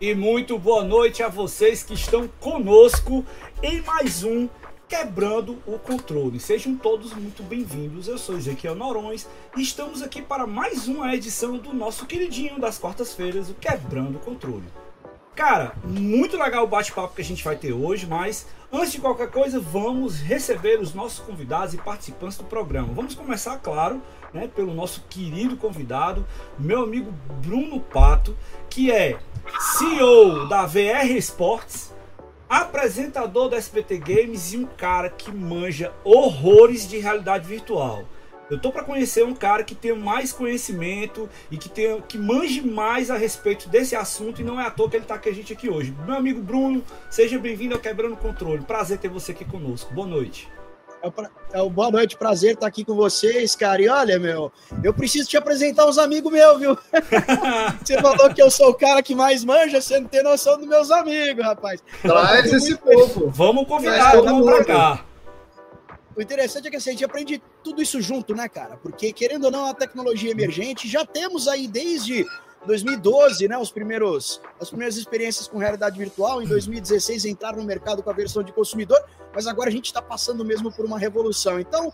E muito boa noite a vocês que estão conosco em mais um Quebrando o Controle. Sejam todos muito bem-vindos. Eu sou Ezequiel Norões e estamos aqui para mais uma edição do nosso queridinho das quartas-feiras, o Quebrando o Controle. Cara, muito legal o bate-papo que a gente vai ter hoje, mas antes de qualquer coisa, vamos receber os nossos convidados e participantes do programa. Vamos começar, claro, né, pelo nosso querido convidado, meu amigo Bruno Pato, que é CEO da VR Esportes, apresentador da SBT Games e um cara que manja horrores de realidade virtual. Eu tô para conhecer um cara que tem mais conhecimento e que tem que manje mais a respeito desse assunto e não é à toa que ele tá com a gente aqui hoje. Meu amigo Bruno, seja bem-vindo ao Quebrando Controle. Prazer ter você aqui conosco. Boa noite. É, é boa noite, prazer estar aqui com vocês, cara. E olha, meu, eu preciso te apresentar uns amigos meus, viu? você falou que eu sou o cara que mais manja, você não tem noção dos meus amigos, rapaz. Traz esse povo. Vamos convidar, vamos pra cá. O interessante é que assim, a gente aprende tudo isso junto, né, cara? Porque, querendo ou não, a tecnologia emergente, já temos aí desde 2012, né, os primeiros, as primeiras experiências com realidade virtual. Em 2016 entraram no mercado com a versão de consumidor, mas agora a gente está passando mesmo por uma revolução. Então,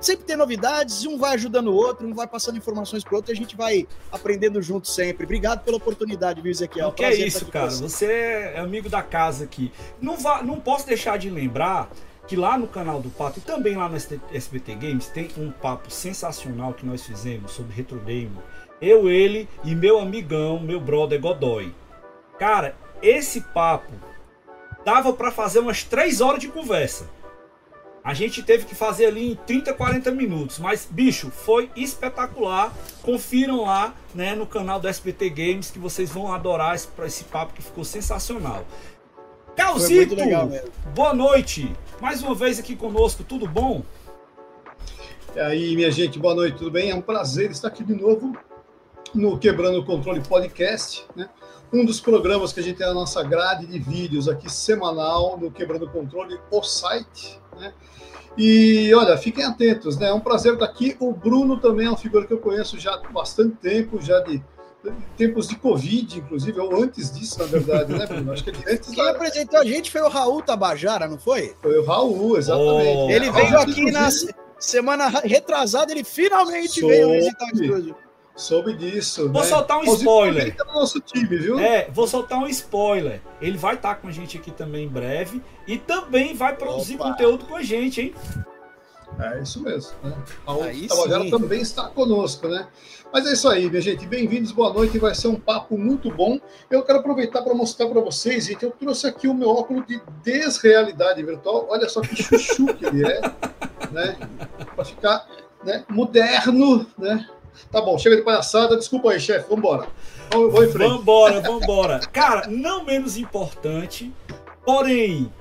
sempre tem novidades, um vai ajudando o outro, um vai passando informações para o outro e a gente vai aprendendo junto sempre. Obrigado pela oportunidade, viu, Ezequiel? O que é isso, cara? Você. você é amigo da casa aqui. Não, vá, não posso deixar de lembrar que lá no canal do Pato e também lá no SBT Games tem um papo sensacional que nós fizemos sobre retro game eu, ele e meu amigão, meu brother Godoy. Cara, esse papo dava para fazer umas 3 horas de conversa. A gente teve que fazer ali em 30, 40 minutos. Mas, bicho, foi espetacular. Confiram lá né, no canal do SBT Games que vocês vão adorar esse, esse papo que ficou sensacional. Calzito, boa noite. Mais uma vez aqui conosco, tudo bom? E aí, minha gente, boa noite, tudo bem? É um prazer estar aqui de novo no Quebrando o Controle Podcast, né? um dos programas que a gente tem na nossa grade de vídeos aqui semanal no Quebrando o Controle, o site. Né? E olha, fiquem atentos, né? É um prazer estar aqui. O Bruno também é uma figura que eu conheço já há bastante tempo, já de tempos de Covid, inclusive, ou antes disso, na verdade, né, Bruno? Acho que ele antes Quem da... apresentou a gente foi o Raul Tabajara, não foi? Foi o Raul, exatamente. Oh, ele veio aqui na semana retrasada, ele finalmente Soube. veio visitar o estúdio. Soube disso. Vou né? soltar um spoiler. Tá no nosso time, viu? É, vou soltar um spoiler. Ele vai estar tá com a gente aqui também em breve e também vai produzir Opa. conteúdo com a gente, hein? É isso mesmo. Né? A Tabajara também está conosco, né? Mas é isso aí, minha gente. Bem-vindos, boa noite. Vai ser um papo muito bom. Eu quero aproveitar para mostrar para vocês, gente. Eu trouxe aqui o meu óculos de desrealidade virtual. Olha só que chuchu que ele é, né? Para ficar né, moderno, né? Tá bom, chega de palhaçada. Desculpa aí, chefe. Vambora. Vamos em frente. Vambora, vambora. Cara, não menos importante, porém,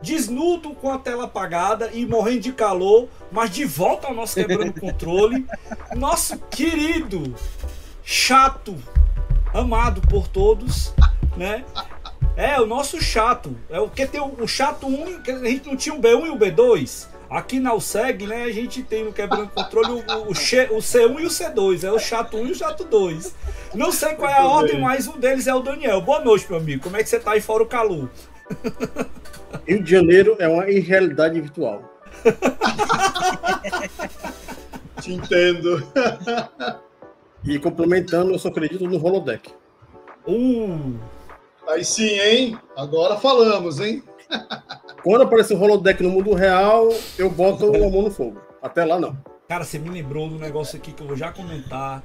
desnudo com a tela apagada e morrendo de calor, mas de volta ao nosso quebrando controle, nosso querido, chato, amado por todos, né? É, o nosso chato. É o que tem o, o chato 1, que a gente não tinha o B1 e o B2. Aqui na USEG, né, a gente tem no Quebrando Controle o, o, o, C1 e o C2, é o chato 1 e o chato 2. Não sei qual é a ordem, mas um deles é o Daniel. Boa noite, meu amigo. Como é que você tá aí fora o Calu? Rio de Janeiro é uma irrealidade virtual. Te entendo. E complementando, eu só acredito no holodeck. Uh. Aí sim, hein? Agora falamos, hein? Quando aparecer o holodeck no mundo real, eu boto a mão no fogo. Até lá, não. Cara, você me lembrou do negócio aqui que eu vou já comentar.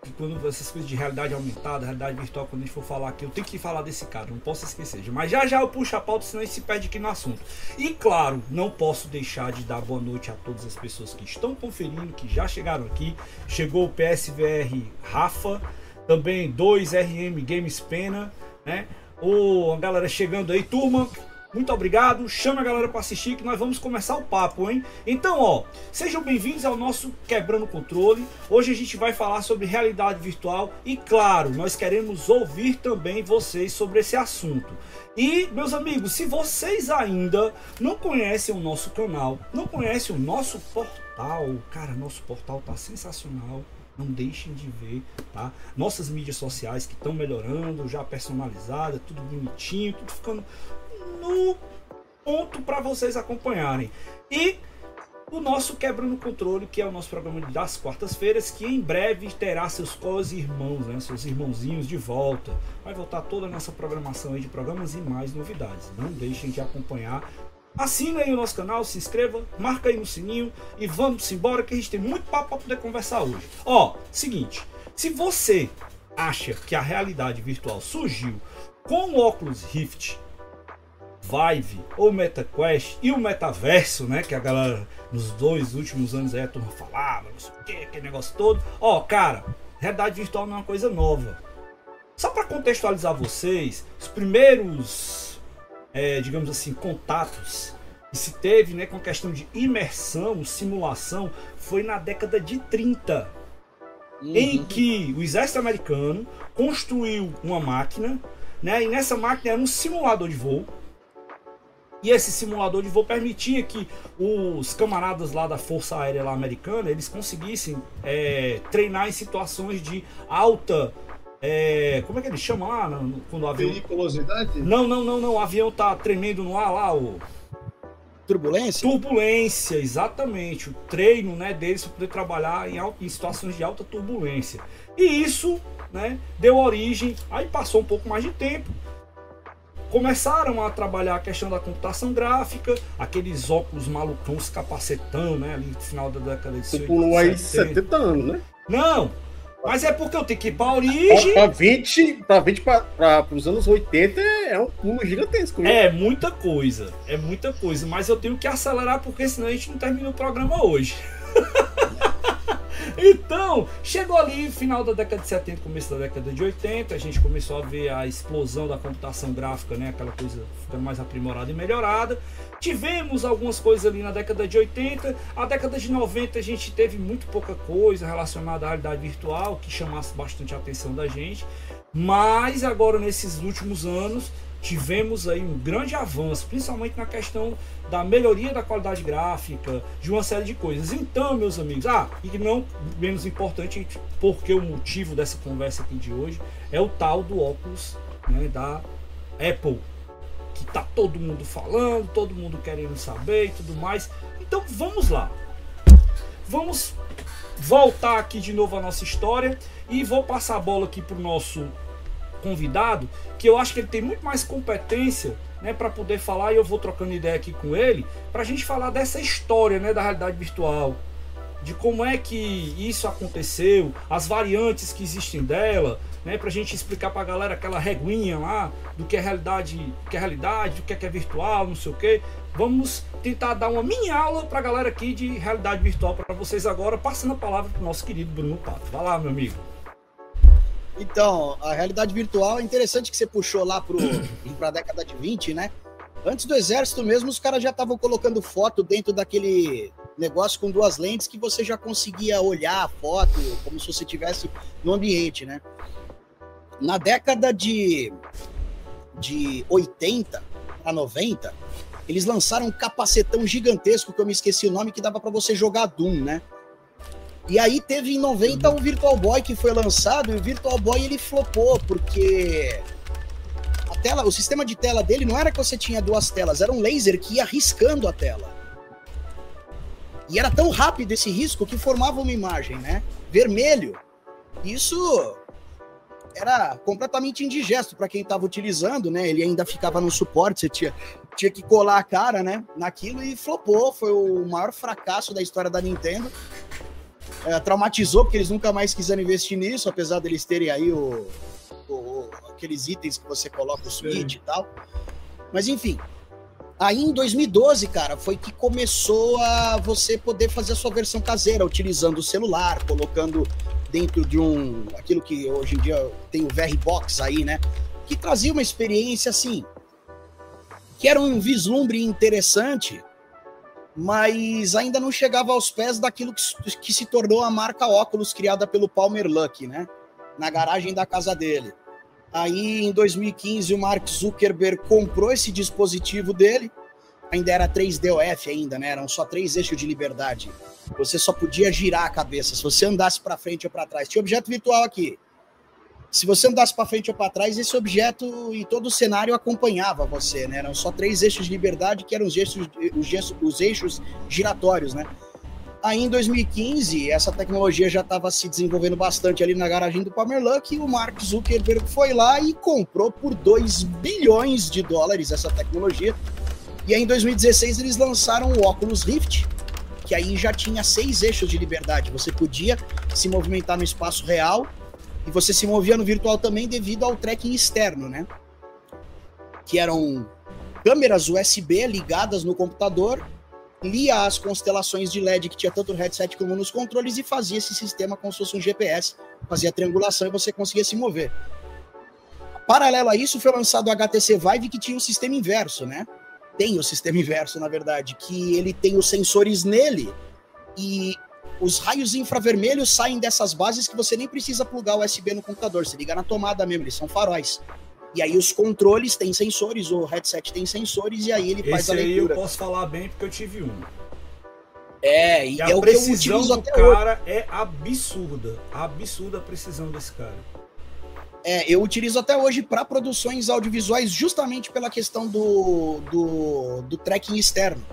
Que quando essas coisas de realidade aumentada, realidade virtual, quando a gente for falar aqui, eu tenho que falar desse cara, não posso esquecer. Mas já já eu puxo a pauta, senão a gente se perde aqui no assunto. E claro, não posso deixar de dar boa noite a todas as pessoas que estão conferindo, que já chegaram aqui. Chegou o PSVR Rafa, também 2RM Games Pena, né? O, a galera chegando aí, turma. Muito obrigado, chama a galera para assistir que nós vamos começar o papo, hein? Então, ó, sejam bem-vindos ao nosso Quebrando Controle. Hoje a gente vai falar sobre realidade virtual e, claro, nós queremos ouvir também vocês sobre esse assunto. E, meus amigos, se vocês ainda não conhecem o nosso canal, não conhecem o nosso portal, cara, nosso portal tá sensacional. Não deixem de ver, tá? Nossas mídias sociais que estão melhorando, já personalizada, tudo bonitinho, tudo ficando no ponto para vocês acompanharem. E o nosso Quebrando o Controle, que é o nosso programa das quartas-feiras, que em breve terá seus co-irmãos, né, seus irmãozinhos de volta. Vai voltar toda a nossa programação aí de programas e mais novidades. Não deixem de acompanhar. Assina aí o nosso canal, se inscreva, marca aí no sininho e vamos embora que a gente tem muito papo para poder conversar hoje. Ó, seguinte, se você acha que a realidade virtual surgiu com o óculos Rift Vive ou MetaQuest e o metaverso, né? Que a galera nos dois últimos anos aí a turma falava, não sei o que, aquele negócio todo. Ó, cara, realidade virtual não é uma coisa nova. Só para contextualizar vocês, os primeiros, é, digamos assim, contatos que se teve né, com a questão de imersão, simulação, foi na década de 30. Uhum. Em que o exército americano construiu uma máquina, né, e nessa máquina era um simulador de voo e esse simulador de voo permitia que os camaradas lá da Força Aérea lá americana eles conseguissem é, treinar em situações de alta é, como é que eles chamam lá no, quando o avião periculosidade? Não não não não o avião tá tremendo no ar lá o turbulência? Turbulência exatamente. O treino né deles para poder trabalhar em, em situações de alta turbulência. E isso né deu origem aí passou um pouco mais de tempo começaram a trabalhar a questão da computação gráfica, aqueles óculos malucões, capacetão, né? Ali no final da década de 70. Pulou aí 70 anos, né? Não, mas é porque eu tenho que ir para a origem. Para 20, para 20 para os anos 80 é um pulo gigantesco. Viu? É muita coisa, é muita coisa. Mas eu tenho que acelerar porque senão a gente não termina o programa hoje. Então, chegou ali final da década de 70, começo da década de 80, a gente começou a ver a explosão da computação gráfica, né? Aquela coisa ficando mais aprimorada e melhorada. Tivemos algumas coisas ali na década de 80, a década de 90 a gente teve muito pouca coisa relacionada à realidade virtual que chamasse bastante a atenção da gente. Mas agora nesses últimos anos tivemos aí um grande avanço, principalmente na questão da melhoria da qualidade gráfica, de uma série de coisas. Então, meus amigos, ah, e não menos importante, porque o motivo dessa conversa aqui de hoje é o tal do óculos né, da Apple, que tá todo mundo falando, todo mundo querendo saber e tudo mais. Então, vamos lá. Vamos voltar aqui de novo a nossa história e vou passar a bola aqui pro nosso convidado, que eu acho que ele tem muito mais competência né, para poder falar, e eu vou trocando ideia aqui com ele, para a gente falar dessa história né, da realidade virtual, de como é que isso aconteceu, as variantes que existem dela, né, para a gente explicar para a galera aquela reguinha lá do que é realidade, que é realidade, do que é, que é virtual, não sei o que. Vamos tentar dar uma mini aula para a galera aqui de realidade virtual para vocês agora, passando a palavra para o nosso querido Bruno Pato. Vai lá, meu amigo. Então, a realidade virtual é interessante que você puxou lá para a década de 20, né? Antes do exército mesmo, os caras já estavam colocando foto dentro daquele negócio com duas lentes que você já conseguia olhar a foto como se você estivesse no ambiente, né? Na década de, de 80 a 90, eles lançaram um capacetão gigantesco, que eu me esqueci o nome, que dava para você jogar Doom, né? E aí teve em 90 o Virtual Boy que foi lançado, e o Virtual Boy ele flopou, porque a tela, o sistema de tela dele não era que você tinha duas telas, era um laser que ia riscando a tela. E era tão rápido esse risco que formava uma imagem, né? Vermelho. Isso era completamente indigesto para quem estava utilizando, né? Ele ainda ficava no suporte, você tinha, tinha que colar a cara, né? Naquilo e flopou. Foi o maior fracasso da história da Nintendo é, traumatizou, porque eles nunca mais quiseram investir nisso, apesar deles terem aí o, o aqueles itens que você coloca o Switch e tal. Mas enfim, aí em 2012, cara, foi que começou a você poder fazer a sua versão caseira, utilizando o celular, colocando dentro de um. aquilo que hoje em dia tem o VR Box aí, né? Que trazia uma experiência assim. Que era um vislumbre interessante mas ainda não chegava aos pés daquilo que, que se tornou a marca óculos criada pelo Palmer Luck, né? Na garagem da casa dele. Aí, em 2015, o Mark Zuckerberg comprou esse dispositivo dele, ainda era 3DOF ainda, né? Eram só três eixos de liberdade. Você só podia girar a cabeça. Se você andasse para frente ou para trás, tinha objeto virtual aqui. Se você andasse para frente ou para trás, esse objeto e todo o cenário acompanhava você, né? Eram só três eixos de liberdade que eram os eixos, os, os eixos giratórios, né? Aí em 2015, essa tecnologia já estava se desenvolvendo bastante ali na garagem do Luck e o Mark Zuckerberg foi lá e comprou por 2 bilhões de dólares essa tecnologia. E aí em 2016 eles lançaram o Oculus Rift, que aí já tinha seis eixos de liberdade. Você podia se movimentar no espaço real e você se movia no virtual também devido ao tracking externo, né? Que eram câmeras USB ligadas no computador, lia as constelações de LED que tinha tanto no headset como nos controles e fazia esse sistema como se fosse um GPS, fazia triangulação e você conseguia se mover. Paralelo a isso, foi lançado o HTC Vive que tinha um sistema inverso, né? Tem o sistema inverso, na verdade, que ele tem os sensores nele e os raios infravermelhos saem dessas bases que você nem precisa plugar o USB no computador, você liga na tomada mesmo, eles são faróis. E aí os controles têm sensores, o headset tem sensores e aí ele faz Esse a leitura. aí eu posso falar bem porque eu tive um. É, e, E é a o que eu precisão utilizo do até hoje. cara é absurda. Absurda a precisão desse cara. É, eu utilizo até hoje para produções audiovisuais justamente pela questão do, do, do tracking externo.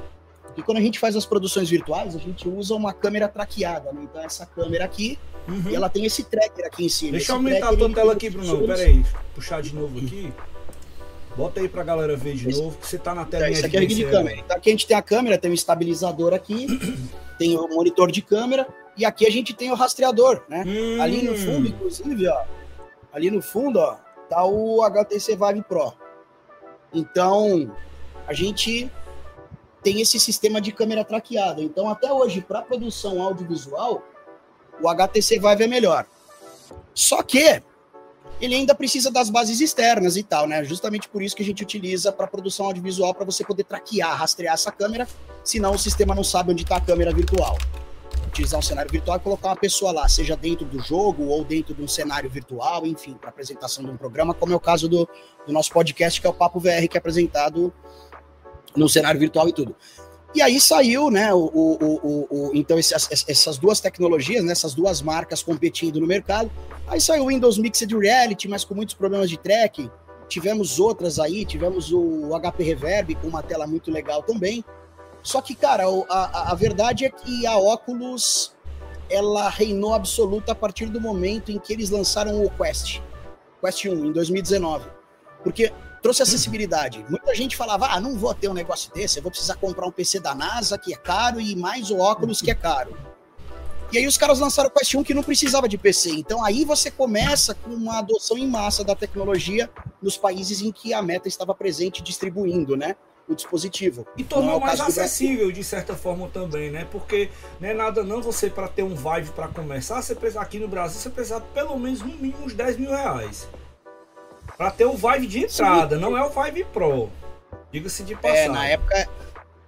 E quando a gente faz as produções virtuais, a gente usa uma câmera traqueada, né? Então essa câmera aqui, Uhum. e ela tem esse tracker aqui em cima. Deixa Esse eu aumentar a tracker, tua ele tela aqui, os Bruno. Pera aí. Puxar de novo aqui. Bota aí pra galera ver de Esse- novo, que você tá na É, telinha isso aqui é rig de câmera. Então aqui a gente tem a câmera, tem um estabilizador aqui, tem o monitor de câmera, e aqui a gente tem o rastreador, né? Hum, Ali no fundo, inclusive, ó. Ali no fundo, ó, tá o HTC Vive Pro. Então, a gente tem esse sistema de câmera traqueada. Então, até hoje, para produção audiovisual, o HTC Vive é melhor. Só que ele ainda precisa das bases externas e tal, né? Justamente por isso que a gente utiliza para produção audiovisual para você poder traquear, rastrear essa câmera, senão o sistema não sabe onde está a câmera virtual utilizar um cenário virtual e colocar uma pessoa lá, seja dentro do jogo ou dentro de um cenário virtual, enfim, para apresentação de um programa, como é o caso do, do nosso podcast, que é o Papo VR, que é apresentado no cenário virtual e tudo. E aí saiu, né, o, o, o, o- então essas, essas duas tecnologias, né, essas duas marcas competindo no mercado. Aí saiu o Windows Mixed Reality, mas com muitos problemas de tracking. Tivemos outras aí, tivemos o HP Reverb com uma tela muito legal também. Só que, cara, a- a verdade é que a Oculus ela reinou absoluta a partir do momento em que eles lançaram o Quest, Quest 1, em 2019. Porque trouxe acessibilidade. Muita gente falava, ah, não vou ter um negócio desse, eu vou precisar comprar um PC da NASA, que é caro, e mais o óculos, que é caro. E aí os caras lançaram o Quest 1 que não precisava de PC. Então aí você começa com uma adoção em massa da tecnologia nos países em que a Meta estava presente distribuindo, né? O dispositivo. E é tornou o mais acessível de certa forma também, né? Porque não é nada não você para ter um Vive para começar, você precisa aqui no Brasil você precisa pelo menos no mínimo uns 10 mil reais. Para ter o Vive de entrada, não é o Vive Pro. Diga-se de passagem. É, na época,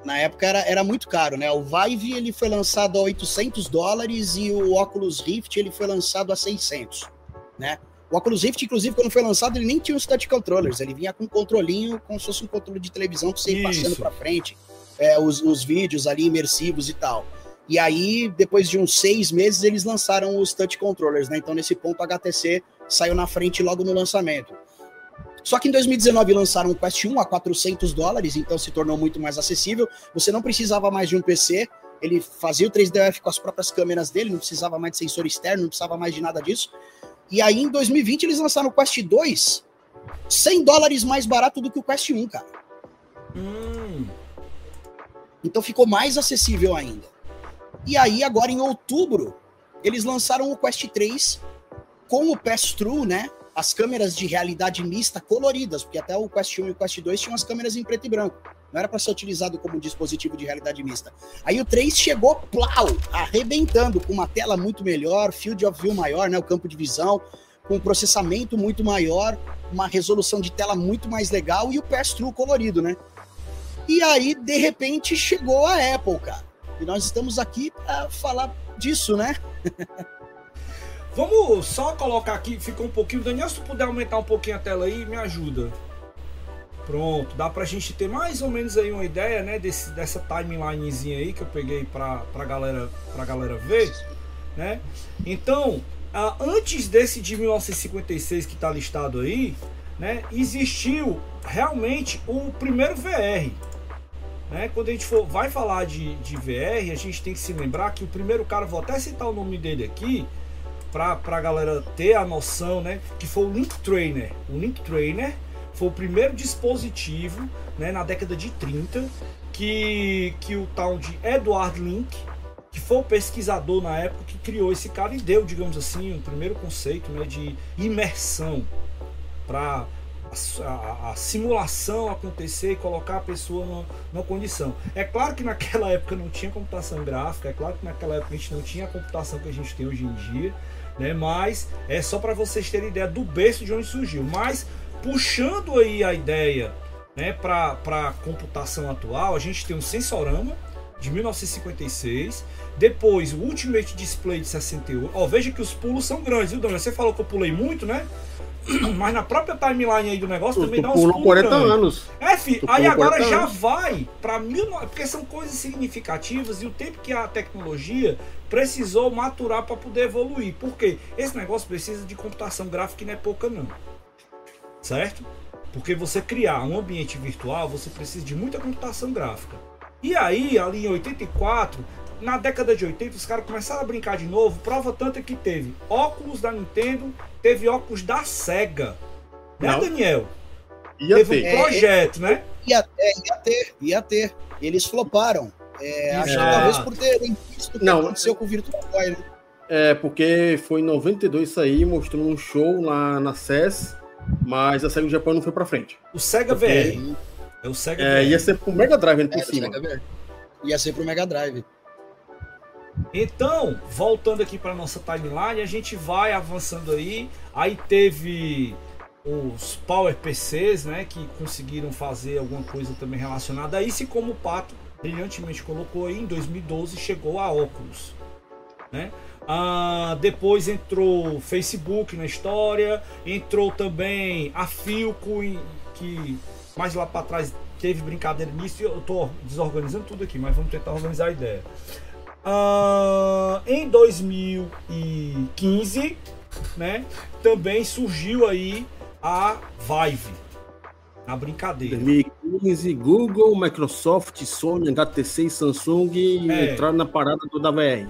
na época era, era muito caro, né? O Vive ele foi lançado a 800 dólares e o Oculus Rift ele foi lançado a 600, né? O Oculus Rift, inclusive, quando foi lançado, ele nem tinha os touch controllers, ele vinha com um controlinho, como se fosse um controle de televisão pra você ir passando para frente, é, os, os vídeos ali imersivos e tal. E aí, depois de uns seis meses, eles lançaram os touch controllers, né? Então, nesse ponto, a HTC saiu na frente logo no lançamento. Só que em 2019 lançaram o Quest 1 a 400 dólares, então se tornou muito mais acessível. Você não precisava mais de um PC, ele fazia o 3DF com as próprias câmeras dele, não precisava mais de sensor externo, não precisava mais de nada disso. E aí em 2020 eles lançaram o Quest 2, 100 dólares mais barato do que o Quest 1, cara. Hum, Então ficou mais acessível ainda. E aí, agora em outubro, eles lançaram o Quest 3 com o Pass-Through, né? As câmeras de realidade mista coloridas, porque até o Quest 1 e o Quest 2 tinham as câmeras em preto e branco. Não era para ser utilizado como dispositivo de realidade mista. Aí o 3 chegou, plau, arrebentando, com uma tela muito melhor, field of view maior, né? O campo de visão, com processamento muito maior, uma resolução de tela muito mais legal e o pass-through colorido, né? E aí, de repente, chegou a Apple, cara. E nós estamos aqui para falar disso, né? Vamos só colocar aqui, ficou um pouquinho. Daniel, se tu puder aumentar um pouquinho a tela aí, me ajuda. Pronto, dá pra gente ter mais ou menos aí uma ideia, né, desse, dessa timelinezinha aí que eu peguei pra, pra, galera, pra galera ver, né? Então, antes desse de 1956 que está listado aí, né, existiu realmente o primeiro VR. Né? Quando a gente for, vai falar de, de VR, a gente tem que se lembrar que o primeiro cara, vou até citar o nome dele aqui, para a galera ter a noção, né, que foi o Link Trainer. O Link Trainer foi o primeiro dispositivo né, na década de 30 que, que o tal de Edward Link, que foi o pesquisador na época que criou esse cara e deu, digamos assim, o primeiro conceito né, de imersão para a, a, simulação acontecer e colocar a pessoa numa, numa, condição. É claro que naquela época não tinha computação gráfica, é claro que naquela época a gente não tinha a computação que a gente tem hoje em dia, né? Mas é só para vocês terem ideia do berço de onde surgiu. Mas puxando aí a ideia né, para a computação atual, a gente tem um Sensorama de 1956, depois o Ultimate Display de 68. Ó, veja que os pulos são grandes, viu, Dona? Você falou que eu pulei muito, né? Mas na própria timeline aí do negócio tu, também tu dá uns pulos 40 grandes. anos. É, filho, aí agora já anos. vai para mil. Porque são coisas significativas e o tempo que a tecnologia precisou maturar para poder evoluir. Por quê? Esse negócio precisa de computação gráfica e não é pouca, não certo? Porque você criar um ambiente virtual, você precisa de muita computação gráfica. E aí, ali em 84, na década de 80, os caras começaram a brincar de novo. Prova tanto é que teve óculos da Nintendo, teve óculos da Sega. Né, Não. Daniel? Ia teve ter. um projeto, é, né? Ia, é, ia ter, ia ter. Eles floparam. É, acho que talvez por terem visto o que Não, aconteceu com o Virtual Boy, né? É, porque foi em 92 isso aí, mostrou um show lá na CES mas a SEGA do Japão não foi pra frente. O Sega Porque, VR. É o Sega é, VR. Ia ser pro Mega Drive por é, cima. Ia ser pro Mega Drive. Então, voltando aqui para nossa timeline, a gente vai avançando aí. Aí teve os Power PCs, né, que conseguiram fazer alguma coisa também relacionada a isso, e como o Pato brilhantemente colocou aí, em 2012 chegou a óculos, né? Ah, depois entrou Facebook na história, entrou também a Filco, que mais lá para trás teve brincadeira nisso. Eu estou desorganizando tudo aqui, mas vamos tentar organizar a ideia. Ah, em 2015, né, também surgiu aí a Vive, a brincadeira. 2015, Google, Microsoft, Sony, HTC e Samsung é. entraram na parada toda VR.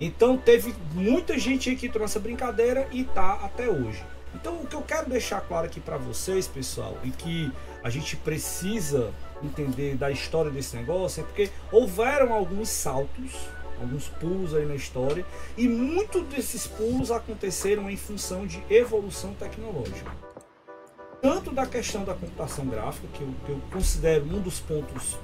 Então teve muita gente aí que trouxe a brincadeira e tá até hoje. Então o que eu quero deixar claro aqui para vocês, pessoal, e que a gente precisa entender da história desse negócio é porque houveram alguns saltos, alguns pulos aí na história, e muitos desses pulos aconteceram em função de evolução tecnológica. Tanto da questão da computação gráfica, que eu, que eu considero um dos pontos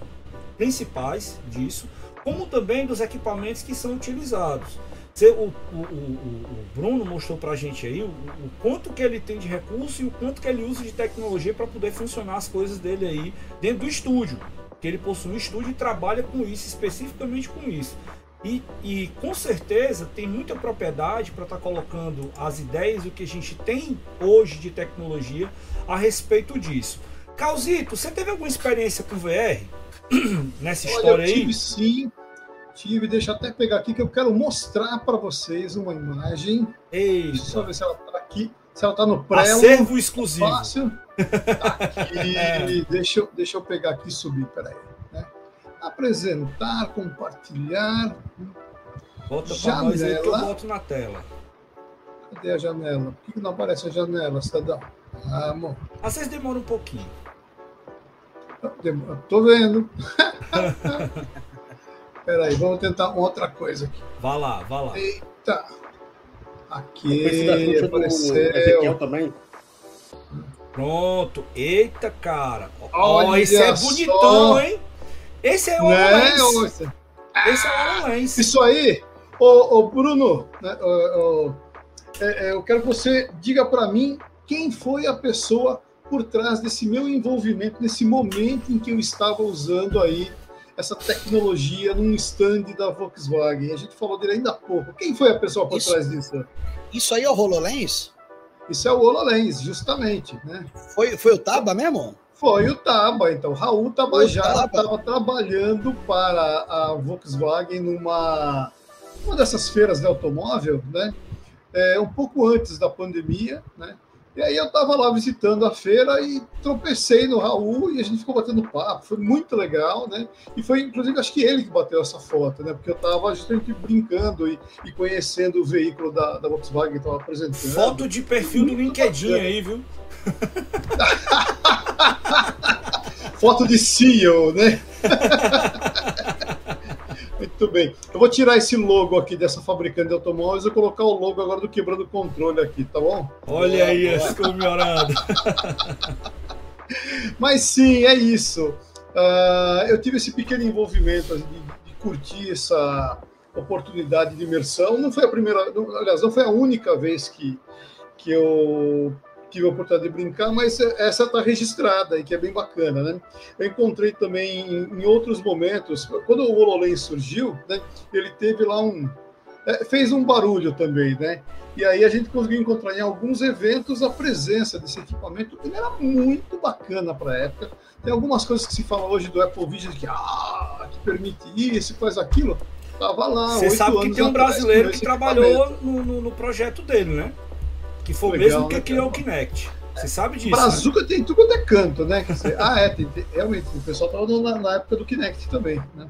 principais disso, como também dos equipamentos que são utilizados. O, o, o, Bruno mostrou para a gente aí o, o, quanto que ele tem de recurso e o quanto que ele usa de tecnologia para poder funcionar as coisas dele aí dentro do estúdio. Que ele possui um estúdio e trabalha com isso, especificamente com isso. E, e com certeza tem muita propriedade para estar tá colocando as ideias o que a gente tem hoje de tecnologia a respeito disso. Calzito, você teve alguma experiência com VR? nessa Olha, história eu tive, aí? Tive. Deixa até pegar aqui que eu quero mostrar para vocês uma imagem. Eita. Deixa eu ver se ela está aqui. Se ela está no pré Acervo exclusivo. Fácil. Tá aqui. é. deixa, eu, deixa eu pegar aqui e subir. Peraí. Né? Apresentar, compartilhar. Bota para nós aí que eu boto na tela. Cadê a janela? Por que não aparece a janela, cidadão? Ah, amor. Às vezes demora um pouquinho. Tô vendo. Peraí, vamos tentar outra coisa aqui. Vá lá, vá lá. Eita. Aqui apareceu. também. Pronto. Eita, cara. Ó, oh, esse é bonitão, só. hein? Esse é o né? Esse é o HoloLens. Isso aí, ô, ô Bruno, né, ô, ô, é, é, eu quero que você diga para mim quem foi a pessoa por trás desse meu envolvimento, nesse momento em que eu estava usando aí essa tecnologia num stand da Volkswagen. A gente falou dele ainda há pouco. Quem foi a pessoa por isso, trás disso? Isso aí é o HoloLens? Isso é o HoloLens, justamente. Né? Foi, foi o Taba mesmo? Foi o Taba, então. Raul Tabajara estava trabalhando para a Volkswagen numa uma dessas feiras de automóvel, né? É, um pouco antes da pandemia, né? E aí eu estava lá visitando a feira e tropecei no Raul e a gente ficou batendo papo. Foi muito legal, né? E foi, inclusive, acho que ele que bateu essa foto, né? Porque eu estava justamente brincando e, e, conhecendo o veículo da, da Volkswagen que estava apresentando. Foto de perfil do LinkedIn aí, viu? foto de CEO, né? Muito bem. Eu vou tirar esse logo aqui dessa fabricante de automóveis e colocar o logo agora do Quebrando o Controle aqui, tá bom? Olha boa, aí, ficou melhorado. Mas sim, é isso. Uh, eu tive esse pequeno envolvimento de, de, curtir essa oportunidade de imersão. Não foi a primeira, não, aliás, não foi a única vez que, que eu tive a oportunidade de brincar, mas essa está registrada e que é bem bacana, né? Eu encontrei também em, em outros momentos, quando o HoloLens surgiu, né, ele teve lá um... É, fez um barulho também, né? E aí a gente conseguiu encontrar em alguns eventos a presença desse equipamento, ele era muito bacana para a época. Tem algumas coisas que se fala hoje do Apple Vision que, ah, que permite isso, faz aquilo. Tava lá. Você sabe que tem um brasileiro que trabalhou no, no, no projeto dele, né? Que foi Legal, o mesmo que né, criou o Kinect. Você sabe disso. Brazuca né? tem tudo quanto é canto, né? Dizer, ah, é, tem, tem, realmente, o pessoal estava na, na, época do Kinect também, né?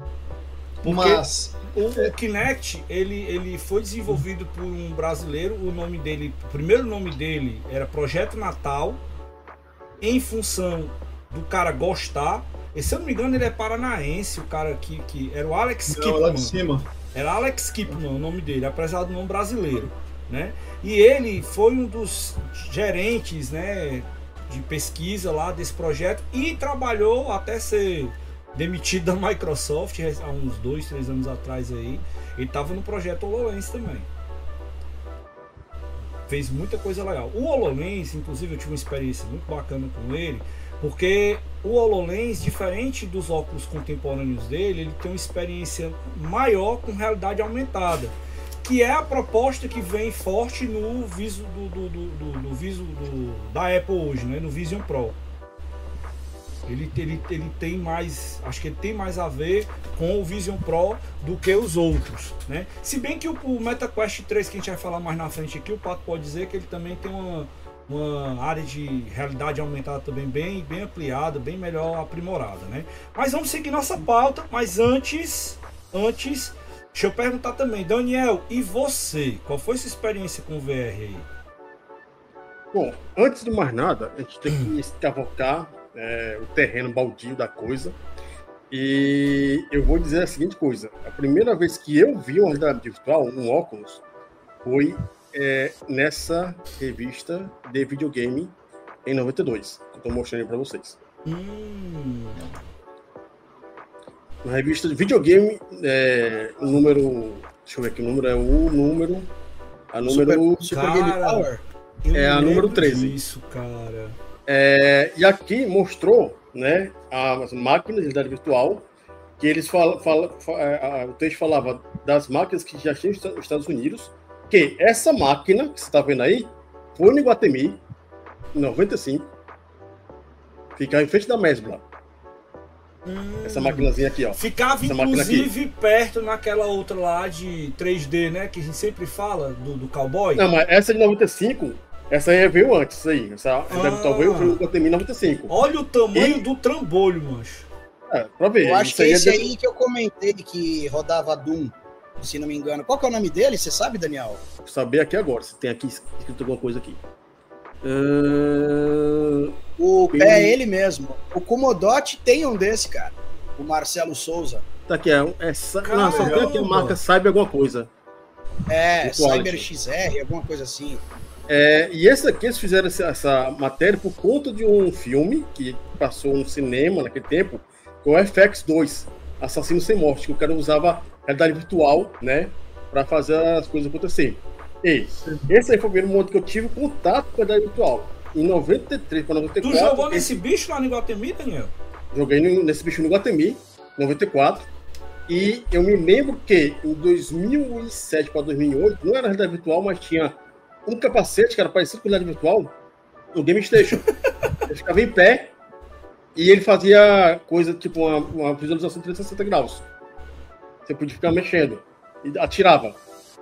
Porque Mas. O, é... o, Kinect, ele, ele foi desenvolvido por um brasileiro, o nome dele, o primeiro nome dele era Projeto Natal, em função do cara gostar. E se eu não me engano, ele é paranaense, o cara que, que era o Alex Kipman. Lá de cima. Era Alex Kipman o nome dele, apesar do nome brasileiro, né? E ele foi um dos gerentes né, de pesquisa lá desse projeto e trabalhou até ser demitido da Microsoft há uns dois, três anos atrás aí. Ele estava no projeto HoloLens também. Fez muita coisa legal. O HoloLens, inclusive, eu tive uma experiência muito bacana com ele, porque o HoloLens, diferente dos óculos contemporâneos dele, ele tem uma experiência maior com realidade aumentada que é a proposta que vem forte no viso do, do, do, do, do viso da Apple hoje, né? no Vision Pro. Ele, ele, ele tem mais, acho que ele tem mais a ver com o Vision Pro do que os outros, né? Se bem que o, o MetaQuest 3, que a gente vai falar mais na frente aqui, o Pato pode dizer que ele também tem uma, uma área de realidade aumentada também bem, bem ampliada, bem melhor aprimorada, né? Mas vamos seguir nossa pauta, mas antes, antes Deixa eu perguntar também, Daniel, e você? Qual foi sua experiência com o VR aí? Bom, antes de mais nada, a gente tem que escavocar é, o terreno baldio da coisa. E eu vou dizer a seguinte coisa: a primeira vez que eu vi uma realidade virtual, um óculos, foi é, nessa revista de videogame em 92, que eu estou mostrando para vocês. Hum na revista de videogame, é, o número. Deixa eu ver aqui, o número é o número. A número. Super, Super Game Power? É a número 13. Isso, cara. É, e aqui mostrou né, as máquinas de realidade virtual, que eles falam. Fala, fala, o texto falava das máquinas que já tinham nos Estados Unidos, que essa máquina que você está vendo aí foi no Iguatemi, em 95, ficava em frente da Mesbla. Hum. Essa maquinazinha aqui, ó. Ficava, Essa inclusive, perto naquela outra lá de 3D, né? Que a gente sempre fala, do, do cowboy. Não, mas essa de 95, essa aí veio antes, aí. Essa ah. talvez veio em 95. Olha o tamanho e... do trambolho, mancho. É, pra ver. Eu acho que é esse aí, aí que eu comentei que rodava Doom, se não me engano. Qual que é o nome dele? Você sabe, Daniel? Vou saber aqui agora, se tem aqui escrito alguma coisa aqui. Uh... O pé é ele mesmo. O Comodote tem um desse, cara. O Marcelo Souza. Tá aqui, é, é não, só tem aqui a marca Cyber alguma coisa. É, Cyber XR, alguma coisa assim. É, e esse aqui, eles fizeram essa, essa, matéria por conta de um filme que passou no cinema naquele tempo, com o FX2, Assassino Sem Morte, que o cara usava realidade virtual, né, para fazer as coisas acontecerem. Esse aí foi o primeiro momento que eu tive contato com a realidade virtual. Em 93 para 94. Tu jogou nesse bicho lá no Iguatemi, Daniel? Joguei nesse bicho no Iguatemi, 94. E eu me lembro que em 2007 para 2008, não era realidade virtual, mas tinha um capacete que era parecido com realidade virtual no Game Station. eu ficava em pé E ele fazia coisa tipo uma, uma visualização de 360 graus. Você podia ficar mexendo e atirava.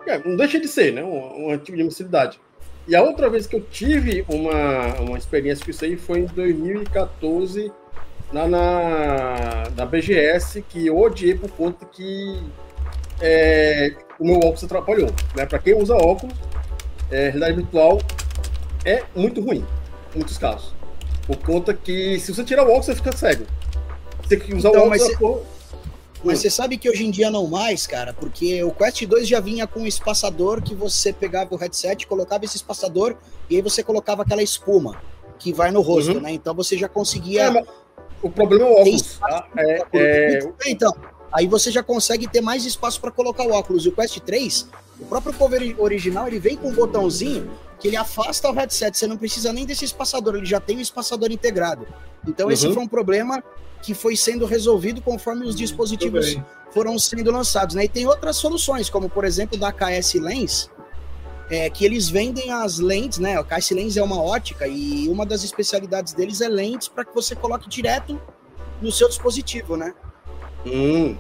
É, não deixa de ser, né? Um, um tipo de facilidade. E a outra vez que eu tive uma, uma experiência com isso aí foi em 2014, lá na, na BGS, que eu odiei por conta que é, o meu óculos atrapalhou. Né? Para quem usa óculos, é, realidade virtual é muito ruim, em muitos casos. Por conta que se você tirar o óculos, você fica cego. Você tem que usar então, o óculos. Mas, mas você sabe que hoje em dia não mais, cara, porque o Quest 2 já vinha com um espaçador que você pegava o headset, colocava esse espaçador e aí você colocava aquela espuma que vai no rosto, uhum. né? Então você já conseguia. É, o problema é o óculos. Tá? É, é... Então, aí você já consegue ter mais espaço para colocar o óculos. E o Quest 3, o próprio cover original, ele vem com um botãozinho que ele afasta o headset. Você não precisa nem desse espaçador, ele já tem o espaçador integrado. Então, uhum. esse foi um problema que foi sendo resolvido conforme os dispositivos foram sendo lançados. Né? E tem outras soluções, como por exemplo da KS Lens, é, que eles vendem as lentes, né? A KS Lens é uma ótica e uma das especialidades deles é lentes para que você coloque direto no seu dispositivo, né? Hum,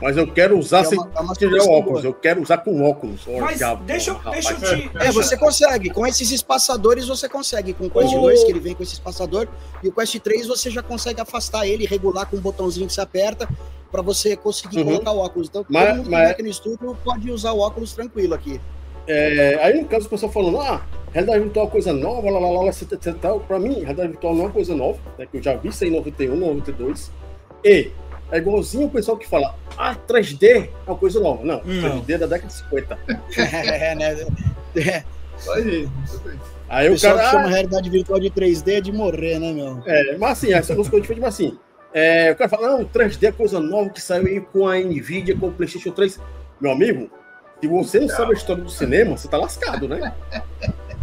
mas eu quero usar é sem tirar óculos, eu quero usar com óculos. Mas diabo, deixa, eu, deixa eu te. É, você consegue. Com esses espaçadores você consegue. Com o Quest oh. 2, que ele vem com esse espaçador, e o Quest 3 você já consegue afastar ele, regular com um botãozinho que você aperta para você conseguir uhum. colocar o óculos. Então, mas, todo mundo mas... que aqui no estúdio pode usar o óculos tranquilo aqui. É, aí, no caso, o pessoal falando, ah, realidade virtual é uma coisa nova, lá, lá, lá, etc, etc, Pra mim, realidade virtual não é uma coisa nova, né, que eu já vi isso aí em 91, 92. E é igualzinho o pessoal que fala, ah, 3D é uma coisa nova. Não, não. 3D é da década de 50. é, né? É. Aí, aí o, cara. que chama realidade virtual de 3D é de morrer, né, meu? É, mas assim, essa coisa diferente, mas assim. É, o cara fala, não, 3D é coisa nova que saiu aí com a Nvidia, com o PlayStation 3. Meu amigo, se você não sabe a história do cinema, você tá lascado, né?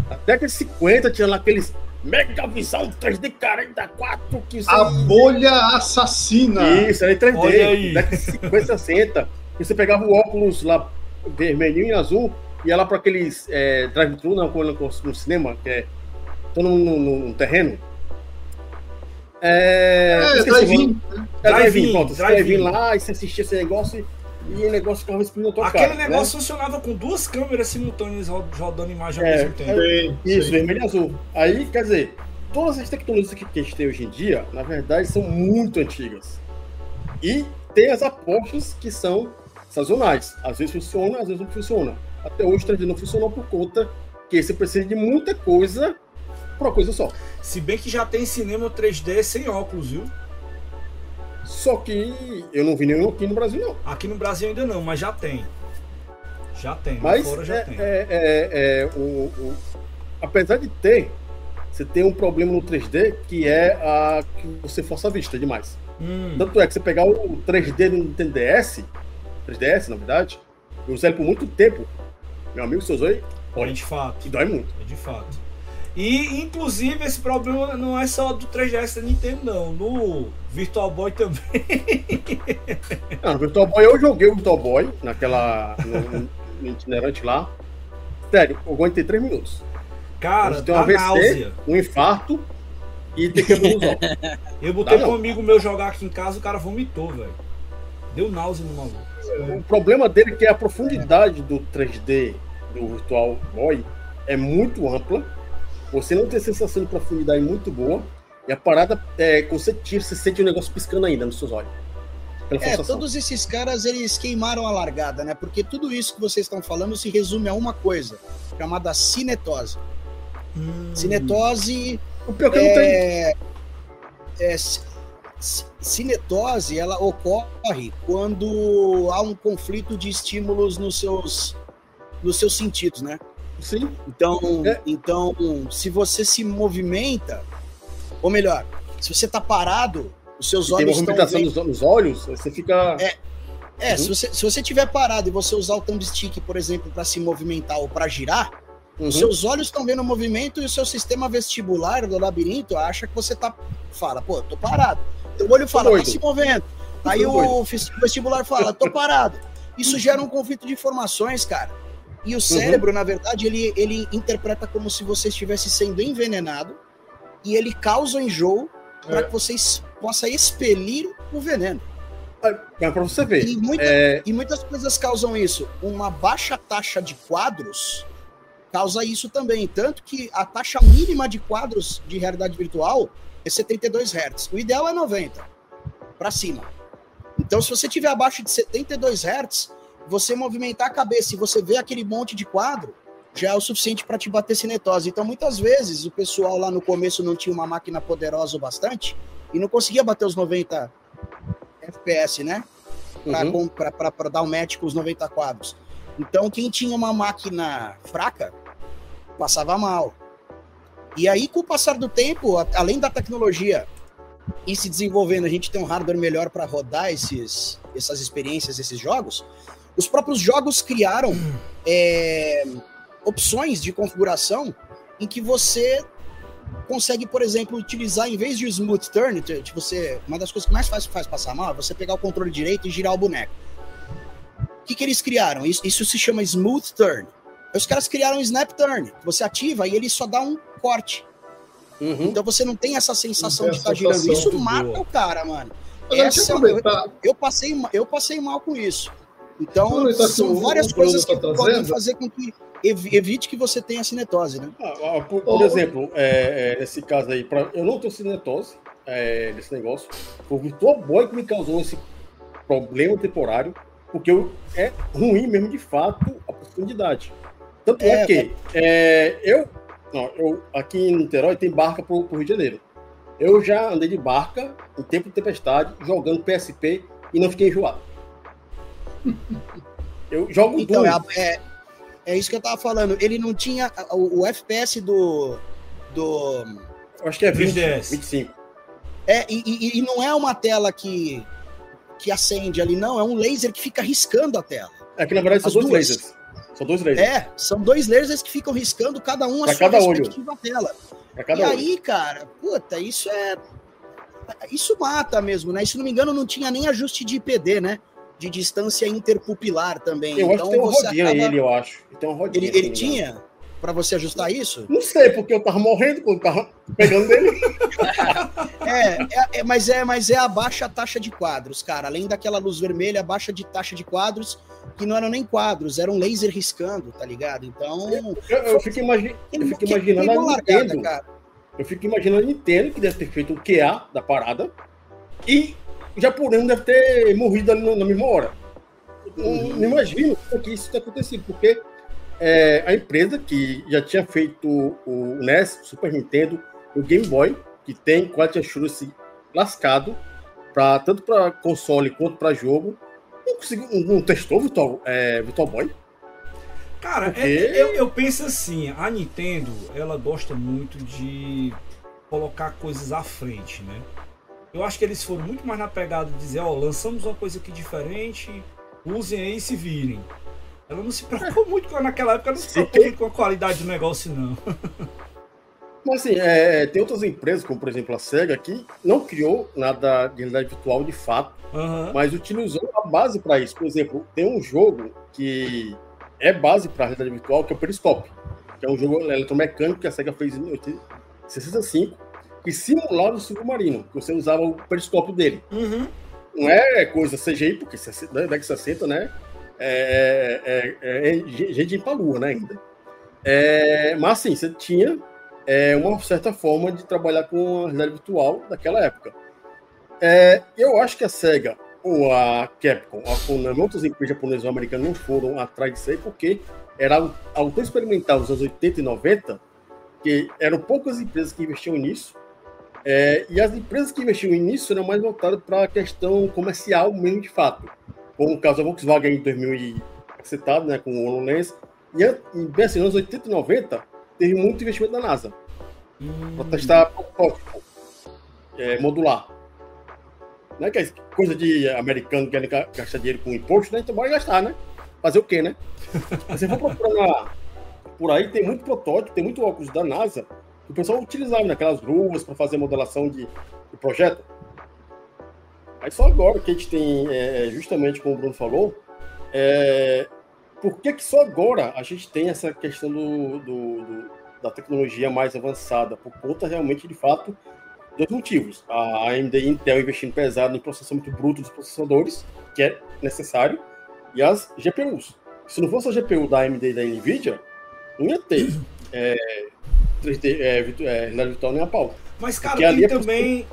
Até que 50 tinha lá aqueles Mega Visão 3D 44. Que a bolha assassina. Isso, era em 3D. Olha aí. 50, 60. E você pegava o óculos lá, vermelhinho e azul, e ia lá para aqueles é, drive-thru no, no cinema, que é todo no, no, no terreno. É, é drive-in. É drive-in, pronto. Drive drive lá e você assistia esse negócio e o negócio ficava explodindo a tua Aquele cara, negócio né? funcionava com duas câmeras simultâneas rodando imagem ao é, mesmo tempo. É, isso, vermelho e azul. Aí, quer dizer, todas as tecnologias que a gente tem hoje em dia, na verdade, são muito antigas. E tem as apostas que são sazonais. Às vezes funciona, às vezes não funciona. Até hoje o 3D não funcionou por conta que você precisa de muita coisa para uma coisa só. Se bem que já tem cinema 3D sem óculos, viu? Só que eu não vi nenhum aqui no Brasil, não. Aqui no Brasil ainda não, mas já tem. Já tem, mas fora já é, tem. É, é, é o, o, apesar de ter, você tem um problema no 3D que é a que você força a vista demais. Hum. Tanto é que você pegar o 3D no Nintendo DS, 3DS na verdade, eu usei ele por muito tempo. Meu amigo, você usou aí? É de fato. E dói muito. É de fato. E, inclusive, esse problema não é só do 3DS da Nintendo, não. No Virtual Boy também. Não, no Virtual Boy eu joguei o Virtual Boy naquela. no, no itinerante lá. Sério, eu aguentei 3 minutos. Cara, tem uma náusea. um infarto e tem que. Eu botei com um amigo meu jogar aqui em casa, o cara vomitou, velho. Deu náusea no maluco. O problema dele é que a profundidade do 3D do Virtual Boy é muito ampla você não tem sensação de profundidade muito boa. E a parada, é, quando você tira, você sente o um negócio piscando ainda nos seus olhos. É, todos esses caras, eles queimaram a largada, né? Porque tudo isso que vocês estão falando se resume a uma coisa, chamada cinetose. Hum. Cinetose... O pior que é, não tem... É, cinetose, ela ocorre quando há um conflito de estímulos nos seus, nos seus sentidos, né? Sim. Então, é. então, se você se movimenta, ou melhor, se você está parado, os seus se olhos tem movimentação estão nos olhos, você fica É, é uhum. se você se você estiver parado e você usar o thumbstick, por exemplo, para se movimentar ou para girar, uhum. os seus olhos estão vendo o movimento e o seu sistema vestibular do labirinto acha que você tá fala, pô, tô parado. Teu olho fala, tá se movendo. Aí o vestibular fala, tô parado. Isso gera um conflito de informações, cara. E o cérebro, uhum. na verdade, ele, ele interpreta como se você estivesse sendo envenenado e ele causa o enjoo para é. que você possa expelir o veneno. É para você ver. E, muita, é... e muitas coisas causam isso. Uma baixa taxa de quadros causa isso também. Tanto que a taxa mínima de quadros de realidade virtual é 72 Hz. O ideal é 90 para cima. Então, se você tiver abaixo de 72 Hz, você movimentar a cabeça e você ver aquele monte de quadro, já é o suficiente para te bater cinetose. Então, muitas vezes, o pessoal lá no começo não tinha uma máquina poderosa o bastante e não conseguia bater os 90 FPS, né? Para uhum. dar um match com os 90 quadros. Então, quem tinha uma máquina fraca, passava mal. E aí, com o passar do tempo, além da tecnologia ir se desenvolvendo, a gente tem um hardware melhor para rodar esses, essas experiências, esses jogos. Os próprios jogos criaram é, opções de configuração em que você consegue, por exemplo, utilizar, em vez de smooth turn, de você, uma das coisas que mais faz, faz passar mal é você pegar o controle direito e girar o boneco. O que, que eles criaram? Isso, isso se chama smooth turn. Os caras criaram snap turn. Você ativa e ele só dá um corte. Uhum. Então você não tem essa sensação de estar tá girando. Isso mata boa. o cara, mano. Essa, eu, eu, passei, eu passei mal com isso. Então, são várias coisas que tá podem fazer com que evite que você tenha cinetose, né? Ah, ah por, por oh. exemplo, é, é, nesse caso aí, pra, eu não tenho cinetose é, nesse negócio. Foi o Virtual Boy que me causou esse problema temporário, porque eu, é ruim mesmo, de fato, a profundidade. Tanto é, é que é, eu, não, eu, aqui em Niterói tem barca para o Rio de Janeiro. Eu já andei de barca em tempo de tempestade, jogando PSP e não fiquei enjoado. Eu jogo então, é, é, é, isso que eu tava falando. Ele não tinha o, o FPS do. do. Eu acho que é 20, 25. É, e, e, e, não é uma tela que, que acende ali, não. É um laser que fica riscando a tela. É que na verdade são As dois duas. lasers. São dois lasers. É, são dois lasers que ficam riscando cada um a pra sua cada respectiva olho. tela. e olho. aí, cara, puta, isso é. Isso mata mesmo, né? E se não me engano, não tinha nem ajuste de IPD, né? De distância interpupilar também. Eu então, acho que tem uma rodinha acaba... ele, eu acho. Tem uma rodinha, ele, ele tinha para você ajustar isso? Não sei, porque eu tava morrendo quando tava pegando dele. é, é, é, mas é, mas é a baixa taxa de quadros, cara. Além daquela luz vermelha, a baixa de taxa de quadros, que não eram nem quadros, eram laser riscando, tá ligado? Então. Eu, eu, eu fico, imagi eu fico imaginando a Nintendo. Cara. Eu fico imaginando a Nintendo que deve ter feito o QA da parada e o japonês deve ter morrido ali na mesma hora. Uhum. Não imagino que isso tenha acontecido, porque é, a empresa que já tinha feito o NES, o Super Nintendo, o Game Boy, que tem quality assurance lascado, pra, tanto para console quanto para jogo, não, conseguiu, não testou Virtual, é, Virtual Boy. Cara, Porque... é, eu, eu penso assim, a Nintendo, ela gosta muito de colocar coisas à frente, né? Eu acho que eles foram muito mais na pegada de dizer, ó, oh, lançamos uma coisa aqui diferente, usem aí e se virem. Ela não se preocupou muito com naquela época, não se preocupou muito com a qualidade do negócio, não. Mas assim, é, tem outras empresas, como por exemplo a SEGA, que não criou nada de realidade virtual de fato, uhum. mas utilizou a base para isso. Por exemplo, tem um jogo que é base para realidade virtual, que é o Periscope, que é um jogo eletromecânico que a SEGA fez em 65 que simulava o submarino, que você usava o periscópio dele. Uhum. Não é coisa CGI, porque na década de 60, né? É, é, é, é gente para a lua, né? Ainda. É, mas assim, você tinha é, uma certa forma de trabalhar com a realidade virtual daquela época. É, eu acho que a SEGA ou a Capcom, a Konami, outras empresas japonesas ou americanas não foram atrás disso aí porque era algo tão experimental nos anos 80 e 90 que eram poucas empresas que investiam nisso é, e as empresas que investiam nisso eram mais voltadas para a questão comercial mesmo de fato. Como o caso da Volkswagen em 2000 citado, né, com o HoloLens. E, e bem assim, nos anos 80 e 90, teve muito investimento da NASA. Hum. Para testar protótipo é, modular. Né, que é coisa de americano querem gastar dinheiro com imposto, né? Então bora gastar, né? Fazer o quê, né? Se for procurar por aí, tem muito protótipo, tem muito óculos da NASA que o pessoal utilizava naquelas ruas para fazer modelação de, de, projeto. Aí só agora que a gente tem, é, justamente como o Bruno falou, é, por que, que só agora a gente tem essa questão do, do, do, da tecnologia mais avançada? Por conta realmente, de fato, Dois motivos. A AMD e Intel investindo pesado em processamento bruto dos processadores, que é necessário, e as GPUs. Se não fosse a GPU da AMD e da NVIDIA, não ia ter é, 3D, é, é, realidade virtual nem a pau. Mas, cara, Porque ali tem é também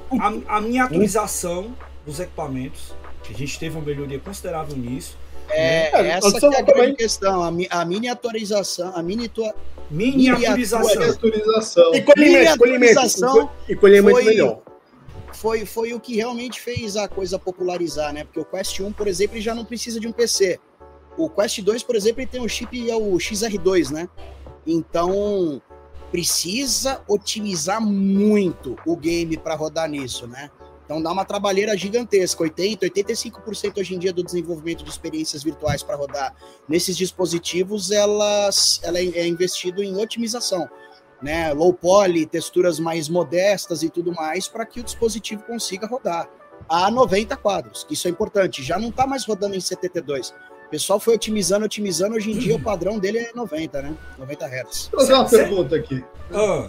a, a miniaturização dos equipamentos. que A gente teve uma melhoria considerável nisso. É, É, essa que é a grande também. questão, a, mi- a miniaturização, a miniatura, Miniaturização. Miniaturização. E colhimento, colhimento. Miniaturização E colhimento foi- melhor. foi, foi o que realmente fez a coisa popularizar, né? Porque o Quest 1, por exemplo, ele já não precisa de um PC. O Quest 2, por exemplo, ele tem um chip, é o XR2, né? Então, precisa otimizar muito o game para rodar nisso, né? Então dá uma trabalheira gigantesca, 80, 85% hoje em dia do desenvolvimento de experiências virtuais para rodar nesses dispositivos, elas ela é é investido em otimização, né? Low poly, texturas mais modestas e tudo mais para que o dispositivo consiga rodar a 90 quadros, isso é importante. Já não está mais rodando em 72. O pessoal foi otimizando, otimizando. Hoje em dia o padrão dele é 90, né? 90 Hz. Vou fazer uma pergunta aqui. Ah,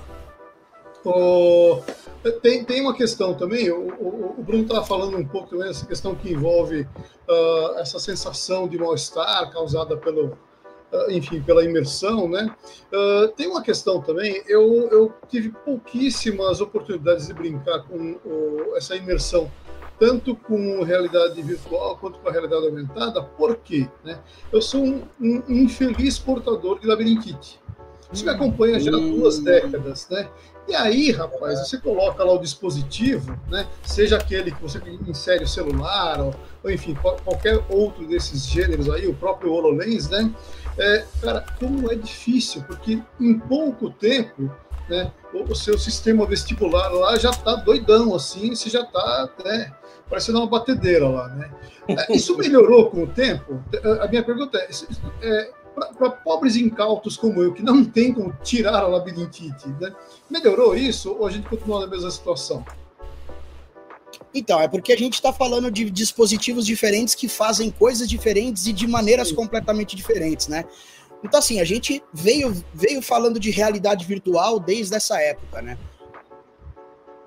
O- Tem, tem uma questão também, o, o- o Bruno estava falando um pouco também dessa questão que envolve ah, essa sensação de mal-estar causada pelo, ah, enfim, pela imersão, né? Ah, tem uma questão também, eu, eu tive pouquíssimas oportunidades de brincar com o- essa imersão, tanto com realidade virtual quanto com a realidade aumentada, por quê? Né? Eu sou um, um infeliz portador de labirintite. Isso me acompanha já há duas Hum. décadas, né? E aí, rapaz, você coloca lá o dispositivo, né? Seja aquele que você insere o celular, ou, ou enfim, qual- qualquer outro desses gêneros aí, o próprio HoloLens, né? É, cara, como é difícil, porque em pouco tempo, né? O, seu sistema vestibular lá já tá doidão, assim, você já tá, né? Parecendo uma batedeira lá, né? É, Isso melhorou com o tempo? A minha pergunta é, é para pobres incautos como eu, que não tem como tirar a labirintite, né? melhorou isso ou a gente continua na mesma situação? Então, é porque a gente está falando de dispositivos diferentes que fazem coisas diferentes e de maneiras Sim. completamente diferentes, né? Então, assim, a gente veio, veio falando de realidade virtual desde essa época, né?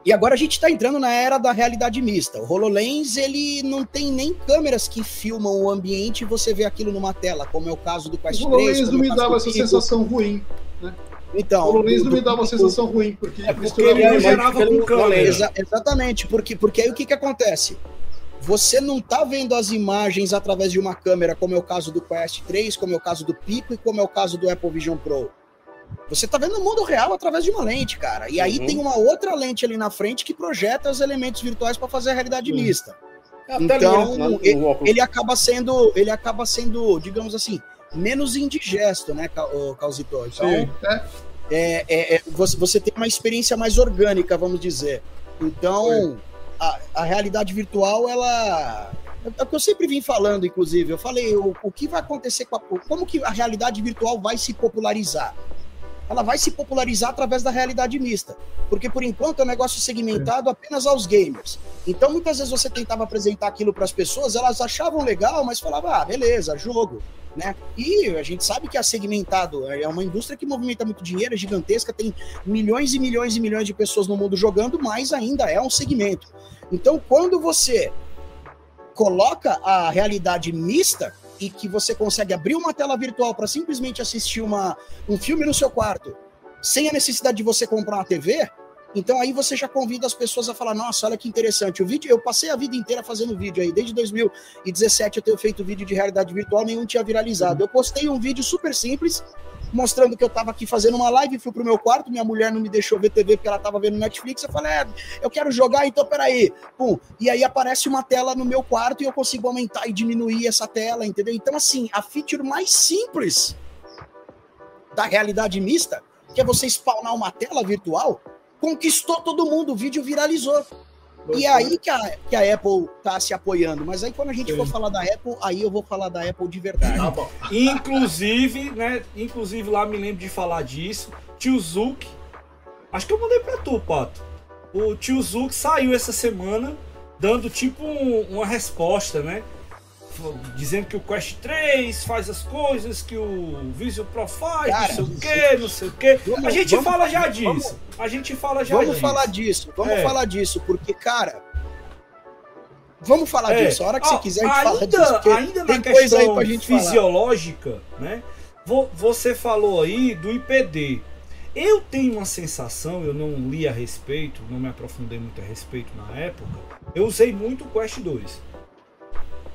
E agora a gente está entrando na era da realidade mista. O HoloLens, ele não tem nem câmeras que filmam o ambiente e você vê aquilo numa tela, como é o caso do Quest O 3. HoloLens como não é o me dava essa sensação ruim. Então, O HoloLens do- não me dava uma sensação ruim, porque É porque ele não gerava com câmera. HoloLens. Exa- exatamente, porque, porque aí o que, que acontece? Você não tá vendo as imagens através de uma câmera, como é o caso do Quest 3, como é o caso do Pico e como é o caso do Apple Vision Pro. Você tá vendo o mundo real através de uma lente, cara. E aí Uhum. tem uma outra lente ali na frente que projeta os elementos virtuais para fazer a realidade Sim. mista. É Então, né, ele-. Ele acaba sendo, ele acaba sendo, digamos assim, menos indigesto, né, Ca- ô, Causito? Então, Sim, é, é, é, é, você, você tem uma experiência mais orgânica, vamos dizer. Então, a, realidade virtual, ela. É o que eu sempre vim falando, inclusive. Eu falei, o, o que vai acontecer com a. Como que a realidade virtual vai se popularizar? Ela vai se popularizar através da realidade mista. Porque, por enquanto, é um negócio segmentado apenas aos gamers. Então, muitas vezes você tentava apresentar aquilo para as pessoas, elas achavam legal, mas falavam, ah, beleza, jogo né? E a gente sabe que é segmentado, é uma indústria que movimenta muito dinheiro, é gigantesca, tem milhões e milhões e milhões de pessoas no mundo jogando, mas ainda é um segmento. Então, quando você coloca a realidade mista e que você consegue abrir uma tela virtual para simplesmente assistir uma, um filme no seu quarto, sem a necessidade de você comprar uma TV, então aí você já convida as pessoas a falar, nossa, olha que interessante, o vídeo, eu passei a vida inteira fazendo vídeo aí, desde 2017 eu tenho feito vídeo de realidade virtual, nenhum tinha viralizado. Eu postei um vídeo super simples, mostrando que eu tava aqui fazendo uma live, fui pro meu quarto, minha mulher não me deixou ver TV porque ela tava vendo Netflix, eu falei, é, eu quero jogar, então peraí. Pum, e aí aparece uma tela no meu quarto e eu consigo aumentar e diminuir essa tela, entendeu? Então assim, a feature mais simples da realidade mista, que é você spawnar uma tela virtual, conquistou todo mundo, o vídeo viralizou. E é aí que a, que a Apple tá se apoiando. Mas aí quando a gente Sim. for falar da Apple, aí eu vou falar da Apple de verdade. Tá bom. Inclusive, né? Inclusive lá me lembro de falar disso. Tio Zuc. Acho que eu mandei pra tu, Pato. O tio Zuc saiu essa semana dando tipo um- uma resposta, né? Dizendo que o Quest 3 faz as coisas que o Visual Pro faz, Cara, não sei o que, não sei o que. vamos- A gente vamos- fala já vamos- disso. A gente fala já Vamos disso. falar disso, vamos É. falar disso, porque, cara. Vamos falar É. disso. A hora que Ó, você quiser, a gente fala ainda, disso. porque ainda na tem coisa aí questão pra gente falar. fisiológica, né? vo- Você falou aí do IPD. Eu tenho uma sensação, eu não li a respeito, não me aprofundei muito a respeito na época. Eu usei muito o Quest 2.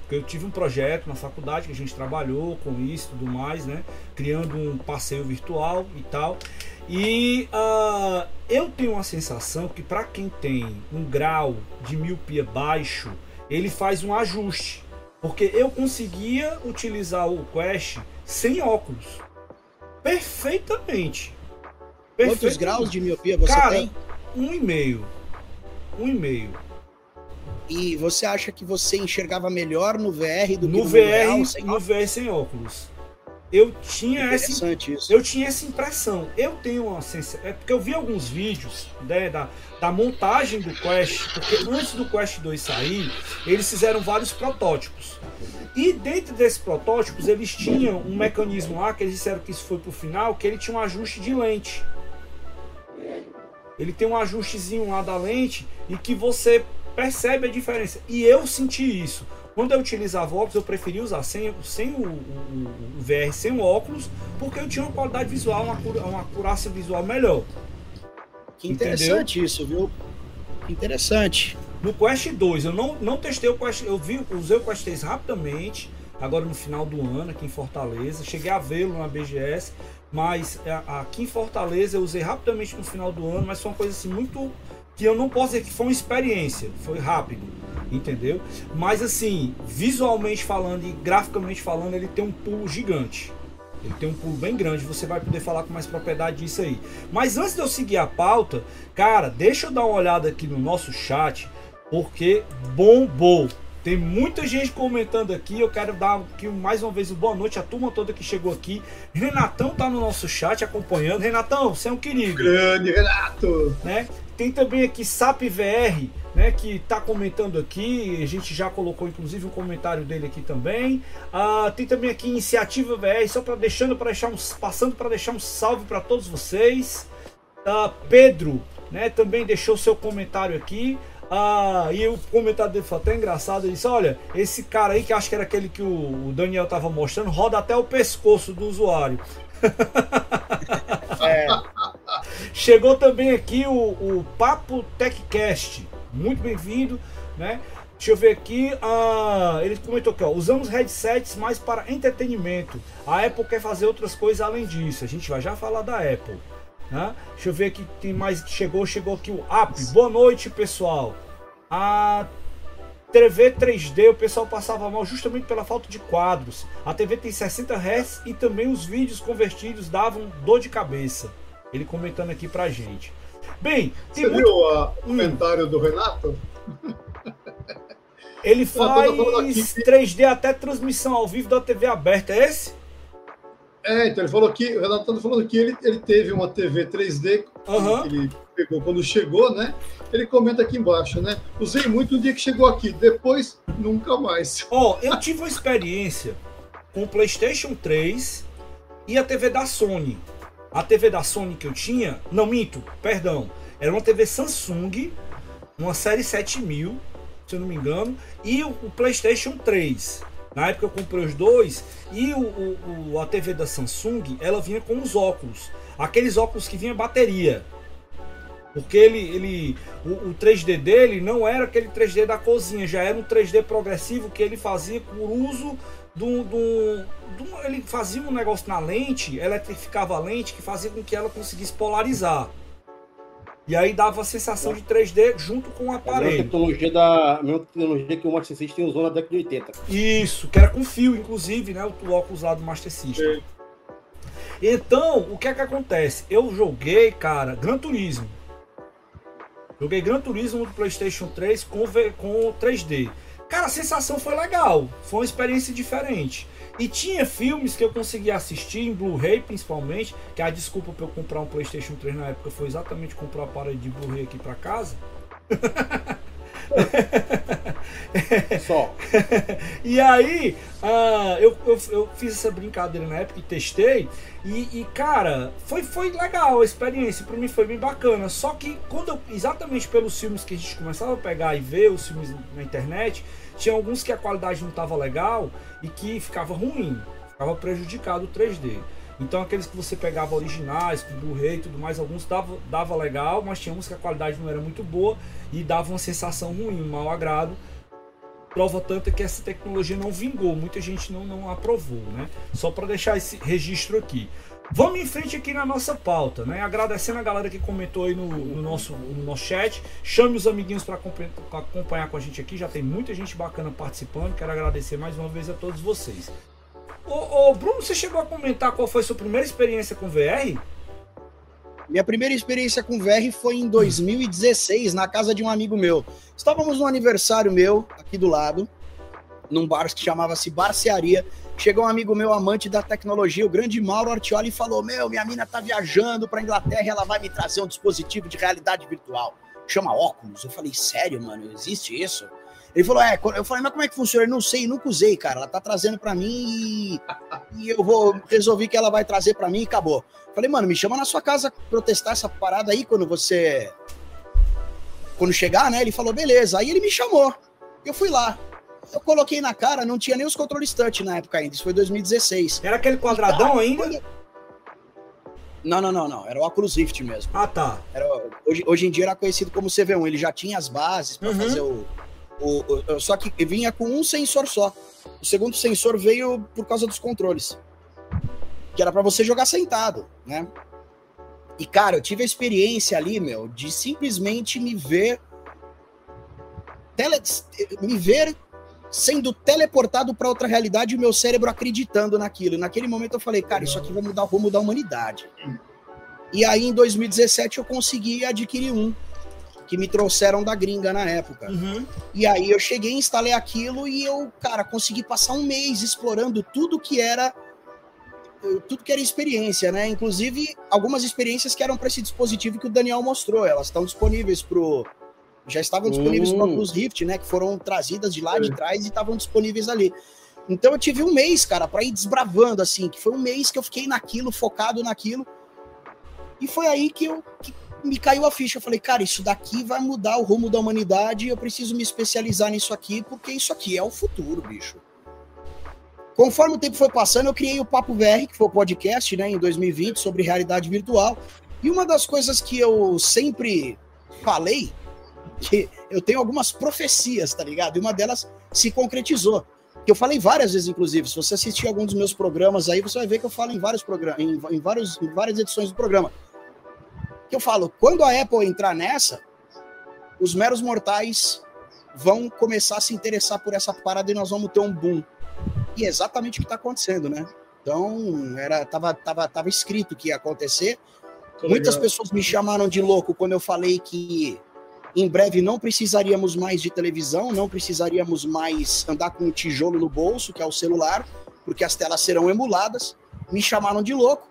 Porque eu tive um projeto na faculdade que a gente trabalhou com isso e tudo mais, né? Criando um passeio virtual e tal. E ah, eu tenho uma sensação que para quem tem um grau de miopia baixo, ele faz um ajuste. Porque eu conseguia utilizar o Quest sem óculos. Perfeitamente. Quantos Perfeitamente. graus de miopia você Cara, tem? Um e meio. Um e meio. E você acha que você enxergava melhor no VR do que No no, VR, real, sem no VR sem óculos. Eu tinha essa isso. eu tinha essa impressão. Eu tenho uma sensação. É porque eu vi alguns vídeos né, da, da montagem do Quest, porque antes do Quest 2 sair, eles fizeram vários protótipos. E dentro desses protótipos, eles tinham um mecanismo lá, que eles disseram que isso foi pro final, que ele tinha um ajuste de lente. Ele tem um ajustezinho lá da lente e que você percebe a diferença. E eu senti isso. Quando eu utilizava óculos, eu preferia usar sem, sem o, o- o- VR, sem o óculos, porque eu tinha uma qualidade visual, uma, cura- uma acurácia visual melhor. Que interessante isso, viu? Que interessante. No Quest 2, eu não, não testei o Quest, eu vi, usei o Quest 3 rapidamente, agora no final do ano, aqui em Fortaleza. Cheguei a vê-lo na BGS, mas a- aqui em Fortaleza eu usei rapidamente no final do ano, mas foi uma coisa assim muito. Que eu não posso dizer que foi uma experiência, foi rápido, entendeu? Mas assim, visualmente falando e graficamente falando, ele tem um pulo gigante. Ele tem um pulo bem grande, você vai poder falar com mais propriedade disso aí. Mas antes de eu seguir a pauta, cara, deixa eu dar uma olhada aqui no nosso chat, porque bombou. Tem muita gente comentando aqui. Eu quero dar aqui mais uma vez uma boa noite à turma toda que chegou aqui. Renatão tá no nosso chat acompanhando. Renatão, você é um querido Grande Renato! né? Tem também aqui SAP VR, né, que tá comentando aqui, a gente já colocou inclusive um comentário dele aqui também. Ah, tem também aqui Iniciativa VR, só para deixando para deixar um, passando para deixar um salve para todos vocês. Ah, Pedro, né, também deixou seu comentário aqui. Ah, e o comentário dele foi até engraçado. Ele disse: Olha, esse cara aí, que acho que era aquele que o Daniel tava mostrando, roda até o pescoço do usuário. É, Chegou também aqui o, o Papo TechCast. Muito bem-vindo, né? Deixa eu ver aqui. ah, ele comentou aqui, ó. Usamos headsets mais para entretenimento. A Apple quer fazer outras coisas além disso. A gente vai já falar da Apple. Né? Deixa eu ver aqui. Tem mais que chegou. Chegou aqui o App. Boa noite, pessoal. A TV 3D, o pessoal passava mal justamente pela falta de quadros. A TV tem 60 Hz e também os vídeos convertidos davam dor de cabeça. Ele comentando aqui pra gente. Bem, tem Você muito. viu o comentário do Renato? Ele faz falando aqui que- 3D até transmissão ao vivo da TV aberta. É esse? É, então ele falou que, o Renato tá falando que ele, ele teve uma TV 3D Aham. que ele pegou quando chegou, né? Ele comenta aqui embaixo, né? Usei muito no dia que chegou aqui, depois nunca mais. Ó, eu tive uma experiência com o PlayStation 3 e a TV da Sony. A TV da Sony que eu tinha, não minto, perdão, era uma TV Samsung, uma série 7000, se eu não me engano, e o, o PlayStation 3. Na época eu comprei os dois e o, o- a TV da Samsung ela vinha com os óculos, aqueles óculos que vinha bateria. Porque ele, ele o, o 3D dele não era aquele 3D da cozinha, já era um 3D progressivo que ele fazia por uso do, do, do- ele fazia um negócio na lente, eletrificava a lente que fazia com que ela conseguisse polarizar. E aí dava a sensação de 3D junto com o É a mesma aparelho. tecnologia, da, a mesma tecnologia que o Master System usou na década de 80. Isso, que era com fio, inclusive, né? O óculos lá do Master System. Então, o que é que acontece? Eu joguei, cara, Gran Turismo. Joguei Gran Turismo no PlayStation 3 com, com 3D. Cara, a sensação foi legal. Foi uma experiência diferente. E tinha filmes que eu conseguia assistir em Blu-ray, principalmente. Que a desculpa pra eu comprar um PlayStation 3 na época foi exatamente comprar o aparelho de Blu-ray aqui pra casa. Só. e aí, uh, eu, eu, eu, fiz essa brincadeira na época e testei. E, e, cara, foi, foi legal a experiência. Pra mim foi bem bacana. Só que, quando eu, exatamente pelos filmes que a gente começava a pegar e ver, os filmes na internet, tinha alguns que a qualidade não tava legal e que ficava ruim, ficava prejudicado o 3D. Então aqueles que você pegava originais, com Blu-ray e tudo mais, alguns dava, dava legal, mas tinha uns que a qualidade não era muito boa e dava uma sensação ruim, um mau agrado. Prova tanto que essa tecnologia não vingou, muita gente não, não aprovou, né? Só para deixar esse registro aqui. Vamos em frente aqui na nossa pauta, né? Agradecendo a galera que comentou aí no, no nosso, no nosso chat. Chame os amiguinhos para acompanhar com a gente aqui. Já tem muita gente bacana participando. Quero agradecer mais uma vez a todos vocês. Ô, ô, Bruno, você chegou a comentar qual foi sua primeira experiência com VR? Minha primeira experiência com VR foi em 2016, na casa de um amigo meu. Estávamos no aniversário meu, aqui do lado, num bar que chamava-se Barcearia. Chegou um amigo meu, amante da tecnologia, o grande Mauro Artioli, e falou: Meu, minha mina tá viajando para Inglaterra e ela vai me trazer um dispositivo de realidade virtual. Chama óculos. Eu falei: Sério, mano, existe isso? Ele falou, é, eu falei, mas como é que funciona? Eu não sei, nunca usei, cara. Ela tá trazendo para mim e, e, eu vou resolver que ela vai trazer para mim e acabou. falei, mano, me chama na sua casa protestar essa parada aí quando você. Quando chegar, né? Ele falou, beleza. Aí ele me chamou. Eu fui lá. Eu coloquei na cara, não tinha nem os controles touch na época ainda. Isso foi 2016. Era aquele quadradão tá, ainda? Não, não, não, não. Era o Oculus Rift mesmo. Ah, tá. Era, hoje, hoje em dia era conhecido como CV1. Ele já tinha as bases para uhum. fazer o o, o, só que vinha com um sensor só. O segundo sensor veio por causa dos controles. Que era para você jogar sentado, né? E, cara, eu tive a experiência ali, meu, de simplesmente me ver. Tele, me ver sendo teleportado para outra realidade e o meu cérebro acreditando naquilo. E naquele momento eu falei, cara, isso aqui vai mudar o rumo da humanidade. E aí, em 2017, eu consegui adquirir um que me trouxeram da gringa na época. Uhum. E aí eu cheguei, instalei aquilo e eu, cara, consegui passar um mês explorando tudo que era tudo que era experiência, né? Inclusive algumas experiências que eram para esse dispositivo que o Daniel mostrou, elas estão disponíveis pro já estavam disponíveis para os Rift, né, que foram trazidas de lá de trás e estavam disponíveis ali. Então eu tive um mês, cara, para ir desbravando assim, que foi um mês que eu fiquei naquilo, focado naquilo. E foi aí que eu que me caiu a ficha. Eu falei, cara, isso daqui vai mudar o rumo da humanidade. Eu preciso me especializar nisso aqui, porque isso aqui é o futuro, bicho. Conforme o tempo foi passando, eu criei o Papo VR, que foi o podcast, né, em 2020, sobre realidade virtual. E uma das coisas que eu sempre falei, que eu tenho algumas profecias, tá ligado? E uma delas se concretizou. Que eu falei várias vezes, inclusive. Se você assistir algum dos meus programas aí, você vai ver que eu falo em vários programas, em, em, vários, em várias edições do programa que eu falo, quando a Apple entrar nessa, os meros mortais vão começar a se interessar por essa parada e nós vamos ter um boom. E é exatamente o que está acontecendo, né? Então, era, tava, tava, tava escrito que ia acontecer. Tô Muitas legal. pessoas me chamaram de louco quando eu falei que em breve não precisaríamos mais de televisão, não precisaríamos mais andar com um tijolo no bolso, que é o celular, porque as telas serão emuladas. Me chamaram de louco.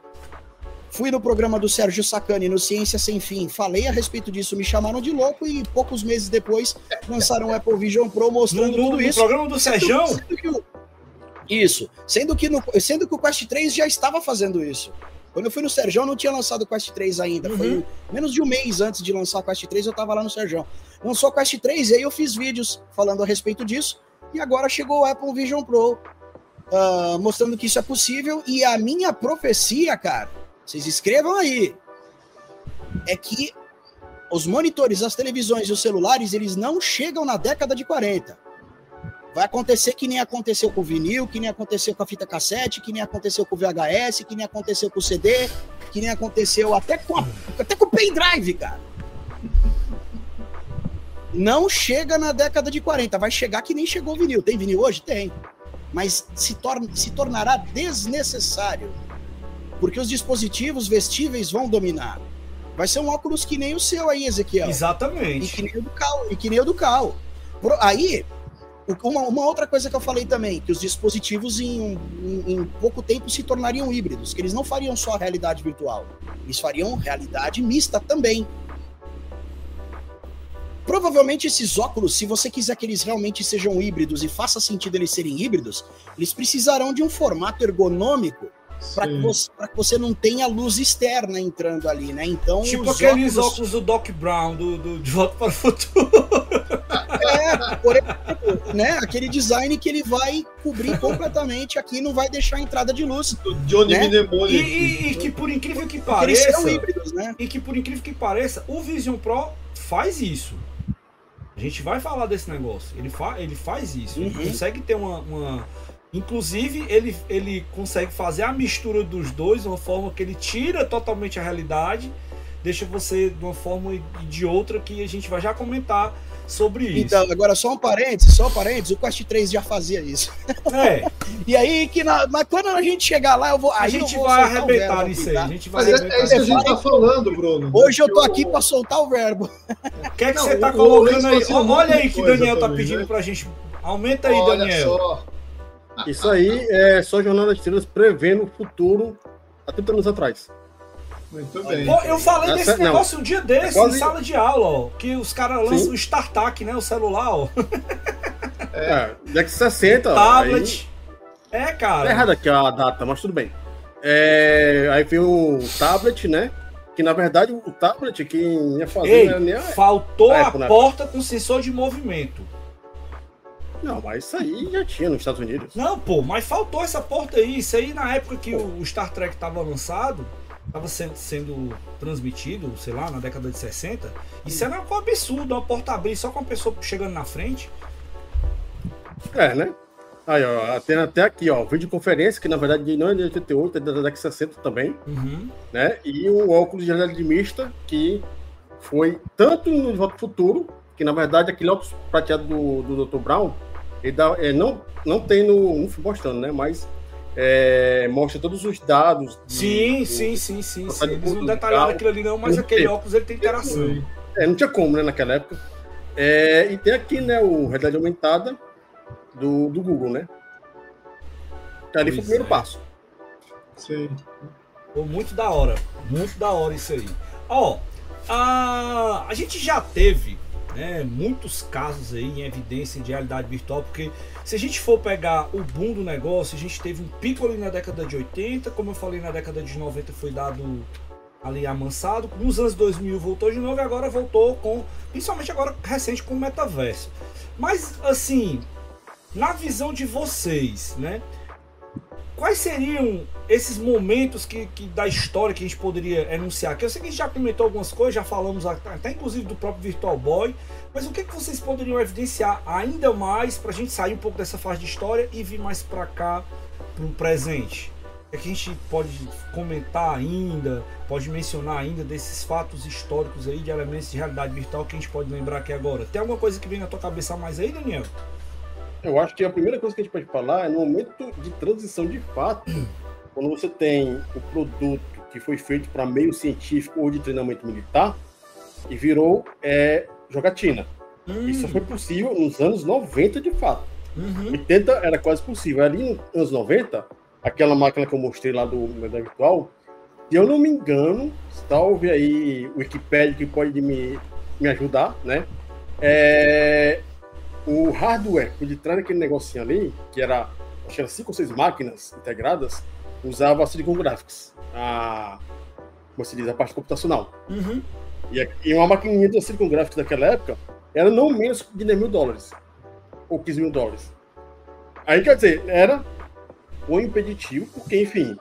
Fui no programa do Sérgio Sacani, no Ciência Sem Fim, falei a respeito disso, me chamaram de louco e poucos meses depois lançaram o Apple Vision Pro mostrando no, no, tudo isso. No programa do Sérgio? Isso. Sendo que, no, sendo que o Quest 3 já estava fazendo isso. Quando eu fui no Sérgio, não tinha lançado o Quest 3 ainda. Uhum. Foi menos de um mês antes de lançar o Quest 3, eu estava lá no Sérgio. Lançou o Quest 3 e aí eu fiz vídeos falando a respeito disso. E agora chegou o Apple Vision Pro, uh, mostrando que isso é possível. E a minha profecia, cara, vocês escrevam aí. É que os monitores, as televisões e os celulares, eles não chegam na década de 40. Vai acontecer que nem aconteceu com o vinil, que nem aconteceu com a fita cassete, que nem aconteceu com o VHS, que nem aconteceu com o CD, que nem aconteceu até com, a, até com o pendrive, cara. Não chega na década de 40, vai chegar que nem chegou o vinil. Tem vinil hoje? Tem. Mas se, torna, se tornará desnecessário porque os dispositivos vestíveis vão dominar. Vai ser um óculos que nem o seu aí, Ezequiel. Exatamente. E que nem o do Cal. E que nem o do Cal. Aí, uma, uma, outra coisa que eu falei também, que os dispositivos em, em, em, pouco tempo se tornariam híbridos, que eles não fariam só realidade virtual, eles fariam realidade mista também. provavelmente esses óculos, se você quiser que eles realmente sejam híbridos e faça sentido eles serem híbridos, eles precisarão de um formato ergonômico para que, você, que você não tenha luz externa entrando ali, né? Então, tipo aqueles óculos... óculos... do Doc Brown do, do De Volta para o Futuro. É, por exemplo, né? Aquele design que ele vai cobrir completamente aqui, não vai deixar a entrada de luz. Johnny né? E, e, e, que por incrível que pareça, híbridos, né? E que por incrível que pareça, o Vision Pro faz isso. A gente vai falar desse negócio. Ele, fa ele faz isso. Uhum. Ele consegue ter uma, uma Inclusive, ele, ele consegue fazer a mistura dos dois de uma forma que ele tira totalmente a realidade, deixa você de uma forma e de outra que a gente vai já comentar sobre isso. Então, agora só um parênteses, só um parênteses, o Quest 3 já fazia isso. É. e aí, que na, mas quando a gente chegar lá, eu vou. A gente vai arrebentar nisso aí. A gente vai mas é, é, isso que a gente tá falando, Bruno. Hoje eu tô aqui para soltar o verbo. O que é que Não, você tá colocando aí? Olha aí que Daniel tá pedindo né? pra gente. Aumenta aí, Olha Daniel. Só. Isso aí é só Jornal das Estrelas prevendo o futuro há 30 anos atrás. Muito bem. Pô, eu falei Essa, desse negócio não, um dia desse, é quase... em sala de aula, ó. Que os caras lançam o StarTAC, né? O celular, ó. É, Dex 60. Tablet. Aí... É, cara. Tá errado aqui a data, mas tudo bem. É, aí veio o tablet, né? Que na verdade o tablet quem ia fazer Ei, nem a... faltou a, a porta com sensor de movimento. Não, mas isso aí já tinha nos Estados Unidos. Não, pô, mas faltou essa porta aí. Isso aí na época que o Star Trek tava lançado, tava sendo, sendo transmitido, sei lá, na década de 60. Isso era um absurdo, uma porta abrir só com a pessoa chegando na frente. É, né? Aí, ó, tem até aqui, ó, videoconferência, que na verdade não é de 88, é da década de 60 também. Uhum. Né? E o óculos de realidade mista, que foi tanto no Volta Futuro, que na verdade aquele óculos prateado do, do Dr. Brown, ele dá, é, não, não tem no. Não fui mostrando, né? Mas é, mostra todos os dados. De, sim, do, sim, sim, sim, sim. Eles não detalharam aquilo ali, não, mas aquele óculos ele tem interação. É, não tinha como, né, naquela época. É, e tem aqui, né, o realidade aumentada do, do Google, né? Que ali pois foi o primeiro é. passo. Sim. Pô, muito da hora. Muito da hora isso aí. Ó, a, a gente já teve né, muitos casos aí em evidência de realidade virtual, porque se a gente for pegar o boom do negócio, a gente teve um pico ali na década de 80, como eu falei, na década de 90 foi dado ali amansado, nos anos 2000 voltou de novo e agora voltou com, principalmente agora recente com o metaverso. Mas assim, na visão de vocês, né? Quais seriam esses momentos que, que, da história que a gente poderia enunciar? Que eu sei que a gente já comentou algumas coisas, já falamos até inclusive do próprio Virtual Boy, mas o que, que vocês poderiam evidenciar ainda mais para a gente sair um pouco dessa fase de história e vir mais para cá, para o presente? O que a gente pode comentar ainda, pode mencionar ainda desses fatos históricos aí, de elementos de realidade virtual que a gente pode lembrar aqui agora? Tem alguma coisa que vem na tua cabeça mais aí, Daniel? Eu acho que a primeira coisa que a gente pode falar é no momento de transição de fato, quando você tem o produto que foi feito para meio científico ou de treinamento militar e virou é, jogatina. Hum. Isso foi possível nos anos 90 de fato. Uhum. 80 era quase possível. Ali nos anos 90, aquela máquina que eu mostrei lá do Mega Virtual, se eu não me engano, salve aí o Wikipedia que pode me, me ajudar, né? É, o hardware por detrás daquele negocinho ali, que era, acho que era cinco ou seis máquinas integradas, usava a Silicon Graphics, a, como se diz, a parte computacional. Uhum. E, e uma maquininha da Silicon Graphics daquela época era não menos de 10 mil dólares, ou 15 mil dólares. Aí, quer dizer, era o impeditivo, porque, enfim,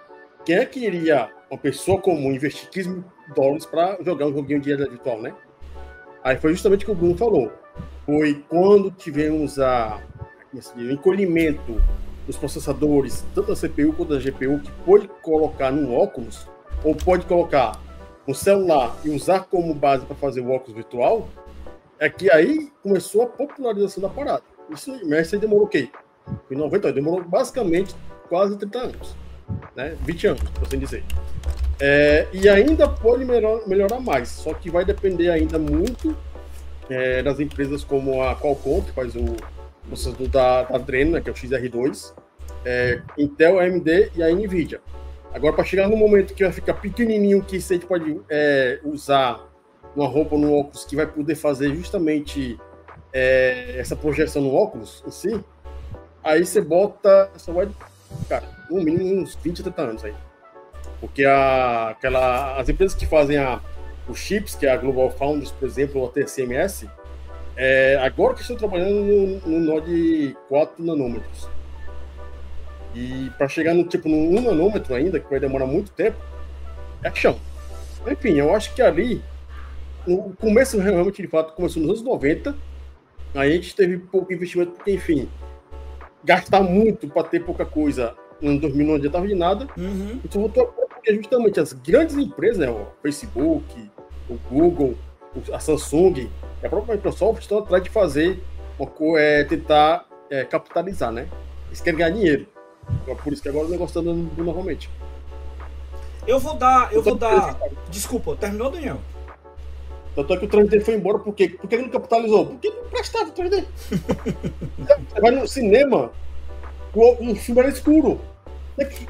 quem é que iria, uma pessoa comum, investir 15 mil dólares para jogar um joguinho de realidade virtual, né? Aí foi justamente o que o Bruno falou foi quando tivemos a, o encolhimento dos processadores, tanto da CPU quanto da GPU, que pode colocar no óculos, ou pode colocar no celular e usar como base para fazer o óculos virtual, é que aí começou a popularização da parada. Isso, mas isso demorou o quê? Em 90 demorou basicamente quase 30 anos. Né? 20 anos, por assim dizer. É, e ainda pode melhor, melhorar mais, só que vai depender ainda muito é, das empresas como a Qualcomm, que faz o processador da, da né, que é o XR2, é, Intel, AMD e a NVIDIA. Agora, para chegar no momento que vai ficar pequenininho, que gente pode é, usar uma roupa no óculos que vai poder fazer justamente é, essa projeção no óculos em si, aí você bota, só vai, cara, no mínimo uns 20, 30 anos aí. Porque a, aquela, as empresas que fazem a, os chips, que é a Global Foundries, por exemplo, ou a TCMS, é, agora que estou trabalhando no, no nó de 4 nanômetros. E para chegar no tipo no 1 nanômetro ainda, que vai demorar muito tempo, é chão. Enfim, eu acho que ali, o começo realmente de fato começou nos anos 90, aí a gente teve pouco investimento, porque enfim, gastar muito para ter pouca coisa em 2000 não adiantava de nada. Uhum. Então voltou porque justamente as grandes empresas, né, o Facebook, o Google, a Samsung, a própria Microsoft estão atrás de fazer, uma, é, tentar é, capitalizar, né? Eles querem ganhar dinheiro. Então, por isso que agora o negócio está dando novamente. Eu vou dar, eu vou dar. Desculpa, terminou, Daniel? Tanto é que o 3D foi embora, por quê? Porque ele não capitalizou. Porque não prestava o 3D. Você vai no cinema, o, filme era escuro.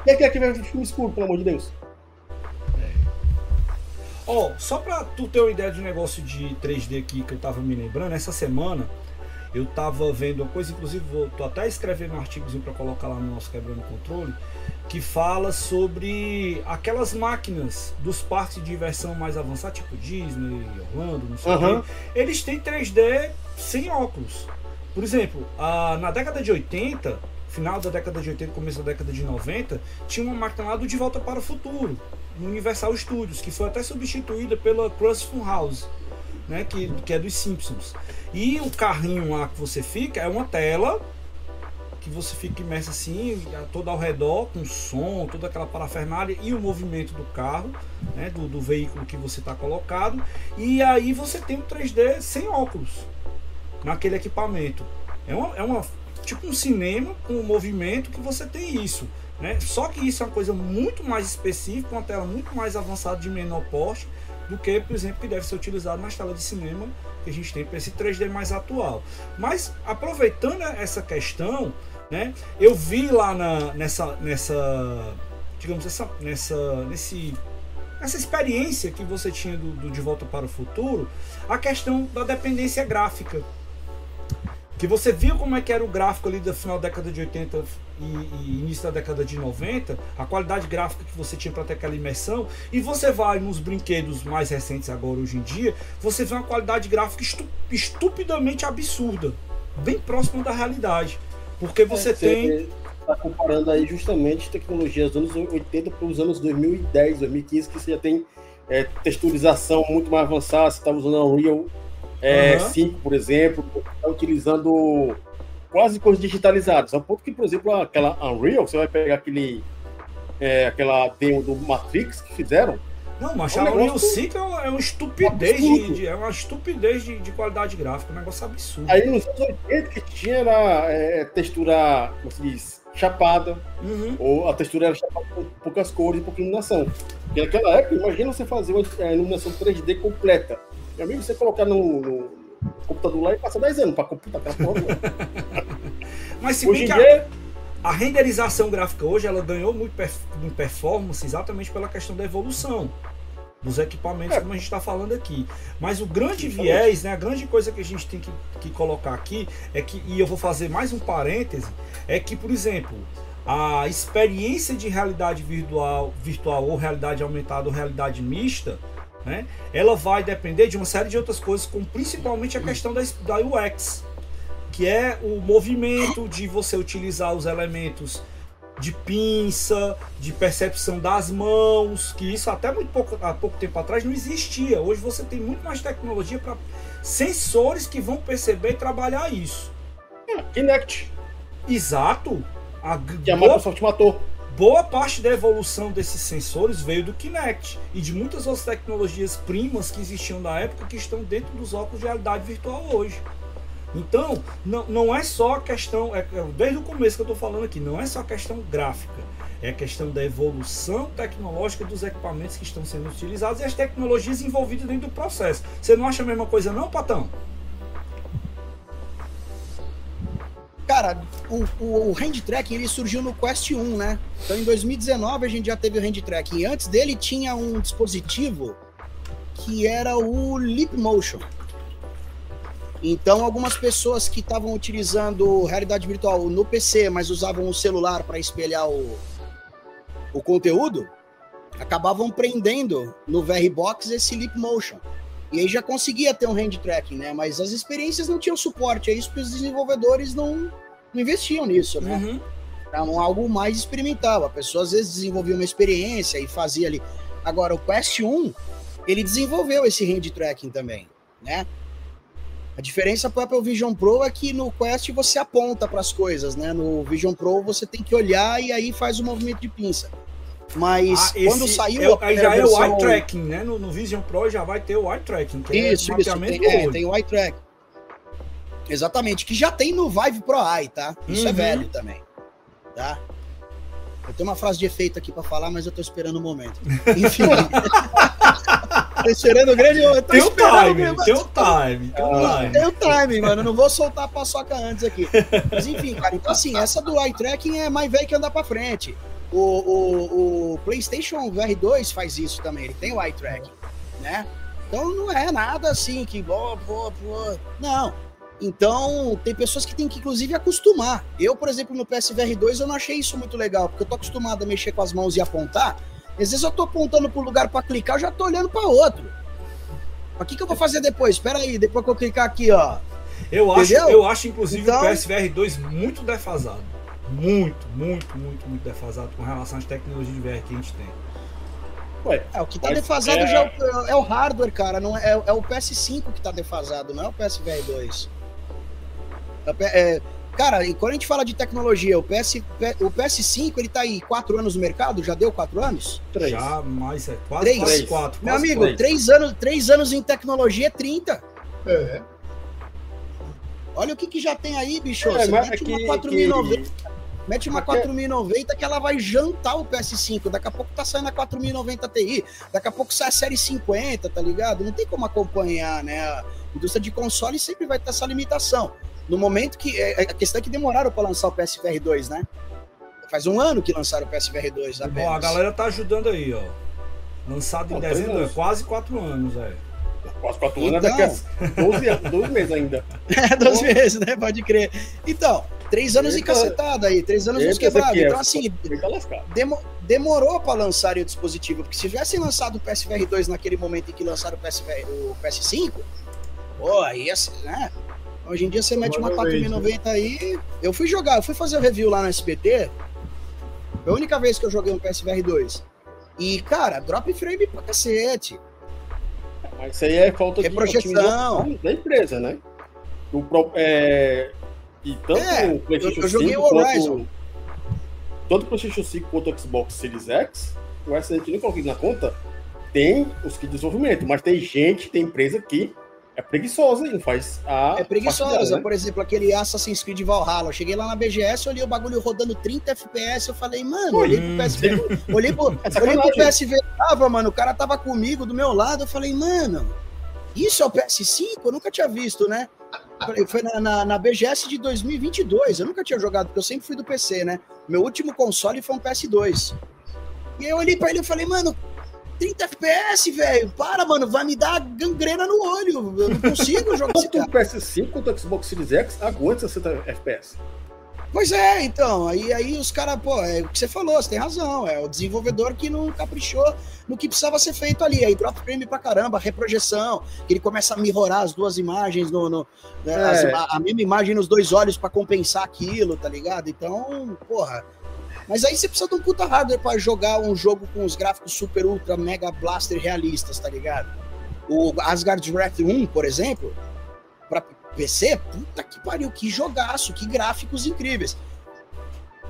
Quem é que é que vai ver filme escuro, pelo amor de Deus? Ó, oh, só pra tu ter uma ideia de negócio de 3D aqui que eu tava me lembrando, essa semana eu tava vendo uma coisa, inclusive vou, tô até escrevendo um artigozinho para colocar lá no nosso Quebrando Controle, que fala sobre aquelas máquinas dos parques de diversão mais avançados, tipo Disney, Orlando, não sei uhum. o quê. Eles têm 3D sem óculos. Por exemplo, a, na década de 80, final da década de 80, começo da década de 90, tinha uma máquina lá do De Volta para o Futuro no Universal Studios, que foi até substituída pela Crust House, né, que, que é dos Simpsons. E o carrinho lá que você fica é uma tela que você fica imerso assim, todo ao redor, com som, toda aquela parafernália e o movimento do carro, né, do, do veículo que você está colocado. E aí você tem um 3D sem óculos naquele equipamento. É uma, é uma tipo um cinema com um movimento que você tem isso. Né? Só que isso é uma coisa muito mais específica, uma tela muito mais avançada de menor porte do que, por exemplo, que deve ser utilizado nas telas de cinema que a gente tem para esse 3D mais atual. Mas aproveitando essa questão, né, eu vi lá na, nessa, nessa, digamos essa, nessa, nesse essa experiência que você tinha do, do De Volta para o Futuro, a questão da dependência gráfica que você viu como é que era o gráfico ali do final da década de 80 e, e início da década de 90, a qualidade gráfica que você tinha para ter aquela imersão, e você vai nos brinquedos mais recentes agora hoje em dia, você vê uma qualidade gráfica estu, estupidamente absurda, bem próxima da realidade, porque você é, tem está comparando aí justamente tecnologias dos anos 80 para os anos 2010, 2015, que você já tem é, texturização muito mais avançada, você está usando Unreal é, uhum. 5, por exemplo, está utilizando quase coisas digitalizadas. Ao ponto que, por exemplo, aquela Unreal, você vai pegar aquele, é, aquela demo do Matrix que fizeram. Não, mas é um a Unreal 5 é uma, é uma estupidez, de, de, é uma estupidez de, de, qualidade gráfica, um negócio absurdo. Aí nos anos 80 que tinha era é, textura, como se diz, chapada, uhum. ou a textura era chapada com poucas cores e pouca iluminação. Porque naquela época, imagina você fazer uma é, iluminação 3D completa. Meu amigo, você colocar no, no computador lá e passa 10 anos para computar aquela porra. Mas se hoje em dia... a, a renderização gráfica hoje ela ganhou muito em performance exatamente pela questão da evolução dos equipamentos, é. como a gente está falando aqui. Mas o grande viés, né, a grande coisa que a gente tem que, que colocar aqui é que, e eu vou fazer mais um parêntese, é que, por exemplo, a experiência de realidade virtual, virtual ou realidade aumentada ou realidade mista, né? Ela vai depender de uma série de outras coisas, como principalmente a questão da, da UX, que é o movimento de você utilizar os elementos de pinça, de percepção das mãos, que isso até muito pouco, há pouco tempo atrás não existia. Hoje você tem muito mais tecnologia para sensores que vão perceber e trabalhar isso. Kinect. Exato. A, que a Microsoft matou boa parte da evolução desses sensores veio do Kinect e de muitas outras tecnologias primas que existiam na época que estão dentro dos óculos de realidade virtual hoje. Então, não, não é só questão, é, é desde o começo que eu estou falando aqui, não é só questão gráfica, é questão da evolução tecnológica dos equipamentos que estão sendo utilizados e as tecnologias envolvidas dentro do processo. Você não acha a mesma coisa, não, Patão? Cara, o, o, o hand tracking ele surgiu no Quest 1, né? Então em 2019 a gente já teve o hand tracking. Antes dele tinha um dispositivo que era o Leap Motion. Então, algumas pessoas que estavam utilizando realidade virtual no PC, mas usavam o celular para espelhar o, o conteúdo, acabavam prendendo no VR Box esse Leap Motion. E aí já conseguia ter um hand tracking, né? Mas as experiências não tinham suporte, é isso que os desenvolvedores não, não investiam nisso, né? Uhum. Era um, algo mais experimental. A pessoa às vezes desenvolvia uma experiência e fazia ali. Agora, o Quest 1, ele desenvolveu esse hand tracking também, né? A diferença para o Apple Vision Pro é que no Quest você aponta para as coisas, né? No Vision Pro você tem que olhar e aí faz o movimento de pinça. Mas ah, quando saiu. É, já é o eye tracking, né? No, no, Vision Pro já vai ter o eye tracking. É isso, é isso. Tem, é, tem o eye tracking. Exatamente, que já tem no Vive Pro Eye, tá? Isso é uhum. é velho também. Tá? Eu tenho uma frase de efeito aqui para falar, mas eu tô esperando o um momento. Enfim. tô esperando o grande. Tem o time, tem o time, tem o time. Tem o time, mano. Não vou soltar a paçoca antes aqui. Mas enfim, cara. Então, assim, essa do eye tracking é mais velho que andar para frente. O, o, o, PlayStation VR2 faz isso também, ele tem o eye tracking, né? Então não é nada assim que. Boa, boa, boa. Não. Então, tem pessoas que têm que, inclusive, acostumar. Eu, por exemplo, no PSVR 2, eu não achei isso muito legal, porque eu tô acostumado a mexer com as mãos e apontar. Às vezes eu tô apontando um lugar para clicar, eu já tô olhando para outro. O que, que eu vou fazer depois? Espera aí, depois que eu clicar aqui, ó. Eu acho, eu acho inclusive, então... o PSVR 2 muito defasado muito, muito, muito, muito defasado com relação às tecnologias de VR que a gente tem. Ué, é, o que tá defasado é... já é o, é o, hardware, cara. Não é, é, o PS5 que tá defasado, não é o PSVR 2. É, é, cara, e quando a gente fala de tecnologia, o, PS, o PS5 ele tá aí quatro anos no mercado? Já deu quatro anos? Três. Já mais, é quase, três. quase quatro. Meu amigo, três. Três, anos, três anos em tecnologia é 30. É. Olha o que, que já tem aí, bicho. É, Você mete é uma 4090. Mete uma 4090 que ela vai jantar o PS5. Daqui a pouco tá saindo a 4090 Ti. Daqui a pouco sai a série 50, tá ligado? Não tem como acompanhar, né? A indústria de console sempre vai ter essa limitação. No momento que. É, é, a questão é que demoraram para lançar o PSVR 2, né? Faz um ano que lançaram o PSVR 2. Apenas. Bom, a galera tá ajudando aí, ó. Lançado em dezembro, é quase 4 anos, é. Quase 4 anos, então... daqui a 12, 12 meses ainda. É, 12 meses, né? Pode crer. Então, Três anos Eita, encacetada aí, três anos nos quebrados. Então, assim, demo, demorou para lançar o dispositivo, porque se tivessem lançado o PSVR 2 naquele momento em que lançaram o, PSVR, o PS5, pô, aí assim, né? Hoje em dia você mete uma 4090 aí. Eu fui jogar, eu fui fazer o review lá no SBT. Foi a única vez que eu joguei um PSVR 2. E, cara, drop frame pra cacete. Mas isso aí é falta de projeção da empresa, né? O, é, e tanto é, o PlayStation eu, eu 5 quanto, tanto o PlayStation 5 quanto o Xbox Series X, o Resident Evil coloquei na conta, tem os que desenvolvimento, mas tem gente, tem empresa que é preguiçosa não faz a. É preguiçosa, dela, né? por exemplo, aquele Assassin's Creed Valhalla. Eu cheguei lá na BGS, olhei o bagulho rodando 30 FPS. Eu falei, mano, olhei pro PSV. olhei pro, é olhei pro PSV, tava, mano. O cara tava comigo do meu lado. Eu falei, mano, isso é o PS5? Eu nunca tinha visto, né? Foi na, na, na, BGS de 2022. Eu nunca tinha jogado, porque eu sempre fui do PC, né? Meu último console foi um PS2. E aí eu olhei pra ele e falei, mano, 30 FPS, velho. Para, mano, vai me dar gangrena no olho. Eu não consigo jogar esse Tanto o PS5 quanto o Xbox Series X aguenta 60 FPS. Pois é, então, aí, aí os caras, pô, é o que você falou, você tem razão, é o desenvolvedor que não caprichou no que precisava ser feito ali, aí drop frame pra caramba, reprojeção, que ele começa a mirrorar as duas imagens, no, no né, é. as, a, a, mesma imagem nos dois olhos para compensar aquilo, tá ligado? Então, porra, mas aí você precisa de um puta hardware pra jogar um jogo com os gráficos super, ultra, mega blaster realistas, tá ligado? O Asgard's Wrath 1, por exemplo, pra, PC, puta que pariu, que jogaço, que gráficos incríveis.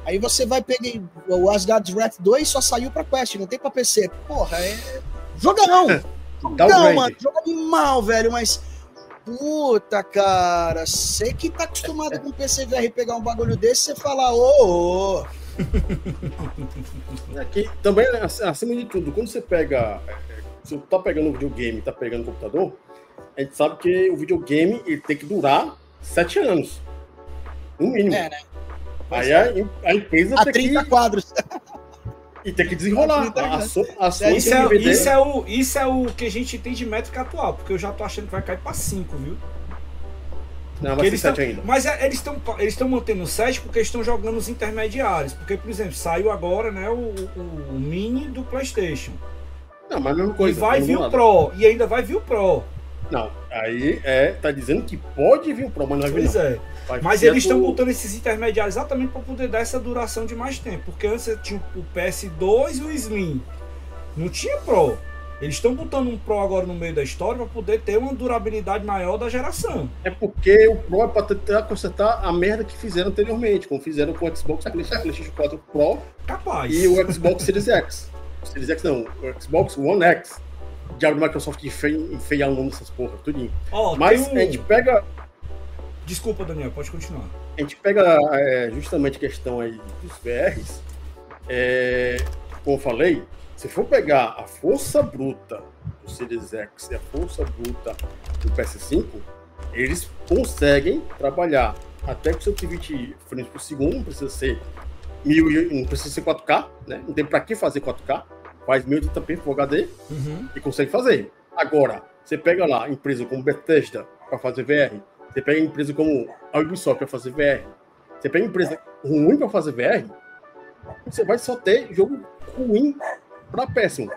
Aí você vai pegar o Asgard's Wrath 2 só saiu pra Quest, não tem pra PC. Porra, é. Jogão! Jogão, mano, joga animal, velho, mas. Puta, cara, você que tá acostumado com PC VR pegar um bagulho desse, você fala, ô, ô. Aqui, também, acima de tudo, quando você pega. Se você tá pegando um videogame tá pegando um computador, a gente sabe que o videogame ele tem que durar sete anos. No mínimo. É, né? Aí a, a, empresa a tem 30 que... quadros. E tem que desenrolar. A, a, so- a Isso é- Sony Isso é, isso, é o, isso é o que a gente tem de métrica atual, porque eu já tô achando que vai cair pra 5, viu? Não, vai eles tão, 7 ainda. mas é- eles estão eles estão mantendo o 7 porque estão jogando os intermediários. Porque, por exemplo, saiu agora né, o, o- o Mini do PlayStation. Não, mas a mesma E coisa. vai não vir o. Pro. E ainda vai vir o Pro. Não, aí é, tá dizendo que pode vir o Pro, mas não vai vir Pois não. é. Vai Mas eles estão do- botando esses intermediários exatamente para poder dar essa duração de mais tempo. Porque antes tinha o PS2 e o Slim. Não tinha Pro. Eles estão botando um Pro agora no meio da história para poder ter uma durabilidade maior da geração. É porque o Pro é pra tentar consertar a merda que fizeram anteriormente, como fizeram com o Xbox PlayStation 4 Pro Capaz. e o Xbox Series X. O Series X não, o Xbox One X. Diabo Microsoft enfeia, enfeiar o nome dessas porra, tudinho. Ó, Mas um- a gente pega, Desculpa, Daniel, pode continuar. a gente pega é, justamente a questão aí dos VRs. É, como eu falei, se for pegar a força bruta do Series X e a força bruta do PS5, eles conseguem trabalhar até com 120 frames por segundo, não precisa ser mil, e- não precisa ser 4K, né? Não tem pra que fazer 4K, faz 1080p Full HD Uhum. e consegue fazer. Agora, você pega lá empresa como Bethesda para fazer VR, você pega empresa como a Ubisoft para fazer VR, você pega empresa ruim para fazer VR, você vai só ter jogo ruim para péssimo.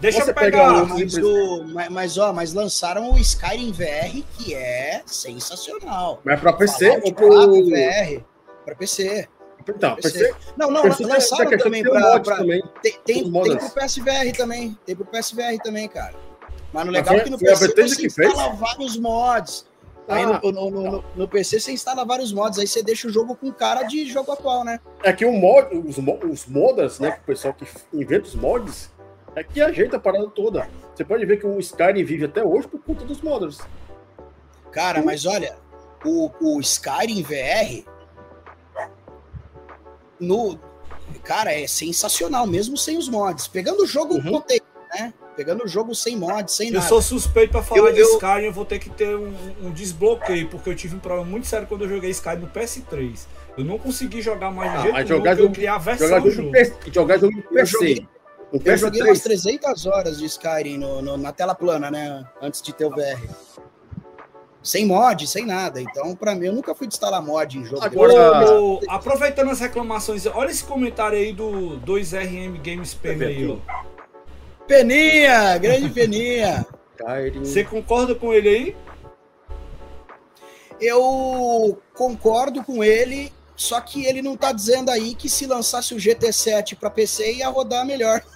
Deixa Você eu pega pegar. Mas, o, mas, mas, ó, mas lançaram o Skyrim VR, que é sensacional. Mas para PC ou 4 pro VR, pra PC. então, PC. PC, Não, não, PC lançaram também ter um pra, também. Tem, tem, tem pro PSVR também. Tem pro PSVR também, cara. Mas no Mas legal é que no PC você instala vários mods. Aí Ah. no, no, no- no- PC você instala vários mods, aí você deixa o jogo com cara de jogo atual, né? É que o mod, os, os modders, né, o pessoal que inventa os mods, é que ajeita a parada toda. Você pode ver que o Skyrim vive até hoje por conta dos modders. Cara, mas olha, o, o Skyrim VR no cara é sensacional mesmo sem os mods. Pegando o jogo Uhum. contexto, né? Pegando o jogo sem mods, sem Eu nada. sou suspeito pra falar Eu- de eu- Skyrim, eu vou ter que ter um, um desbloqueio, porque eu tive um problema muito sério quando eu joguei Skyrim no PS3. Eu não consegui jogar mais de Ah, jeito mas jogar porque eu jogo- criar a versão Jogar do jogo, jogo. PC, jogar jogo Eu PC. joguei- no Eu joguei umas PS3. 300 horas de Skyrim no- no- na tela plana, né? Antes de ter o VR. Sem mod, sem nada. Então, pra mim, eu nunca fui instalar mod em jogo. Agora- Ô, aproveitando as reclamações, olha esse comentário aí do 2RM Games Pen aí, ó. Peninha! Grande Peninha! Você concorda com ele aí? Eu concordo com ele, só que ele não tá dizendo aí que se lançasse o GT7 para PC ia rodar melhor.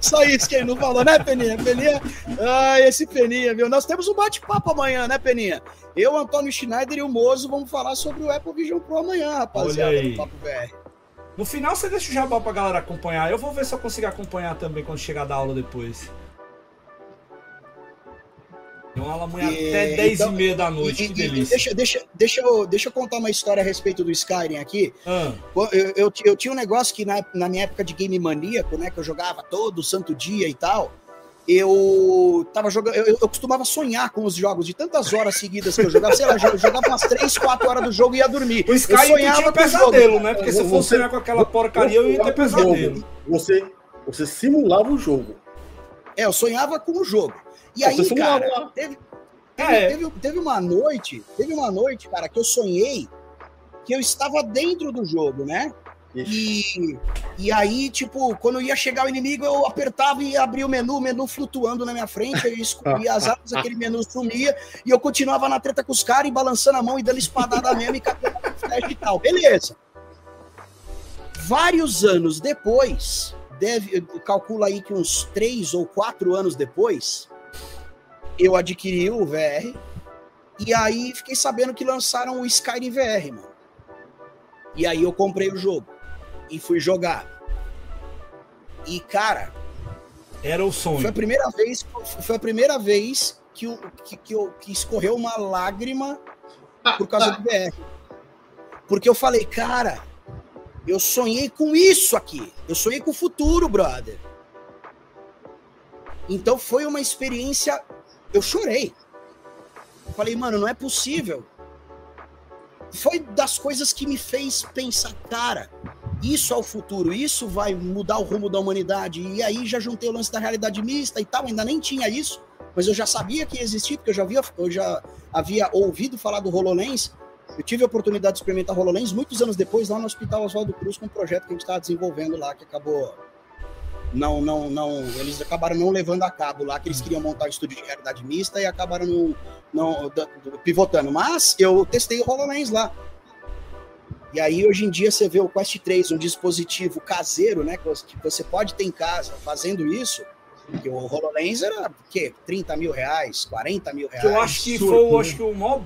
Só isso que ele não falou, né, Peninha? Peninha, ah, esse Peninha, viu? Nós temos um bate-papo amanhã, né, Peninha? Eu, Antônio Schneider e o Mozo vamos falar sobre o Apple Vision Pro amanhã, rapaziada, Olha aí. no Papo VR. No final você deixa o jabá pra galera acompanhar. Eu vou ver se eu consigo acompanhar também quando chegar da aula depois. Uma amanhã E- até 10 então- e meia da noite, E- que delícia. deixa, deixa, deixa, eu, deixa eu contar uma história a respeito do Skyrim aqui. Ah, Eu, eu, eu tinha um negócio que na, na minha época de game maníaco, né, que eu jogava todo santo dia e tal, eu tava jogando, eu, eu costumava sonhar com os jogos de tantas horas seguidas que eu jogava, sei lá, eu jogava umas 3, 4 horas do jogo e ia dormir. o eu Sky tu sonhava tinha com o pesadelo, jogo, né? Porque se eu Você- fosse sonhar com aquela porcaria, eu ia ter pesadelo. Você, você simulava o jogo. É, eu sonhava com o jogo. E aí, cara, lá. teve, É. teve, teve uma noite, teve uma noite, cara, que eu sonhei que eu estava dentro do jogo, né? E, e aí, tipo, quando ia chegar o inimigo, eu apertava e abria o menu, o menu flutuando na minha frente, eu escolhia as armas, aquele menu sumia, e eu continuava na treta com os caras, e balançando a mão e dando espadada mesmo, e catando flash e tal. Beleza. Vários anos depois, deve, calcula aí que uns três ou quatro anos depois, eu adquiri o VR, e aí fiquei sabendo que lançaram o Skyrim VR, mano. E aí eu comprei o jogo e fui jogar. E cara, Era o foi a sonho. primeira vez, foi a primeira vez que, o- que, que, eu- que escorreu uma lágrima por causa do VR. Porque eu falei, cara, eu sonhei com isso aqui. Eu sonhei com o futuro, brother. Então foi uma experiência. Eu chorei. Eu falei, mano, não é possível. Foi das coisas que me fez pensar, cara, isso é o futuro, isso vai mudar o rumo da humanidade. E aí já juntei o lance da realidade mista e tal, ainda nem tinha isso, mas eu já sabia que existia, porque eu já havia, eu já havia ouvido falar do HoloLens. Eu tive a oportunidade de experimentar HoloLens muitos anos depois, lá no Hospital Oswaldo Cruz, com um projeto que a gente estava desenvolvendo lá, que acabou. Não, não, não. Eles acabaram não levando a cabo lá, que eles queriam montar um estúdio de realidade mista e acabaram não, não pivotando. Mas eu testei o HoloLens lá. E aí, hoje em dia, você vê o Quest 3, um dispositivo caseiro, né? Que você pode ter em casa fazendo isso. Que o HoloLens era o quê? 30 mil reais, 40 mil reais. Eu acho que foi eu acho que o maior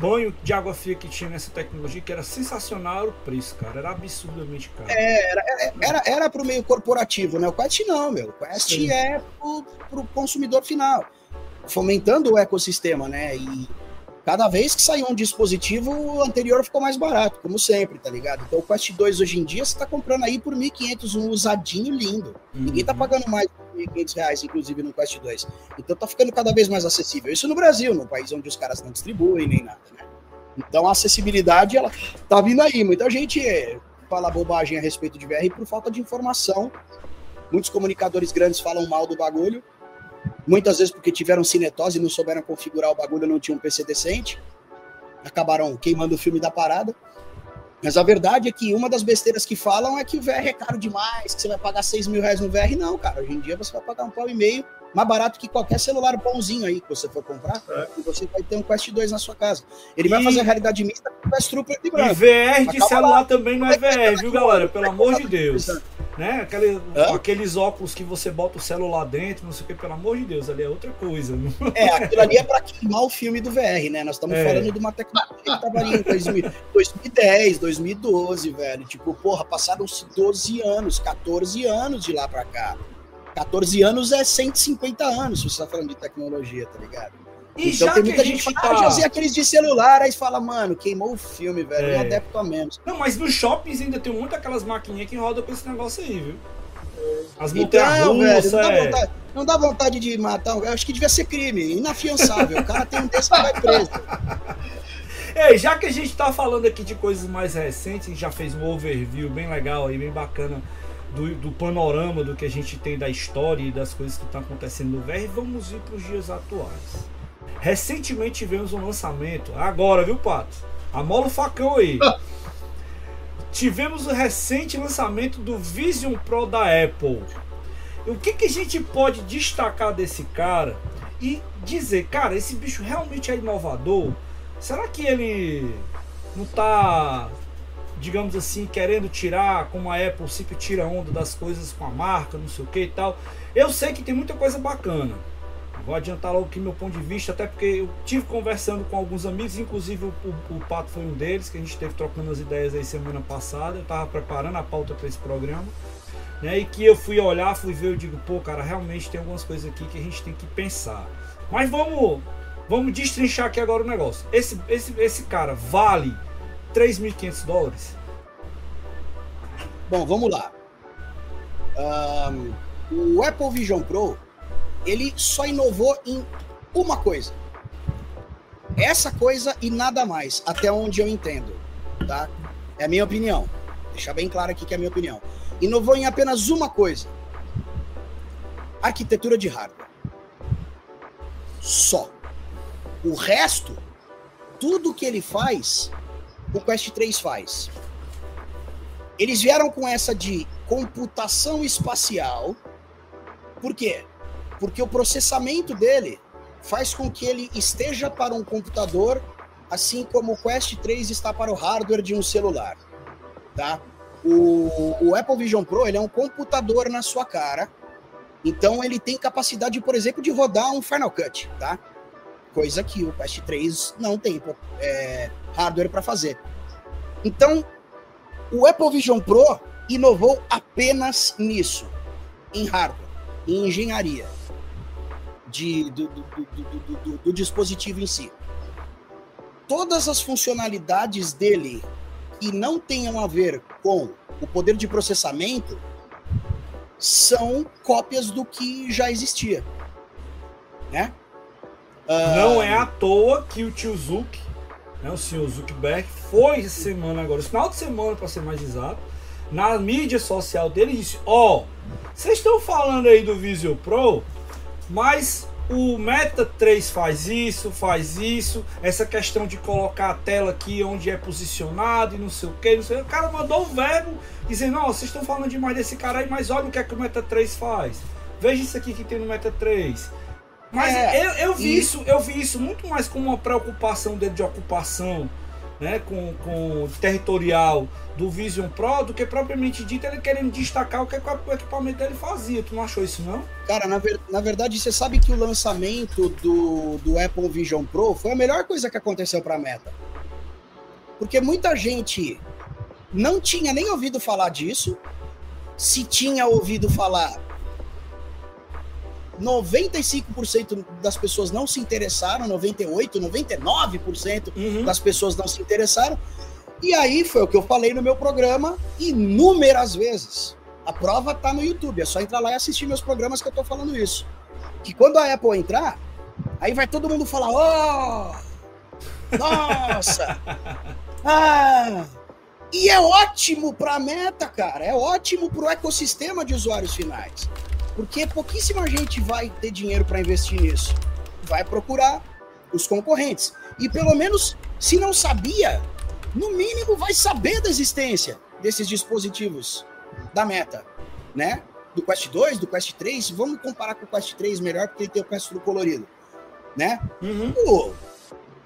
banho de água fria que tinha nessa tecnologia, que era sensacional o preço, cara. Era absurdamente caro. É, era, era, era pro meio corporativo, né? O Quest não, meu. O Quest Sim. é pro, pro consumidor final. Fomentando o ecossistema, né? E Cada vez que saiu um dispositivo, o anterior ficou mais barato, como sempre, tá ligado? Então o Quest 2 hoje em dia você tá comprando aí por 1.500 um usadinho lindo. Uhum. Ninguém tá pagando mais de 1.500 reais, inclusive, no Quest 2. Então tá ficando cada vez mais acessível. Isso no Brasil, no país onde os caras não distribuem nem nada, né? Então a acessibilidade, ela tá vindo aí. Muita gente fala bobagem a respeito de VR por falta de informação. Muitos comunicadores grandes falam mal do bagulho Muitas vezes porque tiveram cinetose e não souberam configurar o bagulho, não tinham um PC decente. Acabaram queimando o filme da parada. Mas a verdade é que uma das besteiras que falam é que o VR é caro demais, que você vai pagar 6 mil reais no VR. Não, cara. Hoje em dia você vai pagar um pau e meio, mais barato que qualquer celular bonzinho aí que você for comprar. É. E você vai ter um Quest 2 na sua casa. Ele e... vai fazer realidade mista com o Quest True preto e branco. E VR de celular lá. também não é VR, viu, galera? Pelo amor de Deus né? Aquele, aqueles óculos que você bota o celular dentro, não sei o que, pelo amor de Deus, ali é outra coisa. É, aquilo ali é para queimar o filme do VR, né? Nós estamos é. falando de uma tecnologia que estava ali em 2010, 2012, velho. Tipo, porra, passaram-se 12 anos, 14 anos de lá para cá. 14 anos é 150 anos, se você tá falando de tecnologia, tá ligado? E então tem muita gente, que fala, tá... ah, já usei aqueles de celular, aí fala, mano, queimou o filme, velho, é. eu adepto a menos. Não, mas nos shoppings ainda tem muito aquelas maquininhas que rodam com esse negócio aí, viu? As então, velho, não, dá é. vontade, não dá vontade de matar, eu acho que devia ser crime, inafiançável, o cara tem um desse que vai preso. Ei, já que a gente tá falando aqui de coisas mais recentes, a gente já fez um overview bem legal aí, bem bacana do, do, panorama do que a gente tem da história e das coisas que estão acontecendo no VR, vamos ir para os dias atuais. Recentemente tivemos um lançamento, agora, viu, Pato? Amola o facão aí. tivemos o recente lançamento do Vision Pro da Apple. O que, que a gente pode destacar desse cara e dizer, cara, esse bicho realmente é inovador? Será que ele não tá, digamos assim, querendo tirar, como a Apple sempre tira onda das coisas com a marca, não sei o que e tal? Eu sei que tem muita coisa bacana. Vou adiantar logo aqui meu ponto de vista, até porque eu tive conversando com alguns amigos, inclusive o, o, o Pato foi um deles, que a gente esteve trocando as ideias aí semana passada. Eu estava preparando a pauta para esse programa. Né, e que eu fui olhar, fui ver, eu digo, pô, cara, realmente tem algumas coisas aqui que a gente tem que pensar. Mas vamos, vamos destrinchar aqui agora o negócio. Esse, esse, esse cara vale 3.500 dólares? Bom, vamos lá. Um, o Apple Vision Pro ele só inovou em uma coisa. Essa coisa e nada mais, até onde eu entendo, tá? É a minha opinião. Deixar bem claro aqui que é a minha opinião. Inovou em apenas uma coisa: arquitetura de hardware. Só. O resto, tudo que ele faz, o Quest 3 faz. Eles vieram com essa de computação espacial. Por quê? porque o processamento dele faz com que ele esteja para um computador, assim como o Quest 3 está para o hardware de um celular, tá? O, o Apple Vision Pro ele é um computador na sua cara, então ele tem capacidade, por exemplo, de rodar um Final Cut, tá? Coisa que o Quest 3 não tem é, hardware para fazer. Então, o Apple Vision Pro inovou apenas nisso, em hardware, em engenharia de, do, do, do, do, dispositivo em si. Todas as funcionalidades dele que não tenham a ver com o poder de processamento são cópias do que já existia. Né? Não é à toa que o tio Zuck, né, o senhor Zuckerberg, foi semana agora, final de semana para ser mais exato, na mídia social dele disse: Ó, oh, vocês estão falando aí do Visual Pro, mas o Meta 3 faz isso, faz isso, essa questão de colocar a tela aqui onde é posicionado e não sei o que, não sei o cara mandou o verbo dizendo, não, vocês estão falando demais desse cara aí, mas olha o que é que o Meta 3 faz. Veja isso aqui que tem no Meta 3. Mas é, eu, eu vi e... isso, eu vi isso muito mais como uma preocupação dele de ocupação, né, com, com territorial do Vision Pro do que propriamente dito ele querendo destacar o que o equipamento dele fazia. Tu não achou isso, não? Cara, na, ver, na verdade, você sabe que o lançamento do, do Apple Vision Pro foi a melhor coisa que aconteceu para a Meta. Porque muita gente não tinha nem ouvido falar disso. Se tinha ouvido falar, 95% das pessoas não se interessaram, 98%, 99% uhum. das pessoas não se interessaram. E aí foi o que eu falei no meu programa inúmeras vezes. A prova tá no YouTube, é só entrar lá e assistir meus programas que eu tô falando isso. Que quando a Apple entrar, aí vai todo mundo falar: "Oh! Nossa! ah!" E é ótimo para a meta, cara. É ótimo para o ecossistema de usuários finais. Porque pouquíssima gente vai ter dinheiro para investir nisso. Vai procurar os concorrentes. E pelo menos, se não sabia, no mínimo vai saber da existência desses dispositivos da Meta, né? Do Quest 2, do Quest 3, vamos comparar com o Quest 3 melhor, porque ele tem o Quest do colorido, né? Uhum. O,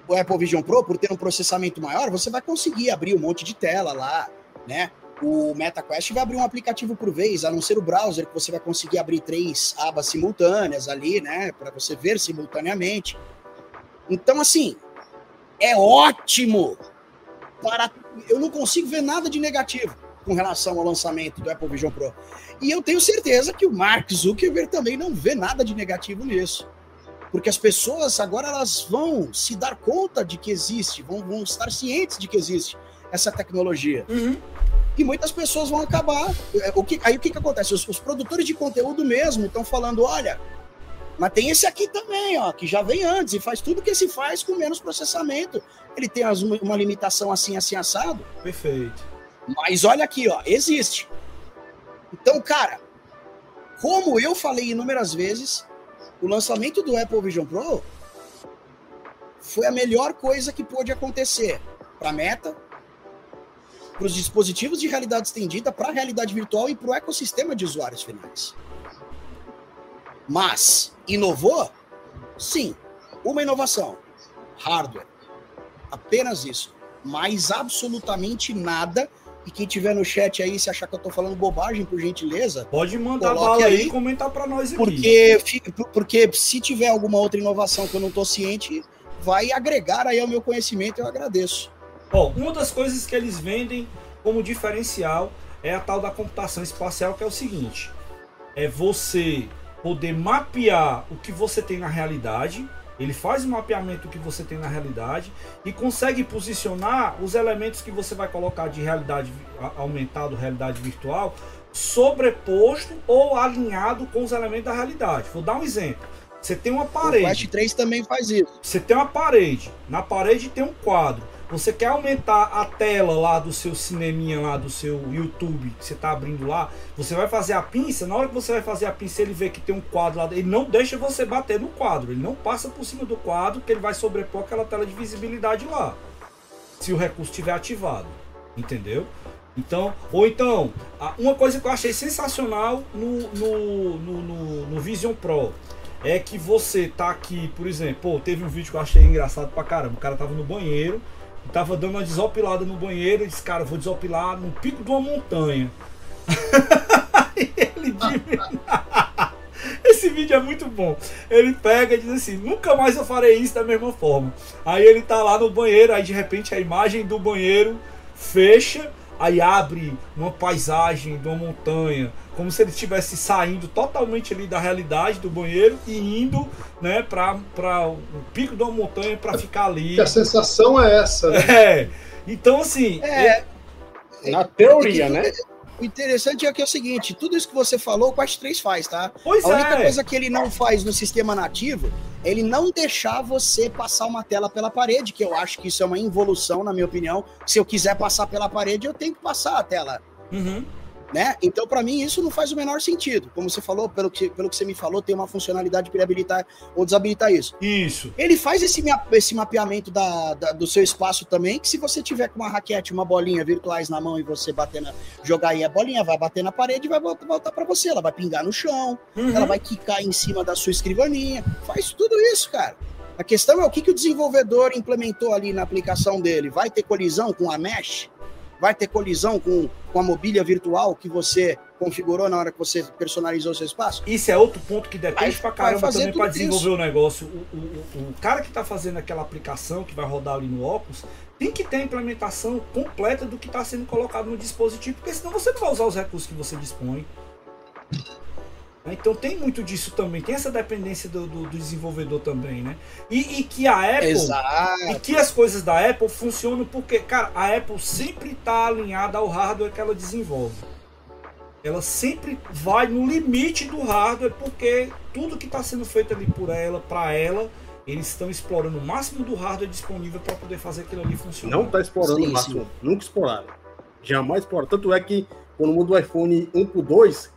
o Apple Vision Pro, por ter um processamento maior, você vai conseguir abrir um monte de tela lá, né? O MetaQuest vai abrir um aplicativo por vez, a não ser o browser, que você vai conseguir abrir três abas simultâneas ali, né? Para você ver simultaneamente. Então, assim, é ótimo para. Eu não consigo ver nada de negativo com relação ao lançamento do Apple Vision Pro. E eu tenho certeza que o Mark Zuckerberg também não vê nada de negativo nisso. Porque as pessoas agora elas vão se dar conta de que existe, vão, vão estar cientes de que existe essa tecnologia. Uhum. E muitas pessoas vão acabar. É, o que, aí o que, que acontece? Os, os produtores de conteúdo mesmo estão falando: olha, mas tem esse aqui também, ó, que já vem antes e faz tudo que se faz com menos processamento. Ele tem uma limitação assim, assim, assado. Perfeito. Mas olha aqui, ó, existe. Então, cara, como eu falei inúmeras vezes, o lançamento do Apple Vision Pro foi a melhor coisa que pôde acontecer para a Meta, para os dispositivos de realidade estendida, para a realidade virtual e para o ecossistema de usuários finais. Mas inovou? Sim, uma inovação. Hardware. Apenas isso. Mais absolutamente nada. E quem tiver no chat aí, se achar que eu tô falando bobagem, por gentileza. Pode mandar bala aí e comentar para nós aqui. Porque, porque se tiver alguma outra inovação que eu não tô ciente, vai agregar aí ao meu conhecimento, eu agradeço. Bom, uma das coisas que eles vendem como diferencial é a tal da computação espacial, que é o seguinte: é você poder mapear o que você tem na realidade. Ele faz o mapeamento do que você tem na realidade e consegue posicionar os elementos que você vai colocar de realidade aumentada, realidade virtual, sobreposto ou alinhado com os elementos da realidade. Vou dar um exemplo. Você tem uma parede. O Quest 3 também faz isso. Você tem uma parede. Na parede tem um quadro. Você quer aumentar a tela lá do seu cineminha lá do seu YouTube que você está abrindo lá, você vai fazer a pinça, na hora que você vai fazer a pinça, ele vê que tem um quadro lá, ele não deixa você bater no quadro, ele não passa por cima do quadro, que ele vai sobrepor aquela tela de visibilidade lá. Se o recurso estiver ativado, entendeu? Então, ou então, uma coisa que eu achei sensacional no, no, no, no, no Vision Pro é que você tá aqui, por exemplo, pô, teve um vídeo que eu achei engraçado pra caramba. O cara tava no banheiro, tava dando uma desopilada no banheiro e disse, cara, vou desopilar no pico de uma montanha. Ele Esse vídeo é muito bom. Ele pega e diz assim: nunca mais eu farei isso da mesma forma. Aí ele tá lá no banheiro, aí de repente a imagem do banheiro fecha aí abre uma paisagem de uma montanha, como se ele estivesse saindo totalmente ali da realidade do banheiro e indo, né, para o pico de uma montanha para ficar ali. a sensação é essa. Né? É. Então assim, é, na teoria, né? O interessante é que é o seguinte, tudo isso que você falou, o Quest 3 faz, tá? Pois a única é. coisa que ele não faz no sistema nativo é ele não deixar você passar uma tela pela parede, que eu acho que isso é uma involução, na minha opinião. Se eu quiser passar pela parede, eu tenho que passar a tela Uhum. Né? Então, para mim, isso não faz o menor sentido. Como você falou, pelo que, pelo que você me falou, tem uma funcionalidade para habilitar ou desabilitar isso. Isso. Ele faz esse, esse mapeamento da, da, do seu espaço também, que se você tiver com uma raquete, uma bolinha virtuais na mão e você bater na, jogar aí a bolinha, vai bater na parede e vai voltar, para você. Ela vai pingar no chão, uhum. ela vai quicar em cima da sua escrivaninha. Faz tudo isso, cara. A questão é o que, que o desenvolvedor implementou ali na aplicação dele. Vai ter colisão com a mesh? Vai ter colisão com, com a mobília virtual que você configurou na hora que você personalizou o seu espaço? Isso é outro ponto que depende vai, pra caramba também para desenvolver isso. o negócio. O, o, o, cara que está fazendo aquela aplicação que vai rodar ali no óculos tem que ter a implementação completa do que está sendo colocado no dispositivo, porque senão você não vai usar os recursos que você dispõe. Então tem muito disso também, tem essa dependência do, do, do desenvolvedor também, né? E, e, que a Apple Exato. e que as coisas da Apple funcionam porque, cara, a Apple sempre está alinhada ao hardware que ela desenvolve. Ela sempre vai no limite do hardware porque tudo que está sendo feito ali por ela, para ela, eles estão explorando o máximo do hardware disponível para poder fazer aquilo ali funcionar. Não está explorando sim, o máximo, sim. nunca exploraram. Jamais exploraram. Tanto é que quando muda o iPhone 1 para 2,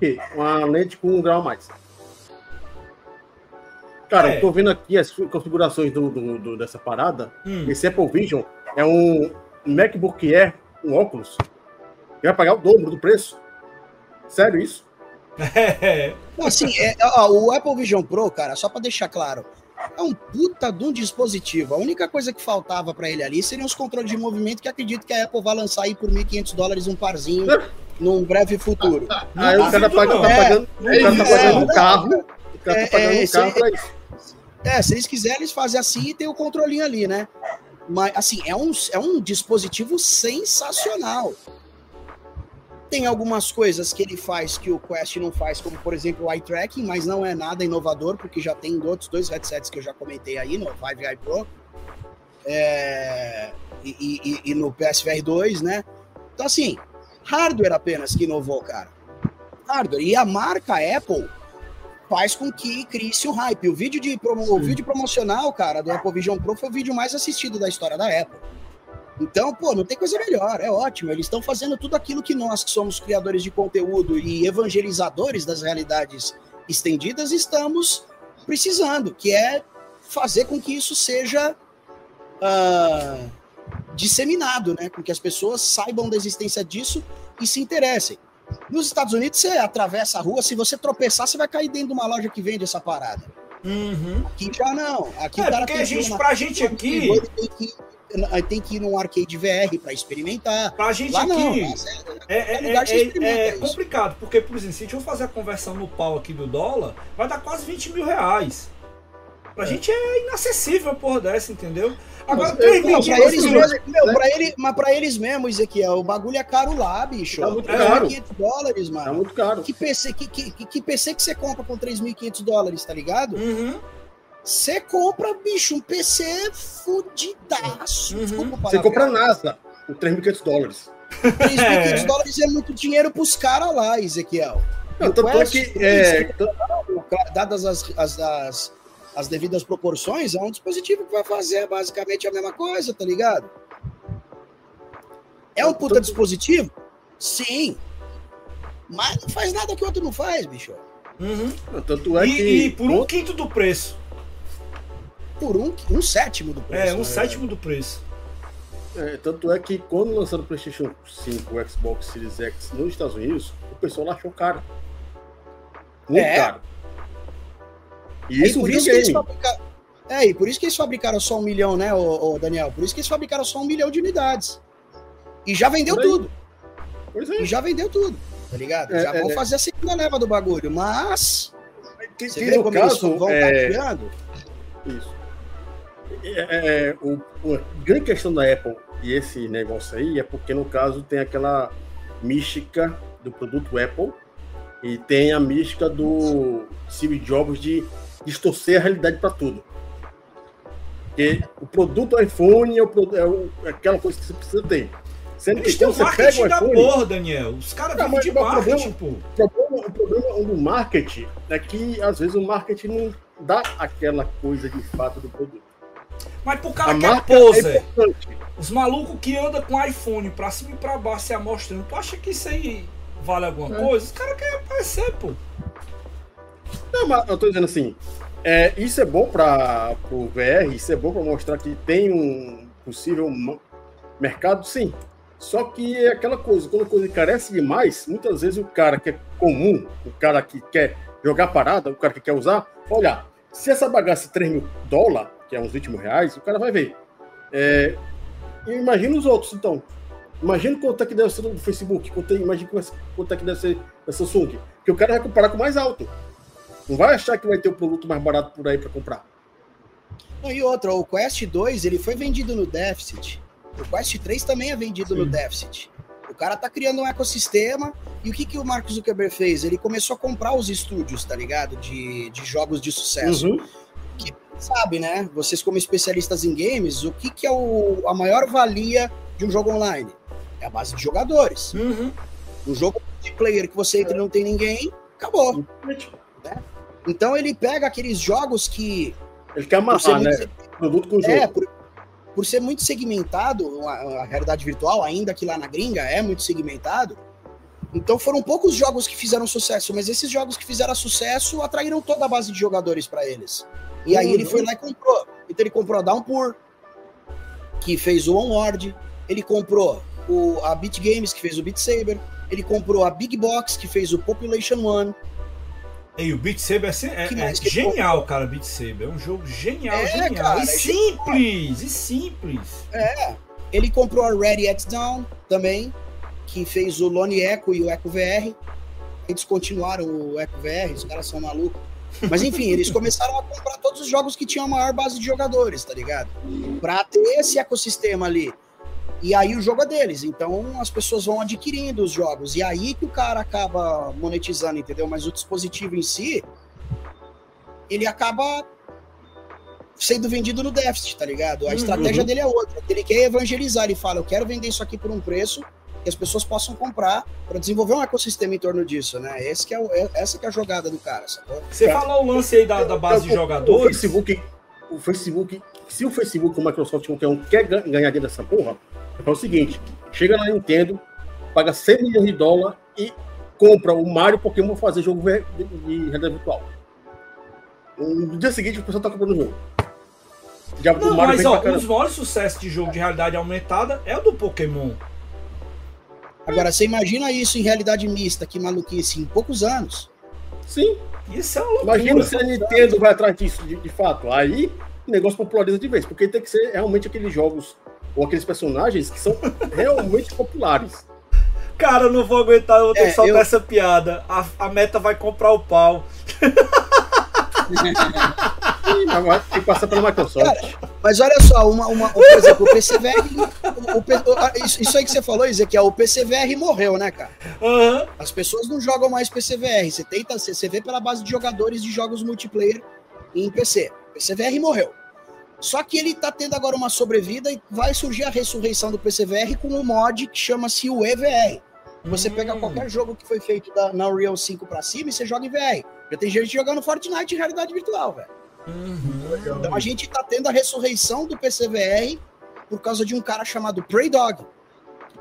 é? Uma lente com um grau a mais. Cara, é. eu tô vendo aqui as configurações do, do, do dessa parada. Hum. Esse Apple Vision é um MacBook Air, um óculos. Que vai pagar o dobro do preço. Sério isso? É. assim, é, ó, o Apple Vision Pro, cara, só para deixar claro, é um puta de um dispositivo. A única coisa que faltava para ele ali seriam os controles de movimento que acredito que a Apple vai lançar aí por 1.500 dólares um parzinho num breve futuro. Aí o cara paga, tá pagando, é, o cara tá pagando um carro. O cara tá pagando um carro pra isso. É, se eles quiserem, eles fazem assim e tem o controlinho ali, né? Mas, assim, é um, é um dispositivo sensacional. Tem algumas coisas que ele faz que o Quest não faz, como, por exemplo, o eye tracking, mas não é nada inovador, porque já tem outros dois headsets que eu já comentei aí, no Vive Eye Pro é, e, e, e no PSVR 2, né? Então, assim, Hardware apenas que inovou, cara. Hardware. E a marca Apple faz com que crie-se o hype. O vídeo, de promo... o vídeo promocional, cara, do Apple Vision Pro foi o vídeo mais assistido da história da Apple. Então, pô, não tem coisa melhor, é ótimo. Eles estão fazendo tudo aquilo que nós, que somos criadores de conteúdo e evangelizadores das realidades estendidas, estamos precisando, que é fazer com que isso seja uh, disseminado, né? Com que as pessoas saibam da existência disso e se interessem. Nos Estados Unidos, você atravessa a rua, se você tropeçar, você vai cair dentro de uma loja que vende essa parada. Uhum. Aqui já não. Aqui é, o cara tem a gente, pra gente aqui. Tem que, tem que ir num arcade VR para experimentar. Pra gente Lá, aqui. Não, é, é, é, é complicado, porque, por exemplo, se a gente for fazer a conversão no pau aqui do dólar, vai dar quase 20 mil reais. Pra gente é inacessível a porra dessa, entendeu? Agora, três não, pra eles mesmo, meu, né? pra ele, mas pra eles mesmo, Ezequiel, o bagulho é caro lá, bicho. Tá muito caro. 3.500 dólares, mano. Tá muito caro. Que PC que, que, que PC que você compra com 3.500 dólares, tá ligado? Uhum. Você compra, bicho, um PC fudidaço. Uhum. Você compra NASA por 3.500 dólares. 3.500 dólares é muito dinheiro pros caras lá, Ezequiel. Não, tanto é que, é, dadas as, as, as as devidas proporções, é um dispositivo que vai fazer basicamente a mesma coisa, tá ligado? É um puta dispositivo? Sim. Mas não faz nada que o outro não faz, bicho. Uhum. Tanto é e, que. E por um quinto do preço. Por um, um sétimo do preço. É, um né? sétimo do preço. É, tanto é que quando lançaram o PlayStation 5, o Xbox Series X nos Estados Unidos, o pessoal achou caro. Muito é. caro. E isso por isso que eles fabricaram. É, e por isso que eles fabricaram só um milhão, né, ô, ô, Daniel? Por isso que eles fabricaram só um milhão de unidades. E já vendeu tudo. Pois é. E já vendeu tudo, tá ligado? É, já vão é, fazer a segunda leva do bagulho, mas. Que, você que vê como caso, eles vão é... estar criando? Isso. É, é, o, a grande questão da Apple e esse negócio aí é porque, no caso, tem aquela mística do produto Apple e tem a mística do Steve Jobs de distorcer a realidade para tudo. Porque o produto iPhone é, o, é, o, é, aquela coisa que você precisa ter. Sendo Eles que você pega o iPhone, porra, Daniel. Os caras vivem de marketing, pô. O problema, o problema do marketing é que, às vezes, o marketing não dá aquela coisa de fato do produto. Mas pro cara a que é poser, é Os malucos que andam com iPhone pra cima e pra baixo se amostrando, tu acha que isso aí vale alguma É. coisa? Os caras querem aparecer, pô. Não, mas eu tô dizendo assim, é, isso é bom para o VR, isso é bom para mostrar que tem um possível mercado, sim. Só que é aquela coisa, quando a coisa carece demais, muitas vezes o cara que é comum, o cara que quer jogar parada, o cara que quer usar, olha, se essa bagaça é 3 mil dólares, que é uns 20 mil reais, o cara vai ver. É, imagina os outros, então. Imagina quanto é que deve ser do Facebook, é, imagina quanto é que deve ser da Samsung. Que o cara vai comparar com o mais alto. Não vai achar que vai ter o produto mais barato por aí para comprar. Não, E outra, o Quest 2 ele foi vendido no déficit. O Quest 3 também é vendido no déficit. O cara tá criando um ecossistema. E o que, que o Mark Zuckerberg fez? Ele começou a comprar os estúdios, tá ligado? De, de jogos de sucesso. Uhum. Sabe, né? Vocês, como especialistas em games, o que, que é o, a maior valia de um jogo online? É a base de jogadores. Uhum. Um jogo de player que você entra e não tem ninguém, acabou. Então ele pega aqueles jogos que. Ele quer por ser amarrar, muito né? Produto com jogo. É, por, por ser muito segmentado, a, a realidade virtual, ainda que lá na gringa é muito segmentado, então foram poucos jogos que fizeram sucesso, mas esses jogos que fizeram sucesso atraíram toda a base de jogadores para eles. E aí Uhum. ele foi lá e comprou. Então ele comprou a Downpour, que fez o Onward, ele comprou o, a Beat Games, que fez o Beat Saber, ele comprou a Big Box, que fez o Population One. E o Beat Saber é, se- é- é que genial, cara. Beat Saber é um jogo genial, É, genial. cara, e é simples, e simples. É, ele comprou a Ready At Down também, que fez o Lone Echo e o Echo VR. Eles continuaram o Echo VR, os caras são malucos. Mas enfim, eles começaram a comprar todos os jogos que tinham a maior base de jogadores, tá ligado? Pra ter esse ecossistema ali. E aí o jogo é deles, então as pessoas vão adquirindo os jogos. E aí que o cara acaba monetizando, entendeu? Mas o dispositivo em si, ele acaba sendo vendido no déficit, tá ligado? A Uhum. estratégia dele é outra. Ele quer evangelizar, ele fala, eu quero vender isso aqui por um preço que as pessoas possam comprar para desenvolver um ecossistema em torno disso, né? Esse que é o- é- essa que é a jogada do cara, sacou? Você Cara, falou o lance aí da, da base de O jogadores. Facebook, o Facebook, se o Facebook, o Microsoft, qualquer um, quer ga- ganhar dinheiro dessa porra, é o seguinte: chega na Nintendo, paga 100 milhões de dólares e compra o Mario Pokémon fazer jogo de, realidade virtual. No dia seguinte, o pessoal tá comprando o jogo. Já, Não, o Mario mas ó, um dos maiores sucessos de jogo de realidade aumentada é o do Pokémon. Agora, você imagina isso em realidade mista, que maluquice, em poucos anos. Sim, Isso é uma loucura. imagina se a Nintendo vai atrás disso de, de fato. Aí o negócio populariza de vez, porque tem que ser realmente aqueles jogos ou aqueles personagens que são realmente populares. Cara, eu não vou aguentar, eu vou ter É, que soltar eu- essa piada. A, a meta vai comprar o pau. Tem que passar pela Microsoft. Mas olha só, uma, uma, por exemplo, o PCVR, o, o isso, isso aí que você falou, Ezequiel, o PCVR morreu, né, cara? Aham. As pessoas não jogam mais PCVR. Você tenta, você, você vê pela base de jogadores de jogos multiplayer em PC. PCVR morreu. Só que ele tá tendo agora uma sobrevida e vai surgir a ressurreição do PCVR com um mod que chama-se o EVR. Você pega Hum. qualquer jogo que foi feito da, na Unreal 5 pra cima e você joga em VR. Já tem gente jogando Fortnite em realidade virtual, velho. Uhum. Então a gente tá tendo a ressurreição do PCVR por causa de um cara chamado Prey Dog.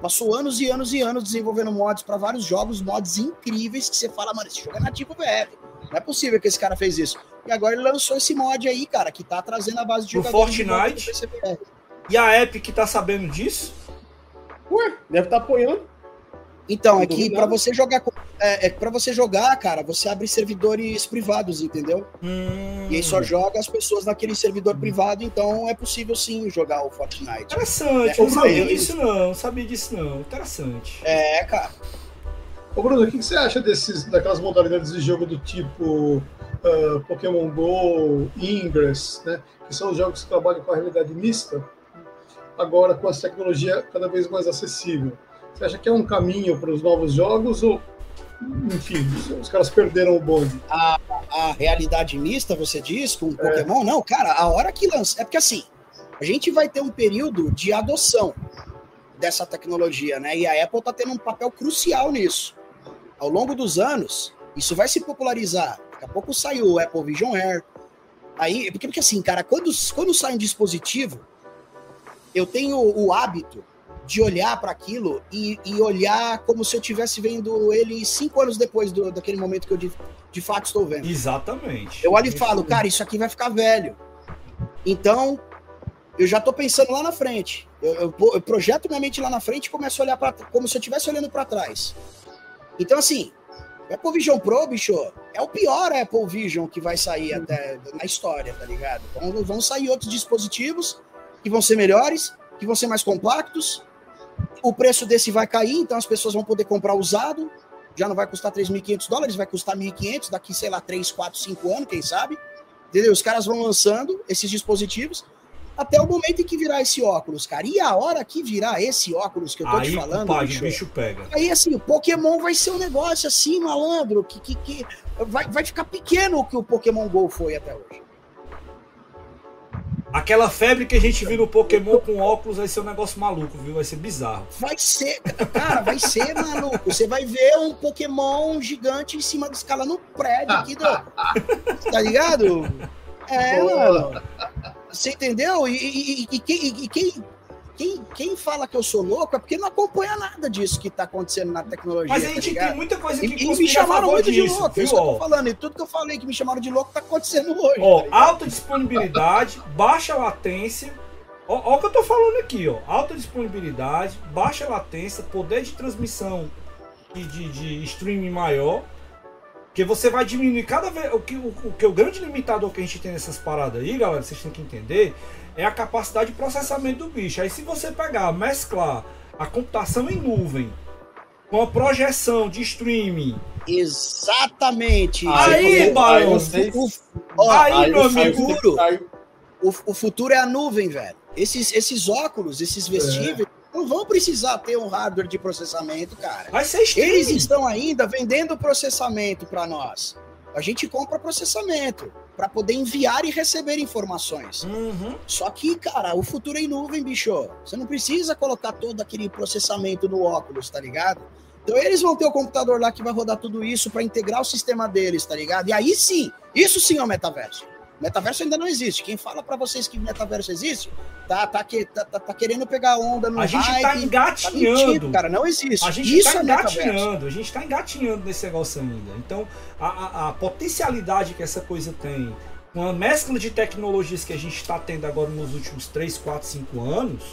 Passou anos e anos e anos desenvolvendo mods para vários jogos, mods incríveis que você fala, mano, esse jogo é nativo VR. Não é possível que esse cara fez isso. E agora ele lançou esse mod aí, cara, que tá trazendo a base de No Fortnite? E a Epic tá sabendo disso? Ué, deve estar apoiando. Então, Não é que para nada. você jogar é, é que para você jogar, cara, você abre servidores privados, entendeu? Hum. E aí só joga as pessoas naquele servidor privado, então é possível sim jogar o Fortnite. Interessante, É, não sabia eu- disso não, não sabia disso não. Interessante. É, cara. Ô Bruno, o que você acha desses, daquelas modalidades de jogo do tipo ah, Pokémon Go, Ingress, né? Que são os jogos que trabalham com a realidade mista, agora com essa tecnologia cada vez mais acessível. Você acha que é um caminho para os novos jogos ou, enfim, os, caras perderam o bonde? a realidade mista, você diz, com Pokémon, não, cara, a hora que lança. É porque assim, a gente vai ter um período de adoção dessa tecnologia, né? E a Apple tá tendo um papel crucial nisso. Ao longo dos anos, isso vai se popularizar. Daqui a pouco saiu o Apple Vision Air. Aí, porque, porque assim, cara, quando, quando sai um dispositivo, eu tenho o hábito de olhar para aquilo e, e, olhar como se eu estivesse vendo ele cinco anos depois do, daquele momento que eu de, de fato estou vendo. Exatamente. Eu olho e falo, cara, isso aqui vai ficar velho. Então, eu já estou pensando lá na frente. Eu, eu, eu, projeto minha mente lá na frente e começo a olhar para como se eu estivesse olhando para trás. Então, assim, Apple Vision Pro, bicho, é o pior Apple Vision que vai sair até na história, tá ligado? Então, vão sair outros dispositivos que vão ser melhores, que vão ser mais compactos. O preço desse vai cair, então as pessoas vão poder comprar usado. Já não vai custar 3.500 dólares, vai custar 1.500 daqui, sei lá, 3, 4, 5 anos, quem sabe. Entendeu? Os caras vão lançando esses dispositivos até o momento em que virar esse óculos, cara. E a hora que virar esse óculos que eu tô aí, te falando, pai, bicho, bicho pega. Aí assim, o Pokémon vai ser um negócio assim, malandro, que, que, que vai, vai ficar pequeno o que o Pokémon Go foi até hoje. Aquela febre que a gente viu no Pokémon com óculos vai ser um negócio maluco, viu? Vai ser bizarro. Vai ser, cara, vai ser maluco. Você vai ver um Pokémon gigante em cima da escala no prédio aqui do. Tá ligado? É, mano. Você entendeu? E, e, e, e, quem, quem, quem fala que eu sou louco é porque não acompanha nada disso que tá acontecendo na tecnologia. Mas a gente tá tem muita coisa que e, e me chamaram muito disso, de louco, viu? isso que eu tô falando. E tudo que eu falei que me chamaram de louco tá acontecendo hoje. Ó, tá alta disponibilidade, baixa latência. Ó, ó o que eu tô falando aqui, ó. Alta disponibilidade, baixa latência, poder de transmissão de, de, de streaming maior. Porque você vai diminuir cada vez. O que o, o que o grande limitador que a gente tem nessas paradas aí, galera, vocês têm que entender, é a capacidade de processamento do bicho. Aí se você pegar, mesclar a computação em nuvem com a projeção de streaming. Exatamente. Aí, Barão, aí, aí, meu amigo. O, o futuro é a nuvem, velho. Esses, esses óculos, esses vestíveis. É não vão precisar ter um hardware de processamento, cara. Vai ser Eles estão ainda vendendo processamento para nós. A gente compra processamento para poder enviar e receber informações. Uhum. Só que, cara, o futuro é em nuvem, bicho. Você não precisa colocar todo aquele processamento no óculos, tá ligado? Então eles vão ter o computador lá que vai rodar tudo isso para integrar o sistema deles, tá ligado? E aí sim, isso sim é o metaverso. Metaverso ainda não existe. Quem fala para vocês que metaverso existe, tá, tá, que, tá, tá, tá, querendo pegar onda no A gente hype, tá engatinhando. Tá mentindo, cara, não existe. A gente Isso tá engatinhando. metaverso. A gente tá engatinhando nesse negócio ainda. Então, a, a, a potencialidade que essa coisa tem, uma mescla de tecnologias que a gente está tendo agora nos últimos 3, 4, 5 anos,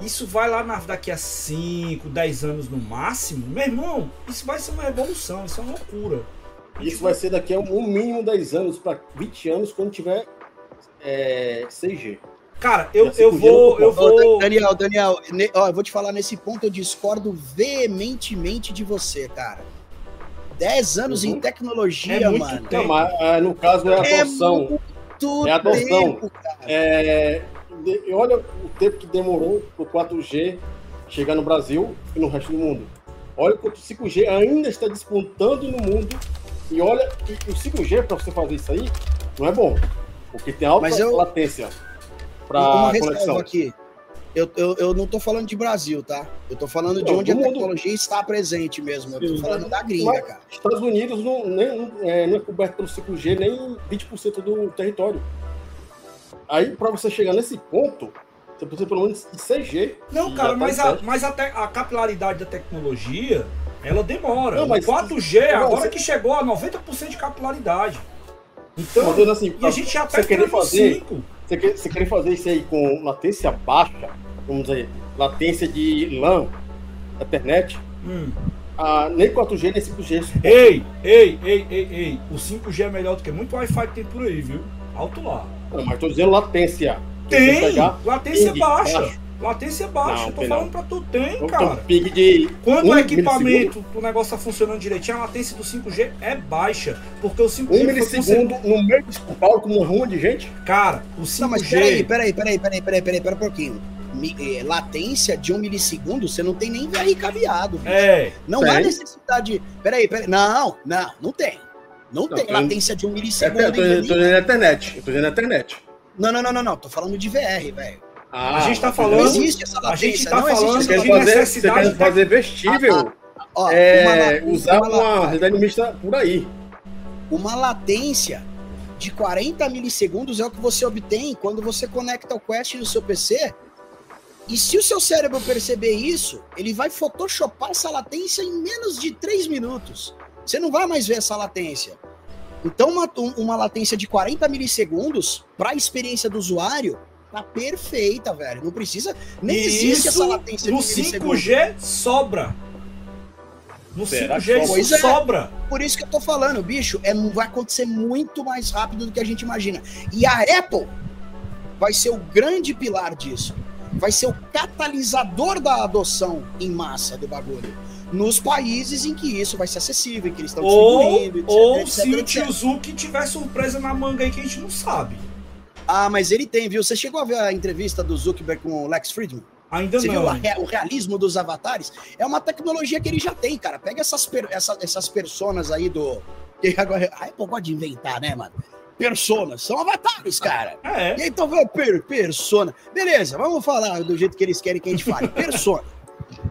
isso vai lá na, daqui a 5, 10 anos no máximo. Meu irmão, isso vai ser uma revolução, isso é uma loucura. Isso vai ser daqui a um mínimo 10 anos para 20 anos quando tiver é, 6G. Cara, eu, eu vou. Eu vou... Daniel, Daniel, ne, ó, eu vou te falar nesse ponto, eu discordo veementemente de você, cara. 10 anos uhum. em tecnologia, é muito mano. Tempo. Não, mas, ah, no caso é a adoção. É, é a adoção. Tempo, é, olha o tempo que demorou para o 4G chegar no Brasil e no resto do mundo. Olha quanto o 5G ainda está despontando no mundo. E olha, o 5G, para você fazer isso aí, não é bom. Porque tem alta eu... latência para conexão. aqui. Eu, eu, eu não tô falando de Brasil, tá? Eu tô falando de onde a tecnologia está presente mesmo. Eu tô Sim, falando da gringa, mas cara. Estados Unidos não, nem, é, não é coberto pelo 5G nem 20% do território. Aí, para você chegar nesse ponto, você precisa pelo menos de 6G. Não, cara, tá mas, a, mas a, te, a capilaridade da tecnologia, ela demora. Não, mas, o 4G, não, agora você... que chegou a 90% de capilaridade. Então, mas, assim, e a gente já tá querer fazer 5. Você quer, você quer fazer isso aí com latência baixa, vamos dizer, latência de LAN, internet, hum. ah, nem 4G, nem 5G. Ei, ei, ei, ei, ei, o 5G é melhor do que muito Wi-Fi que tem por aí, viu? Alto lá. Não, mas tô dizendo latência. Tem, latência baixa. Baixo. Latência baixa, não, tô falando não. pra tu, tem, cara. Ping de Quando um o equipamento, o negócio tá funcionando direitinho, a latência do 5G é baixa. Porque o 5G. Um milissegundo no meio do São com uma rua de gente? Cara, o 5G. Não, mas peraí, peraí, peraí, peraí, peraí, peraí, peraí um pouquinho. Eh, latência de um milissegundo, você não tem nem VR cabeado. Bicho. É. Não tem. há necessidade. Peraí, peraí. Não, não, não tem. Não, não tem latência de um milissegundo. É, eu tô, eu tô dizendo na internet. Eu tô na internet. Não, não, não, não, não. Tô falando de VR, velho. Ah, a gente tá falando. Não existe essa latência, a gente tá falando de fazer, necessidade. Você quer fazer vestível. Ah, ah, ó, é, uma, usar uma, uma realidade mista por aí. Uma latência de 40 milissegundos é o que você obtém quando você conecta o Quest no seu PC E se o seu cérebro perceber isso, ele vai photoshopar essa latência em menos de 3 minutos. Você não vai mais ver essa latência. Então, uma, uma latência de 40 milissegundos, para a experiência do usuário, tá perfeita, velho. Não precisa. Nem E existe essa latência no de milissegundos. 5G sobra. No Será 5G que isso Pois é. sobra. Por isso que eu tô falando, bicho, é, vai acontecer muito mais rápido do que a gente imagina. E a Apple vai ser o grande pilar disso. Vai ser o catalisador da adoção em massa do bagulho. Nos países em que isso vai ser acessível, em que eles estão Ou, distribuindo, etc, ou etc, se o etc. tio Zuki tiver surpresa na manga aí que a gente não sabe. Ah, mas ele tem, viu? Você chegou a ver a entrevista do Zuckerberg com o Lex Friedman? Ainda Você viu não. a rea- o realismo dos avatares? É uma tecnologia que ele já tem, cara. Pega essas, per- essa- essas personas aí do. que agora, a Apple pode inventar, né, mano? Personas, são avatares, cara. É. E então, vê, per, persona. Beleza, vamos falar do jeito que eles querem que a gente fale. Persona.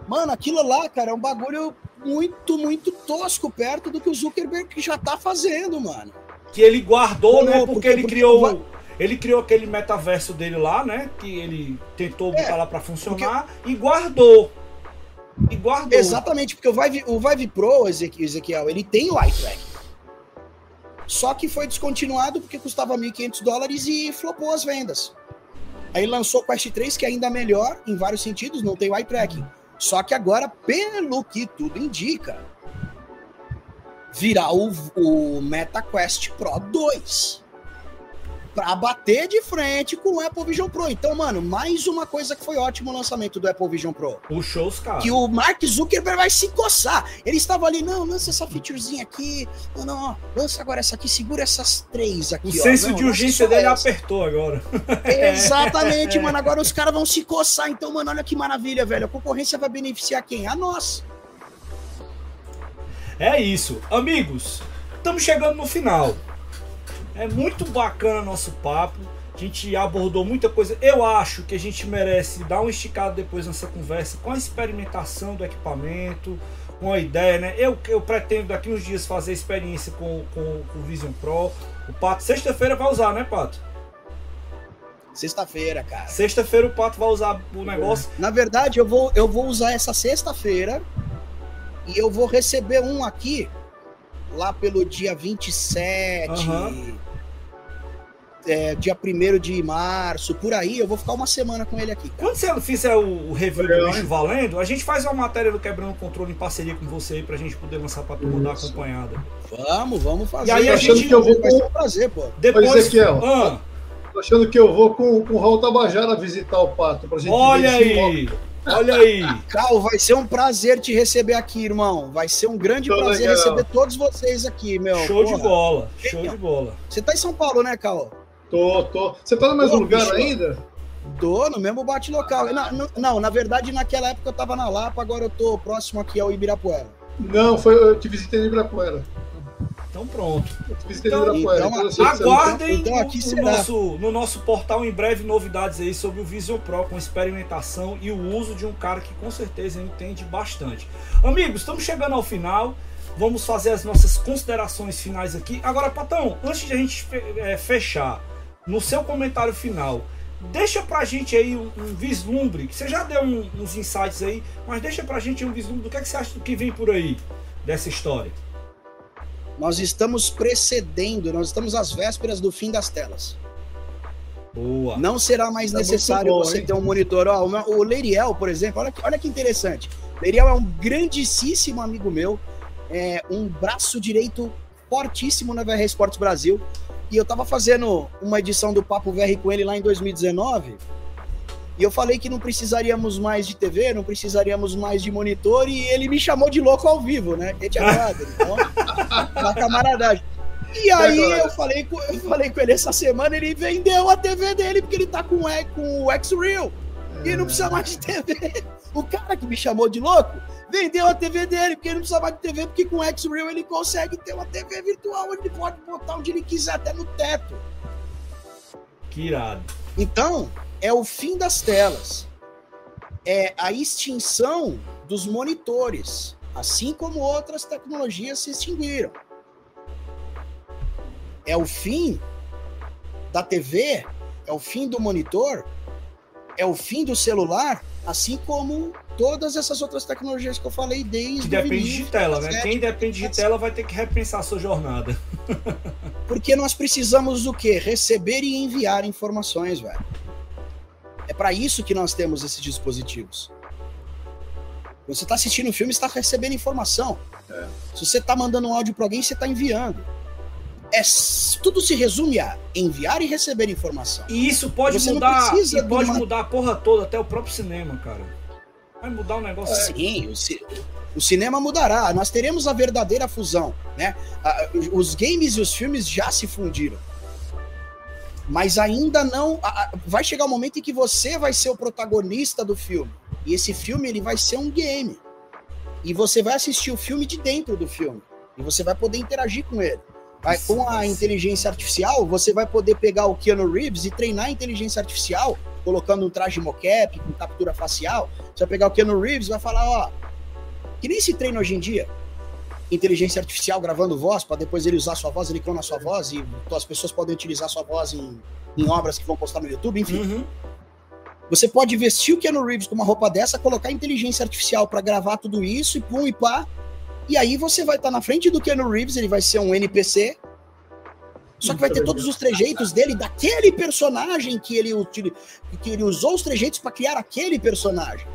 Mano, aquilo lá, cara, é um bagulho muito, muito tosco perto do que o Zuckerberg já tá fazendo, mano. Que ele guardou, né? Não, Porque, porque- ele porque criou. vai- Ele criou aquele metaverso dele lá, né? Que ele tentou botar É, lá pra funcionar e guardou. E guardou. Exatamente, porque o Vive, o Vive Pro, Ezequi- Ezequiel, ele tem o eye tracking. Só que foi descontinuado porque custava 1.500 dólares e flopou as vendas. Aí lançou o Quest 3, que é ainda melhor em vários sentidos, não tem o eye tracking. Só que agora, pelo que tudo indica, virá o, o Meta Quest Pro 2. Pra bater de frente com o Apple Vision Pro. Então, mano, mais uma coisa que foi ótimo o lançamento do Apple Vision Pro Puxou os caras. que o Mark Zuckerberg vai se coçar. Ele estava ali, não, lança essa featurezinha aqui, não, não, ó, lança agora essa aqui, segura essas três aqui, O ó. senso Não, de urgência dele essa. apertou agora. Exatamente, mano, agora os caras vão se coçar, então, mano, olha que maravilha, velho, a concorrência vai beneficiar quem? A nós. É isso. Amigos, estamos chegando no final. É muito bacana nosso papo. A gente abordou muita coisa. Eu acho que a gente merece dar um esticado depois nessa conversa com a experimentação do equipamento, com a ideia, né? Eu, eu pretendo daqui uns dias fazer experiência com, com, com o Vision Pro. O Pato, sexta-feira vai usar, né, Pato? Sexta-feira, cara. Sexta-feira o Pato vai usar o negócio. Na verdade, eu vou, eu vou usar essa sexta-feira e eu vou receber um aqui lá pelo dia 27, Aham. É, dia 1 de março, por aí. Eu vou ficar uma semana com ele aqui. cara. Quando você fizer o, o review do bicho hein? valendo, a gente faz uma matéria do Quebrando o Controle em parceria com você aí pra gente poder lançar pra turma dar acompanhada. Vamos, vamos fazer. E aí a gente- ser um- vai ser um prazer, pô. Depois. Ezequiel. Ah, Tô achando que eu vou com, com o Raul Tabajara visitar o Pato pra gente olha ver esse aí! Olha aí! Cal, vai ser um prazer te receber aqui, irmão. Vai ser um grande Tô prazer legal. receber todos vocês aqui, meu. Show de Porra. bola! Show de bola! Você tá em São Paulo, né, Cal? Tô, tô. Você tá no mesmo Ô, lugar bicho. ainda? Tô no mesmo bate local. Não, não, não, na verdade, naquela época eu tava na Lapa, agora eu tô próximo aqui ao Ibirapuera. Não, foi, eu te visitei no Ibirapuera. Então pronto. Eu te visitei Então- no Ibirapuera. então, eu sei que você não- Aguardem então aqui no, será. nosso, no nosso portal em breve novidades aí sobre o Vision Pro com experimentação e o uso de um cara que com certeza entende bastante. Amigos, estamos chegando ao final. Vamos fazer as nossas considerações finais aqui. Agora, Patão, antes de a gente eh, fechar, no seu comentário final, deixa pra gente aí um, um vislumbre, que você já deu um- uns insights aí, mas deixa pra gente um vislumbre do que, é que você acha do que vem por aí dessa história. Nós estamos precedendo, nós estamos às vésperas do fim das telas. Boa. Não será mais Tá necessário bom, você hein? ter um monitor. Ó, o, Leiriel, por exemplo, olha, que- olha que interessante. Leiriel é um grandíssimo amigo meu, é um braço direito fortíssimo na VR Esportes Brasil. E eu tava fazendo uma edição do Papo VR com ele lá em 2019. E eu falei que não precisaríamos mais de TV, não precisaríamos mais de monitor, e ele me chamou de louco ao vivo, né? Que te agrada, então, na camaradagem. E aí Agora. eu falei, com, eu falei com ele essa semana, ele vendeu a TV dele, porque ele tá com, o- com o X-Real. E não precisa mais de TV. O cara que me chamou de louco vendeu a TV dele, porque ele não precisa mais de TV, porque com o X-Real ele consegue ter uma TV virtual, onde ele pode botar onde ele quiser, até no teto. Que irado. Então, é o fim das telas. É a extinção dos monitores, assim como outras tecnologias se extinguiram. É o fim da TV, é o fim do monitor, é o fim do celular, assim como todas essas outras tecnologias que eu falei desde que depende de tela, né? Quem depende de tela vai ter que repensar a sua jornada. Porque nós precisamos do quê? Receber e enviar informações, velho. É para isso que nós temos esses dispositivos. Você está assistindo um filme, está recebendo informação. É. Se você está mandando um áudio para alguém, você está enviando. É, tudo se resume a enviar e receber informação. E isso pode você mudar, pode uma... mudar a porra toda, até o próprio cinema, cara. Vai mudar o negócio. Sim, o, ci o, cinema mudará. Nós teremos a verdadeira fusão, né? Os games e os filmes já se fundiram. Mas ainda não. Vai chegar o um momento em que você vai ser o protagonista do filme. E esse filme ele vai ser um game. E você vai assistir o filme de dentro do filme. E você vai poder interagir com ele. Com a inteligência artificial, você vai poder pegar o Keanu Reeves e treinar a inteligência artificial colocando um traje mocap, com captura facial. Você vai pegar o Keanu Reeves e vai falar, ó, que nem se treina hoje em dia. Inteligência artificial gravando voz, para depois ele usar sua voz, ele clona sua voz, e as pessoas podem utilizar sua voz em, em obras que vão postar no YouTube, enfim. Uhum. Você pode vestir o Keanu Reeves com uma roupa dessa, colocar inteligência artificial para gravar tudo isso e pum e pá. E aí você vai estar tá na frente do Keanu Reeves, ele vai ser um NPC, só que vai ter todos os trejeitos dele, daquele personagem que ele, que ele usou os trejeitos para criar aquele personagem.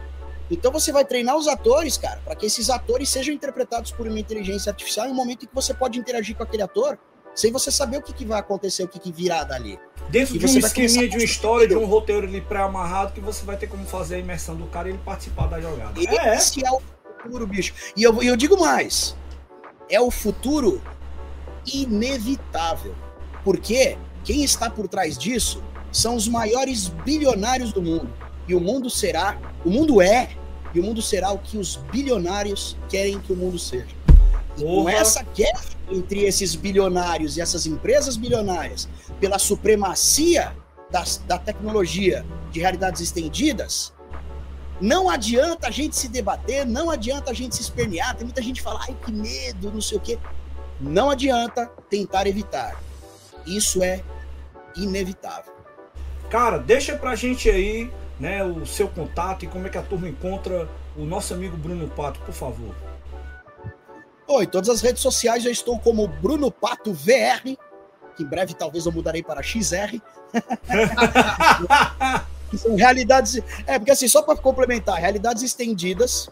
Então você vai treinar os atores, cara, para que esses atores sejam interpretados por uma inteligência artificial em um momento em que você pode interagir com aquele ator sem você saber o que, que vai acontecer, o que, que virá dali. Dentro e de um esqueminha de uma história, de um roteiro ali pré-amarrado, que você vai ter como fazer a imersão do cara e ele participar da jogada. Esse é, é o futuro, bicho. E eu, eu digo mais: é o futuro inevitável. Porque quem está por trás disso são os maiores bilionários do mundo. E o mundo será, o mundo é, e o mundo será o que os bilionários querem que o mundo seja. E com essa guerra entre esses bilionários e essas empresas bilionárias pela supremacia das, da tecnologia de realidades estendidas, não adianta a gente se debater, não adianta a gente se espernear. Tem muita gente que fala, ai que medo, não sei o quê. Não adianta tentar evitar. Isso é inevitável. Cara, deixa pra gente aí né, o seu contato e como é que a turma encontra o nosso amigo Bruno Pato, por favor. Oi, todas as redes sociais eu estou como Bruno Pato VR, que em breve talvez eu mudarei para XR. são realidades. É, porque assim, só para complementar, realidades estendidas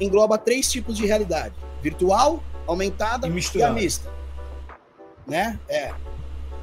engloba três tipos de realidade: virtual, aumentada e, e a mista né? É.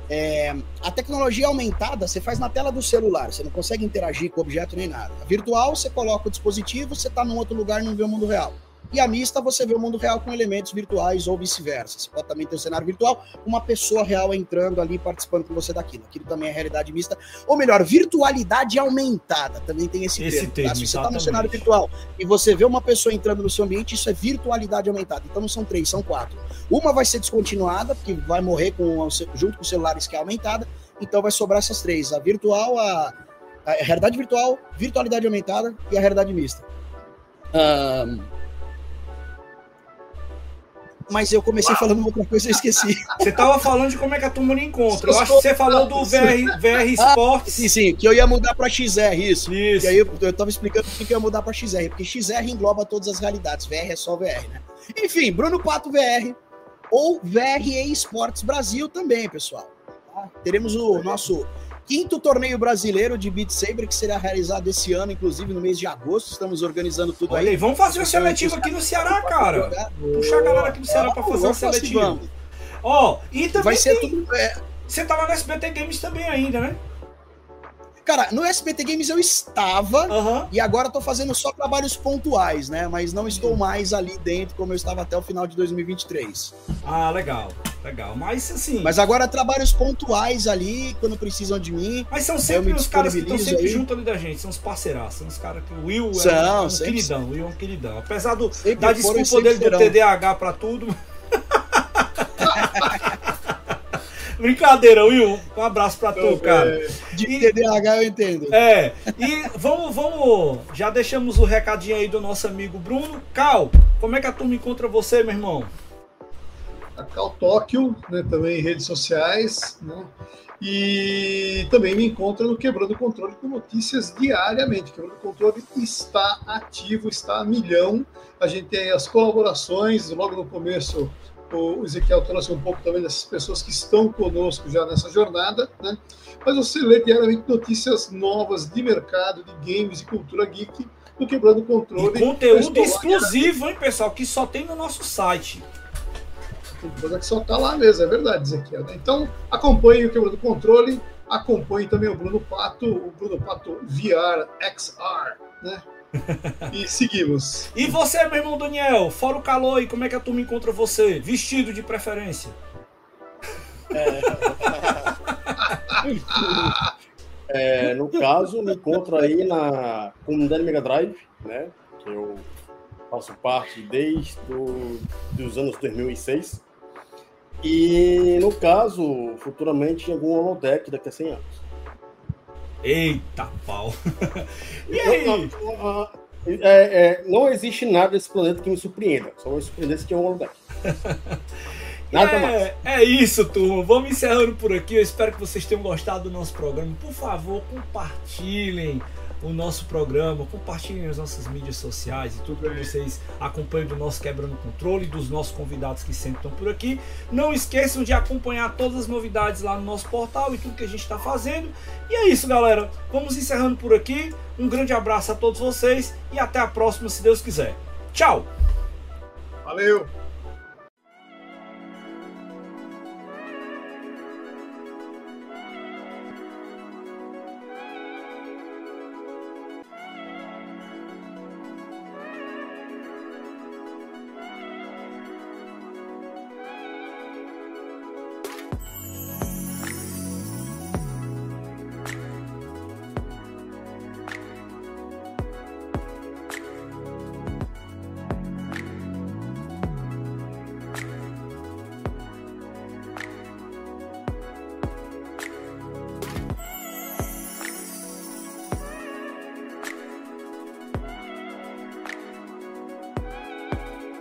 é. A tecnologia aumentada você faz na tela do celular, você não consegue interagir com o objeto nem nada. A virtual, você coloca o dispositivo, você está num outro lugar e não vê o mundo real. E a mista, você vê o mundo real com elementos virtuais ou vice-versa. Você pode também ter um cenário virtual, uma pessoa real entrando ali participando com você daquilo. Aquilo também é realidade mista. Ou melhor, virtualidade aumentada. Também tem esse, esse termo. termo tá? Se você está no cenário virtual e você vê uma pessoa entrando no seu ambiente, isso é virtualidade aumentada. Então não são três, são quatro. Uma vai ser descontinuada, porque vai morrer com, junto com os celulares que é aumentada. Então vai sobrar essas três: a virtual, a, a realidade virtual, virtualidade aumentada e a realidade mista. Um, mas eu comecei Uau. falando outra coisa e esqueci. Você tava falando de como é que a turma não encontra. Eu acho que você falou do VR, VR Sports. Ah, sim, sim, que eu ia mudar para XR, isso. isso. E aí eu, eu tava explicando que eu ia mudar para XR, porque XR engloba todas as realidades, VR é só VR, né? Enfim, Bruno Pato VR ou VR Esportes Brasil também, pessoal. Tá? Teremos o nosso quinto torneio brasileiro de Beat Saber que será realizado esse ano, inclusive no mês de agosto. Estamos organizando tudo Olha aí. Vamos fazer um seletivo aqui no Ceará, cara. Puxar a galera aqui do Ceará para fazer um seletivo. Ó, oh, e também vai ser tudo. É... Você tava no SBT Games também ainda, né? Cara, no SBT Games eu estava uhum. e agora estou fazendo só trabalhos pontuais, né? Mas não estou mais ali dentro como eu estava até o final de 2023. Ah, legal, legal. Mas assim. Mas agora trabalhos pontuais ali, quando precisam de mim. Mas são sempre os caras que estão sempre aí. junto ali da gente, são os parceiraços, são os caras que. O Will são, é um, queridão, o Will é um queridão. Apesar do, da desculpa dele do TDAH para tudo. Brincadeira, Will. Um abraço pra tu, cara. De TDAH eu entendo. É. E vamos, vamos. Já deixamos o recadinho aí do nosso amigo Bruno. Cal, como é que a turma encontra você, meu irmão? a Cal Tóquio, né, também em redes sociais, né? E também me encontra no Quebrando o Controle com notícias diariamente. Quebrando o Controle está ativo, está a milhão. A gente tem as colaborações, logo no começo o Ezequiel trouxe um pouco também dessas pessoas que estão conosco já nessa jornada, né? Mas você lê diariamente notícias novas de mercado, de games e cultura geek do Quebrando Controle. E conteúdo exclusivo, hein, pessoal, que só tem no nosso site. Coisa que só tá lá mesmo, é verdade, Ezequiel. Né? Então, acompanhe o Quebrando Controle, acompanhe também o Bruno Pato, o Bruno Pato VR XR, né? E seguimos. E você, meu irmão Daniel, fora o calor, e como é que a turma encontra você? Vestido de preferência. É... é, no caso, me encontro aí na comunidade Mega Drive, né? Que eu faço parte desde do, os anos 2006. E, no caso, futuramente em algum holodeck daqui a 100 anos. Eita pau! e aí? Não, não, é, é, não, existe nada desse planeta que me surpreenda. Só me surpreender que é um holodeck. Nada é, mais. É isso, turma. Vamos encerrando por aqui. Eu espero que vocês tenham gostado do nosso programa. Por favor, compartilhem o nosso programa, compartilhem as nossas mídias sociais e tudo para vocês acompanhem do nosso Quebrando Controle, dos nossos convidados que sempre estão por aqui. Não esqueçam de acompanhar todas as novidades lá no nosso portal e tudo que a gente está fazendo. E é isso, galera. Vamos encerrando por aqui. Um grande abraço a todos vocês e até a próxima, se Deus quiser. Tchau! Valeu!